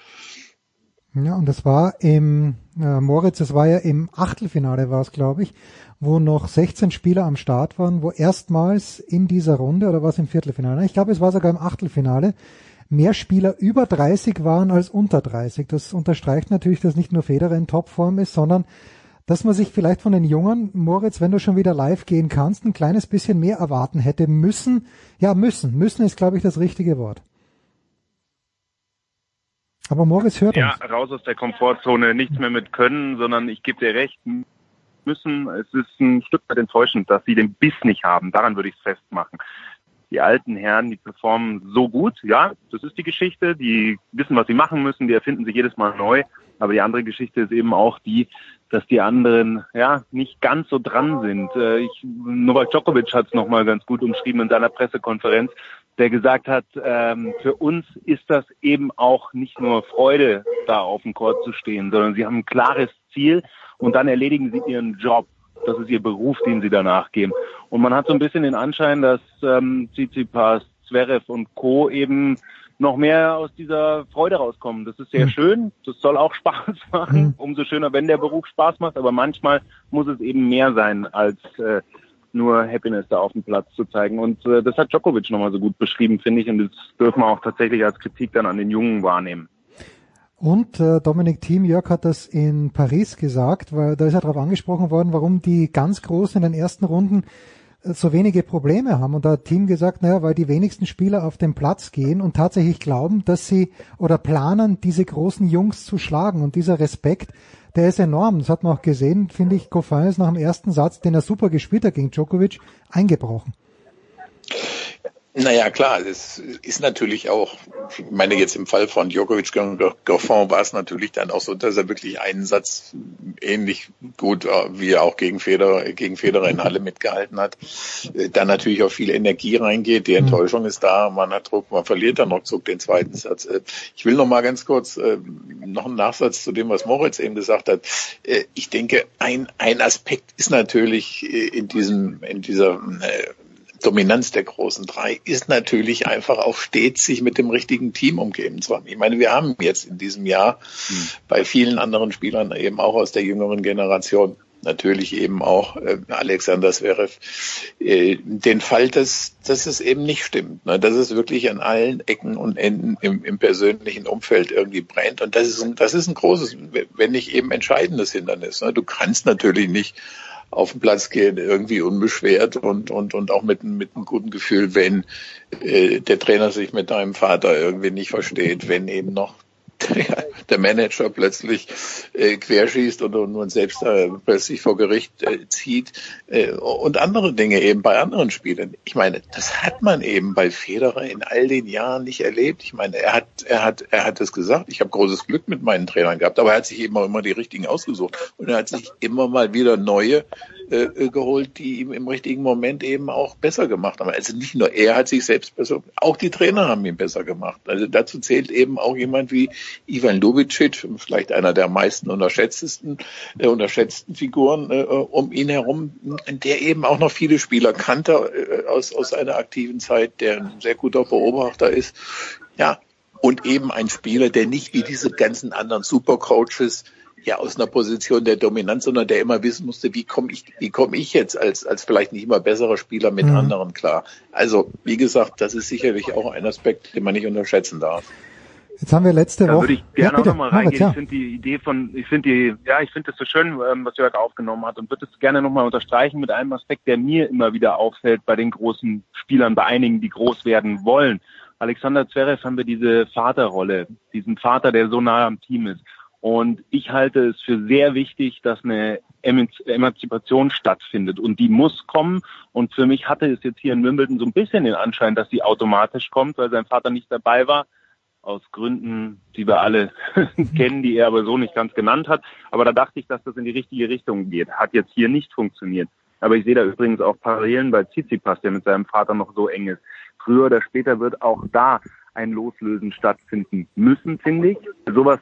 ja, und das war im, äh, Moritz, das war ja im Achtelfinale war es, glaube ich, wo noch 16 Spieler am Start waren, wo erstmals in dieser Runde, oder war es im Viertelfinale? Ich glaube, es war sogar im Achtelfinale, mehr Spieler über 30 waren als unter 30. Das unterstreicht natürlich, dass nicht nur Federer in Topform ist, sondern dass man sich vielleicht von den Jungen, Moritz, wenn du schon wieder live gehen kannst, ein kleines bisschen mehr erwarten hätte müssen. Ja, müssen. Müssen ist, glaube ich, das richtige Wort. Aber Moritz hört ja, uns. Ja, raus aus der Komfortzone, nichts mehr mit können, sondern ich gebe dir recht, müssen. Es ist ein Stück weit enttäuschend, dass sie den Biss nicht haben. Daran würde ich es festmachen. Die alten Herren, die performen so gut. Ja, das ist die Geschichte. Die wissen, was sie machen müssen. Die erfinden sich jedes Mal neu. Aber die andere Geschichte ist eben auch die, dass die anderen ja nicht ganz so dran sind. Äh, ich, Novak Djokovic hat es nochmal ganz gut umschrieben in seiner Pressekonferenz der gesagt hat, ähm, für uns ist das eben auch nicht nur Freude, da auf dem Court zu stehen, sondern sie haben ein klares Ziel und dann erledigen sie ihren Job. Das ist ihr Beruf, den sie danach gehen. Und man hat so ein bisschen den Anschein, dass ähm, Tsitsipas, Zverev und Co. eben noch mehr aus dieser Freude rauskommen. Das ist sehr mhm. schön, das soll auch (laughs) Spaß machen. Mhm. Umso schöner, wenn der Beruf Spaß macht, aber manchmal muss es eben mehr sein als äh, nur Happiness da auf dem Platz zu zeigen. Und äh, das hat Djokovic nochmal so gut beschrieben, finde ich. Und das dürfen wir auch tatsächlich als Kritik dann an den Jungen wahrnehmen. Und äh, Dominik Thiem, Jörg hat das in Paris gesagt, weil da ist ja darauf angesprochen worden, warum die ganz Großen in den ersten Runden so wenige Probleme haben. Und da hat Team gesagt, naja, weil die wenigsten Spieler auf den Platz gehen und tatsächlich glauben, dass sie oder planen, diese großen Jungs zu schlagen. Und dieser Respekt, der ist enorm. Das hat man auch gesehen, finde ich, Goffin ist nach dem ersten Satz, den er super gespielt hat gegen Djokovic, eingebrochen. Naja, klar, es ist natürlich auch, ich meine jetzt im Fall von Djokovic gegen Goffin war es natürlich dann auch so, dass er wirklich einen Satz ähnlich gut, äh, wie er auch gegen Federer, gegen Federer in Halle mitgehalten hat, äh, dann natürlich auch viel Energie reingeht, die mhm. Enttäuschung ist da, man hat Druck, man verliert dann ruckzuck den zweiten Satz. Äh, ich will noch mal ganz kurz noch einen Nachsatz zu dem, was Moritz eben gesagt hat. Ich denke, ein, ein Aspekt ist natürlich in diesem, in dieser Dominanz der großen drei ist natürlich einfach auch stets sich mit dem richtigen Team umgeben zu haben. Ich meine, wir haben jetzt in diesem Jahr mhm. bei vielen anderen Spielern eben auch aus der jüngeren Generation natürlich eben auch äh, Alexander Zverev, äh, den Fall, dass, dass es eben nicht stimmt, ne? dass es wirklich an allen Ecken und Enden im, im persönlichen Umfeld irgendwie brennt. Und das ist, ein, das ist ein großes, wenn nicht eben entscheidendes Hindernis. Ne? Du kannst natürlich nicht auf den Platz gehen, irgendwie unbeschwert und, und, und auch mit, mit einem guten Gefühl, wenn äh, der Trainer sich mit deinem Vater irgendwie nicht versteht, wenn eben noch (laughs) der Manager plötzlich äh, querschießt und, und, und selbst äh, plötzlich vor Gericht äh, zieht äh, und andere Dinge eben bei anderen Spielern. Ich meine, das hat man eben bei Federer in all den Jahren nicht erlebt. Ich meine, er hat, er hat, er hat es gesagt. Ich habe großes Glück mit meinen Trainern gehabt, aber er hat sich eben auch immer die richtigen ausgesucht und er hat sich immer mal wieder neue äh, geholt, die ihm im richtigen Moment eben auch besser gemacht haben. Also nicht nur er hat sich selbst besser, auch die Trainer haben ihn besser gemacht. Also dazu zählt eben auch jemand wie Ivan Lubicic, vielleicht einer der meisten unterschätztesten, äh, unterschätzten Figuren äh, um ihn herum, der eben auch noch viele Spieler kannte äh, aus, aus einer aktiven Zeit, der ein sehr guter Beobachter ist. Ja, und eben ein Spieler, der nicht wie diese ganzen anderen Supercoaches ja aus einer Position der Dominanz, sondern der immer wissen musste, wie komme ich, wie komme ich jetzt als, als vielleicht nicht immer besserer Spieler mit mhm. anderen klar. Also, wie gesagt, das ist sicherlich auch ein Aspekt, den man nicht unterschätzen darf. Jetzt haben wir letzte Da Woche. würde ich gerne ja, auch nochmal reingehen. ja. Ich finde die Idee von, ich finde die, ja, ich finde es so schön, ähm, was Jörg aufgenommen hat und würde es gerne nochmal unterstreichen mit einem Aspekt, der mir immer wieder auffällt bei den großen Spielern, bei einigen, die groß werden wollen. Alexander Zverev haben wir diese Vaterrolle, diesen Vater, der so nah am Team ist. Und ich halte es für sehr wichtig, dass eine Emanz- Emanzipation stattfindet. Und die muss kommen. Und für mich hatte es jetzt hier in Wimbledon so ein bisschen den Anschein, dass sie automatisch kommt, weil sein Vater nicht dabei war aus Gründen, die wir alle (laughs) kennen, die er aber so nicht ganz genannt hat. Aber da dachte ich, dass das in die richtige Richtung geht. Hat jetzt hier nicht funktioniert. Aber ich sehe da übrigens auch Parallelen bei Tsitsipas, der mit seinem Vater noch so eng ist. Früher oder später wird auch da ein Loslösen stattfinden müssen, finde ich. Sowas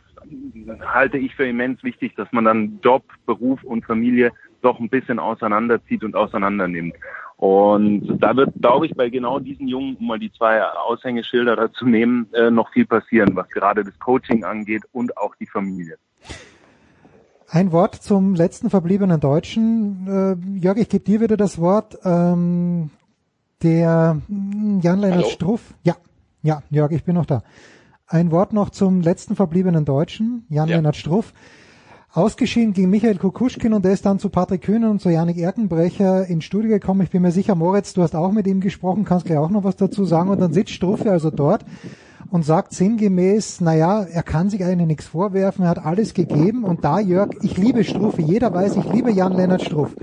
halte ich für immens wichtig, dass man dann Job, Beruf und Familie doch ein bisschen auseinanderzieht und auseinandernimmt. Und da wird, glaube ich, bei genau diesen Jungen, um mal die zwei Aushängeschilder dazu nehmen, äh, noch viel passieren, was gerade das Coaching angeht und auch die Familie. Ein Wort zum letzten verbliebenen Deutschen. Äh, Jörg, ich gebe dir wieder das Wort. Ähm, der mm, Jan-Lennart? Struff. Ja, ja, Jörg, ich bin noch da. Ein Wort noch zum letzten verbliebenen Deutschen, Jan-Lennart Struff. Ausgeschieden gegen Michael Kukuschkin und der ist dann zu Patrick Kühner und zu Janik Erkenbrecher ins Studio gekommen. Ich bin mir sicher, Moritz, du hast auch mit ihm gesprochen, kannst gleich auch noch was dazu sagen. Und dann sitzt Struffe also dort und sagt sinngemäß, naja, er kann sich eigentlich nichts vorwerfen, er hat alles gegeben. Und da, Jörg, ich liebe Struffe, jeder weiß, ich liebe Jan-Lennart Struff.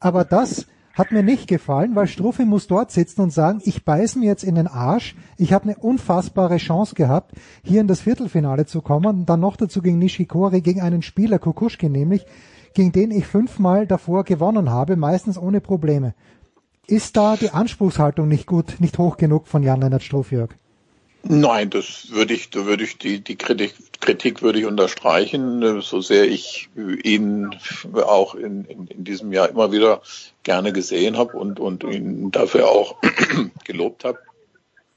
Aber das hat mir nicht gefallen, weil Struffe muss dort sitzen und sagen, ich beiß mir jetzt in den Arsch, ich habe eine unfassbare Chance gehabt, hier in das Viertelfinale zu kommen und dann noch dazu gegen Nishikori, gegen einen Spieler, Kukuschkin nämlich, gegen den ich fünfmal davor gewonnen habe, meistens ohne Probleme. Ist da die Anspruchshaltung nicht gut, nicht hoch genug von Jan-Lennart Struff, Jörg? Nein, das würde ich, da würde ich die, die Kritik, Kritik würde ich unterstreichen, so sehr ich ihn auch in, in, in diesem Jahr immer wieder gerne gesehen habe und, und ihn dafür auch (clears throat) gelobt habe.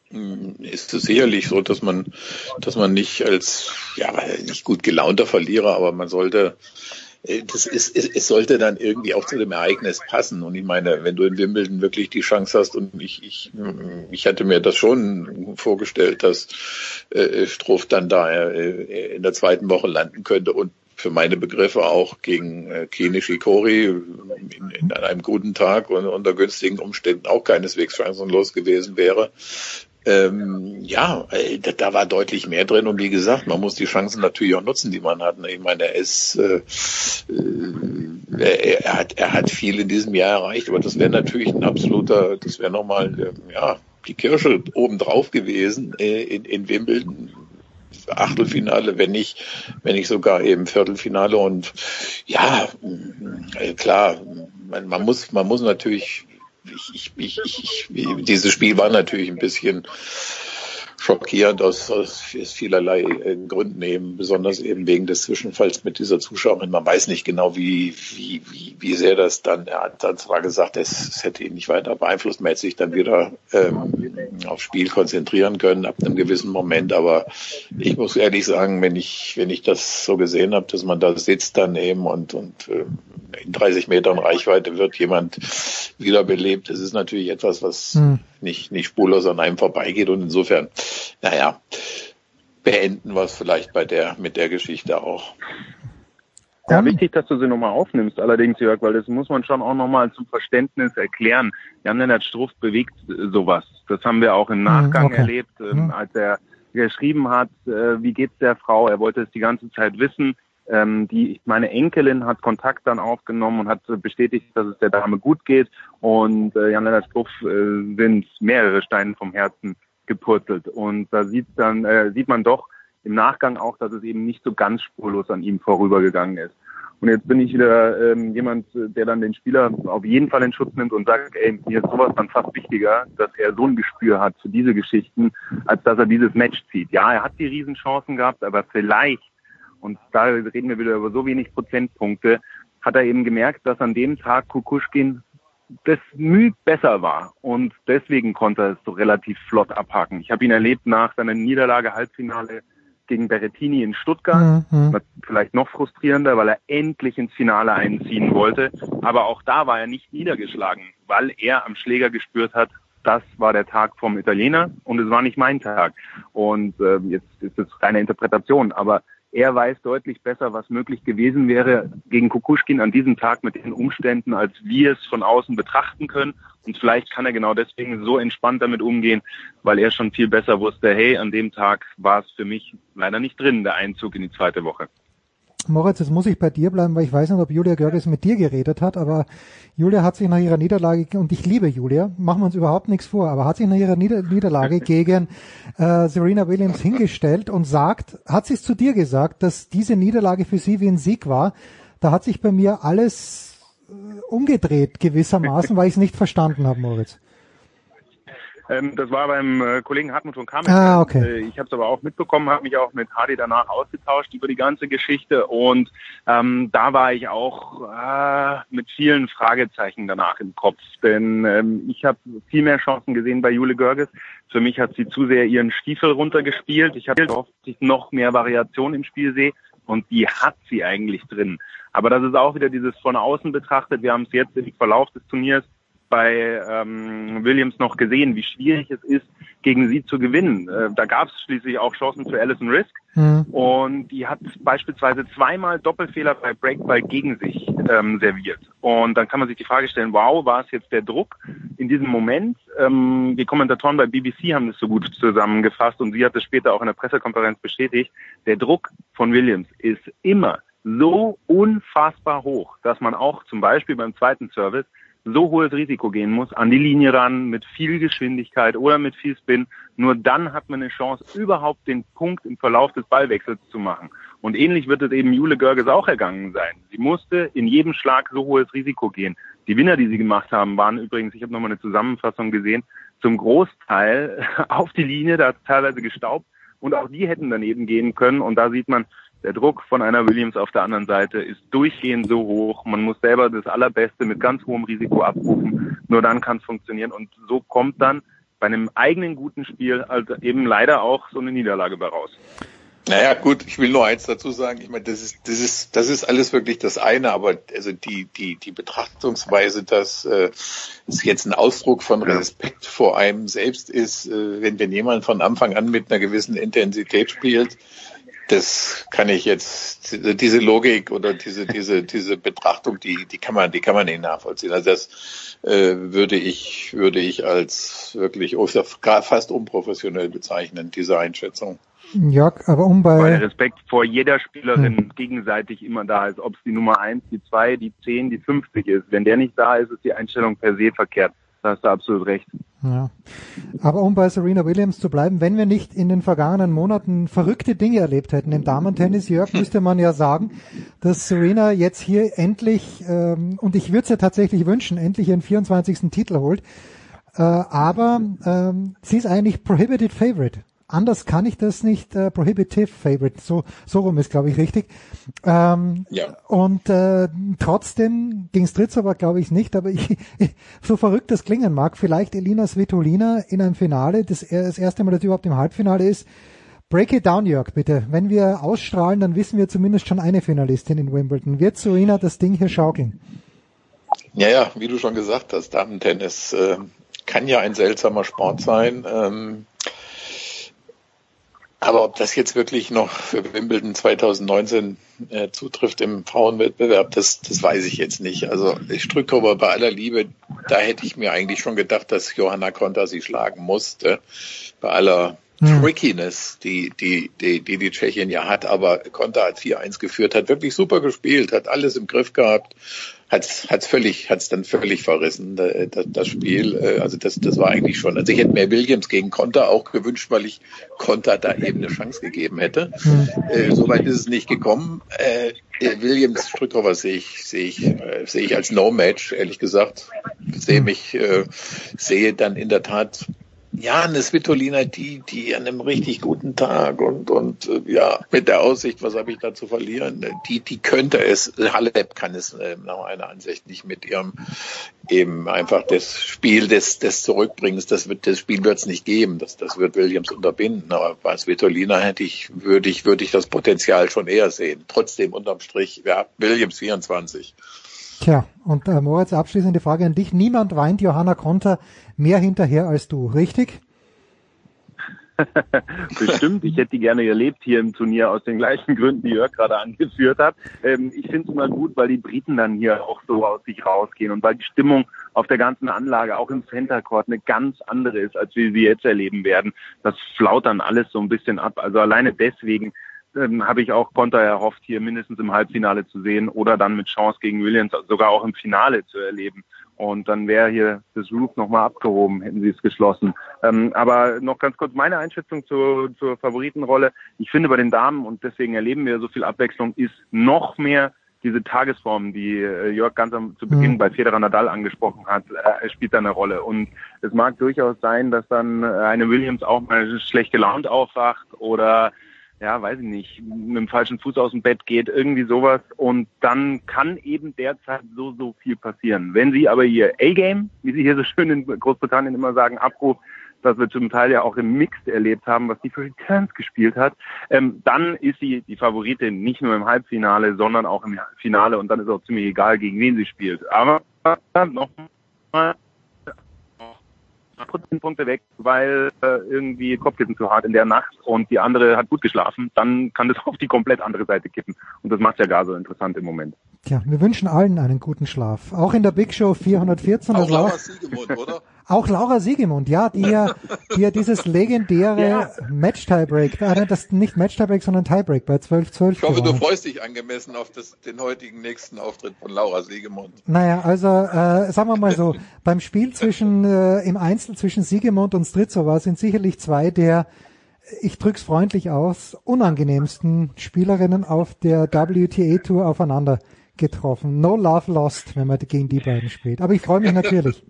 mm, Ist es sicherlich so, dass man, dass man nicht als, ja, nicht gut gelaunter Verlierer, aber man sollte, äh, das ist, es, es sollte dann irgendwie auch zu dem Ereignis passen. Und ich meine, wenn du in Wimbledon wirklich die Chance hast, und ich, ich, ich hatte mir das schon vorgestellt, dass äh, Struff dann da äh, in der zweiten Woche landen könnte und für meine Begriffe auch gegen äh, Kei Shikori in, in einem guten Tag und unter günstigen Umständen auch keineswegs chancenlos gewesen wäre. Ähm, ja, äh, da, war deutlich mehr drin und wie gesagt, man muss die Chancen natürlich auch nutzen, die man hat. Ich meine, er ist, äh, äh, er, hat, er hat viel in diesem Jahr erreicht, aber das wäre natürlich ein absoluter, das wäre nochmal, äh, ja, die Kirsche obendrauf gewesen äh, in, in Wimbledon. Achtelfinale, wenn nicht, wenn nicht sogar eben Viertelfinale. Und ja, äh, klar, man, man muss, man muss natürlich ich, ich, ich, ich, dieses Spiel war natürlich ein bisschen schockierend aus, aus vielerlei Gründen eben, besonders eben wegen des Zwischenfalls mit dieser Zuschauerin. Man weiß nicht genau, wie, wie, wie, wie sehr das dann, er hat dann zwar gesagt, es, es hätte ihn nicht weiter beeinflusst, man hätte sich dann wieder ähm, aufs Spiel konzentrieren können ab einem gewissen Moment, aber ich muss ehrlich sagen, wenn ich, wenn ich das so gesehen habe, dass man da sitzt daneben und, und äh, in 30 Metern Reichweite wird jemand wiederbelebt, das ist natürlich etwas, was Hm. nicht, nicht spurlos an einem vorbeigeht und insofern, naja, beenden wir es vielleicht bei der, mit der Geschichte auch. Ja, wichtig, dass du sie nochmal aufnimmst, allerdings, Jörg, weil das muss man schon auch nochmal zum Verständnis erklären. Jan-Lennart Struff bewegt sowas. Das haben wir auch im Nachgang okay. erlebt, ähm, Mhm. als er geschrieben hat, äh, wie geht's der Frau? Er wollte es die ganze Zeit wissen. Ähm, die, meine Enkelin hat Kontakt dann aufgenommen und hat äh, bestätigt, dass es der Dame gut geht. Und äh, Jan-Lennart Struff äh, sind mehrere Steine vom Herzen gepurzelt. Und da sieht dann äh, sieht man doch im Nachgang auch, dass es eben nicht so ganz spurlos an ihm vorübergegangen ist. Und jetzt bin ich wieder ähm, jemand, äh, der dann den Spieler auf jeden Fall in Schutz nimmt und sagt, ey, mir ist sowas dann fast wichtiger, dass er so ein Gespür hat für diese Geschichten, als dass er dieses Match zieht. Ja, er hat die Riesenchancen gehabt, aber vielleicht, und da reden wir wieder über so wenig Prozentpunkte, hat er eben gemerkt, dass an dem Tag Kukuschkin das Mühe besser war und deswegen konnte er es so relativ flott abhaken. Ich habe ihn erlebt nach seiner Niederlage Halbfinale gegen Berrettini in Stuttgart. Mhm. Das Vielleicht noch frustrierender, weil er endlich ins Finale einziehen wollte. Aber auch da war er nicht niedergeschlagen, weil er am Schläger gespürt hat, das war der Tag vom Italiener und es war nicht mein Tag. Und äh, jetzt ist es keine Interpretation, aber er weiß deutlich besser, was möglich gewesen wäre gegen Kukushkin an diesem Tag mit den Umständen, als wir es von außen betrachten können. Und vielleicht kann er genau deswegen so entspannt damit umgehen, weil er schon viel besser wusste, hey, an dem Tag war es für mich leider nicht drin, der Einzug in die zweite Woche. Moritz, jetzt muss ich bei dir bleiben, weil ich weiß nicht, ob Julia Görges mit dir geredet hat, aber Julia hat sich nach ihrer Niederlage, und ich liebe Julia, machen wir uns überhaupt nichts vor, aber hat sich nach ihrer Nieder Niederlage (laughs) gegen äh, Serena Williams hingestellt und sagt, hat sie es zu dir gesagt, dass diese Niederlage für sie wie ein Sieg war. Da hat sich bei mir alles äh, umgedreht gewissermaßen, weil ich es nicht verstanden habe, Moritz. Ähm, das war beim äh, Kollegen Hartmut von Kamen. Ah, okay. Äh, ich habe es aber auch mitbekommen, habe mich auch mit Hardy danach ausgetauscht über die ganze Geschichte und ähm, da war ich auch äh, mit vielen Fragezeichen danach im Kopf, denn ähm, ich habe viel mehr Chancen gesehen bei Jule Görges. Für mich hat sie zu sehr ihren Stiefel runtergespielt. Ich habe gehofft, dass ich noch mehr Variation im Spiel sehe und die hat sie eigentlich drin. Aber das ist auch wieder dieses von außen betrachtet. Wir haben es jetzt im Verlauf des Turniers bei ähm, Williams noch gesehen, wie schwierig es ist, gegen sie zu gewinnen. Äh, da gab es schließlich auch Chancen für Alison Risk Mhm. und die hat beispielsweise zweimal Doppelfehler bei Breakball gegen sich ähm, serviert. Und dann kann man sich die Frage stellen, wow, war es jetzt der Druck in diesem Moment? Ähm, die Kommentatoren bei BBC haben das so gut zusammengefasst und sie hat es später auch in der Pressekonferenz bestätigt. Der Druck von Williams ist immer so unfassbar hoch, dass man auch zum Beispiel beim zweiten Service so hohes Risiko gehen muss, an die Linie ran, mit viel Geschwindigkeit oder mit viel Spin. Nur dann hat man eine Chance, überhaupt den Punkt im Verlauf des Ballwechsels zu machen. Und ähnlich wird es eben Jule Görges auch ergangen sein. Sie musste in jedem Schlag so hohes Risiko gehen. Die Winner, die sie gemacht haben, waren übrigens, ich habe nochmal eine Zusammenfassung gesehen, zum Großteil (laughs) auf die Linie, da teilweise gestaubt und auch die hätten daneben gehen können. Und da sieht man, der Druck von einer Williams auf der anderen Seite ist durchgehend so hoch. Man muss selber das Allerbeste mit ganz hohem Risiko abrufen. Nur dann kann es funktionieren. Und so kommt dann bei einem eigenen guten Spiel also eben leider auch so eine Niederlage bei raus. Naja, gut, ich will nur eins dazu sagen. Ich meine, das ist, das ist, das ist alles wirklich das eine, aber also die, die, die Betrachtungsweise, dass äh, es jetzt ein Ausdruck von Respekt vor einem selbst ist, äh, wenn, wenn jemand von Anfang an mit einer gewissen Intensität spielt, das kann ich jetzt, diese Logik oder diese, diese, diese Betrachtung, die, die kann man, die kann man nicht nachvollziehen. Also das äh, würde ich, würde ich als wirklich fast unprofessionell bezeichnen, diese Einschätzung. Ja, aber um bei... Weil der Respekt vor jeder Spielerin hm. gegenseitig immer da ist, ob es die Nummer eins, die zwei, die zehn, die 50 ist. Wenn der nicht da ist, ist die Einstellung per se verkehrt. Da hast du absolut recht. Ja. Aber um bei Serena Williams zu bleiben, wenn wir nicht in den vergangenen Monaten verrückte Dinge erlebt hätten im Damen-Tennis, Jörg, (laughs) müsste man ja sagen, dass Serena jetzt hier endlich, ähm, und ich würde es ja tatsächlich wünschen, endlich ihren 24. Titel holt. Äh, aber ähm, sie ist eigentlich Prohibited Favorite anders kann ich das nicht äh, prohibitive favorite, so, so rum ist glaube ich richtig. Ähm, ja. Und äh, trotzdem gegen Stritzova glaube ich nicht, aber ich, (laughs) so verrückt das klingen mag, vielleicht Elina Svitolina in einem Finale, das, das erste Mal, dass überhaupt im Halbfinale ist. Break it down, Jörg, bitte. Wenn wir ausstrahlen, dann wissen wir zumindest schon eine Finalistin in Wimbledon. Wird Serena das Ding hier schaukeln? Ja, ja, wie du schon gesagt hast, Damen-Tennis äh, kann ja ein seltsamer Sport sein. Ähm, aber ob das jetzt wirklich noch für Wimbledon 2019 äh, zutrifft im Frauenwettbewerb, das, das weiß ich jetzt nicht. Also ich drücke aber bei aller Liebe, da hätte ich mir eigentlich schon gedacht, dass Johanna Konta sie schlagen musste. Bei aller hm. Trickiness, die, die, die, die die Tschechien ja hat, aber Konta hat 4-1 geführt, hat wirklich super gespielt, hat alles im Griff gehabt, hat's hat's völlig hat's dann völlig verrissen das, das Spiel. Äh, also das das war eigentlich schon also ich hätte mir Williams gegen Konter auch gewünscht weil ich Konter da eben eine Chance gegeben hätte. Mhm. äh, soweit ist es nicht gekommen. Äh, Williams Strückhofer sehe ich sehe ich äh, sehe ich als No Match ehrlich gesagt. Sehe mich äh, sehe dann in der Tat ja, eine Svitolina, die, die an einem richtig guten Tag und, und äh, ja, mit der Aussicht, was habe ich da zu verlieren, die, die könnte es, Halep kann es äh, nach meiner Ansicht nicht mit ihrem eben einfach das Spiel des, des Zurückbringens, das wird, das Spiel wird es nicht geben, das, das wird Williams unterbinden, aber bei Svitolina hätte ich, würde ich, würde ich das Potenzial schon eher sehen. Trotzdem unterm Strich, ja, Williams 24. Tja, und äh, Moritz, abschließende Frage an dich. Niemand weint Johanna Konter mehr hinterher als du, richtig? (laughs) Bestimmt, ich hätte die gerne erlebt hier im Turnier aus den gleichen Gründen, die Jörg gerade (laughs) angeführt hat. Ähm, ich finde es immer gut, weil die Briten dann hier auch so aus sich rausgehen und weil die Stimmung auf der ganzen Anlage, auch im Center Court, eine ganz andere ist, als wir sie jetzt erleben werden. Das flaut dann alles so ein bisschen ab. Also alleine deswegen ähm, habe ich auch Konter erhofft, hier mindestens im Halbfinale zu sehen oder dann mit Chance gegen Williams sogar auch im Finale zu erleben. Und dann wäre hier das Roof nochmal abgehoben, hätten sie es geschlossen. Ähm, aber noch ganz kurz meine Einschätzung zur, zur Favoritenrolle. Ich finde bei den Damen, und deswegen erleben wir so viel Abwechslung, ist noch mehr diese Tagesform, die äh, Jörg ganz am, zu Beginn mhm. bei Federer Nadal angesprochen hat, äh, spielt da eine Rolle. Und es mag durchaus sein, dass dann eine Williams auch mal schlecht gelaunt aufwacht oder ja, weiß ich nicht, mit dem falschen Fuß aus dem Bett geht, irgendwie sowas. Und dann kann eben derzeit so, so viel passieren. Wenn sie aber ihr A-Game, wie sie hier so schön in Großbritannien immer sagen, abruft, was wir zum Teil ja auch im Mixed erlebt haben, was die für Returns gespielt hat, ähm, dann ist sie die Favoritin nicht nur im Halbfinale, sondern auch im Finale und dann ist auch ziemlich egal, gegen wen sie spielt. Aber nochmal Prozentpunkte weg, weil äh, irgendwie Kopfkissen zu hart in der Nacht und die andere hat gut geschlafen, dann kann das (laughs) auf die komplett andere Seite kippen. Und das macht ja gar so interessant im Moment. Tja, wir wünschen allen einen guten Schlaf. Auch in der Big Show 414. Auch Laura Siegemund, oder? Auch Laura Siegemund, ja, die ja, die ja dieses legendäre (laughs) ja. Match-Tiebreak, äh, das nicht Match-Tiebreak, sondern Tiebreak bei 12-12. Ich hoffe, du freust dich angemessen auf das, den heutigen nächsten Auftritt von Laura Siegemund. Naja, also äh, sagen wir mal so, (laughs) beim Spiel zwischen äh, im Einzel zwischen Siegemund und Strizova sind sicherlich zwei der ich drück's freundlich aus, unangenehmsten Spielerinnen auf der WTA Tour aufeinander getroffen. No love lost, wenn man gegen die beiden spielt. Aber ich freue mich natürlich.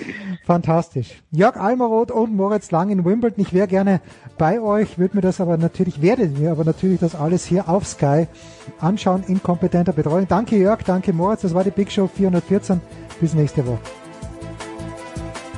(laughs) Fantastisch. Jörg Almeroth und Moritz Lang in Wimbledon. Ich wäre gerne bei euch, würde mir das aber natürlich, werde mir aber natürlich das alles hier auf Sky anschauen in kompetenter Betreuung. Danke Jörg, danke Moritz. Das war die Big Show 414. Bis nächste Woche.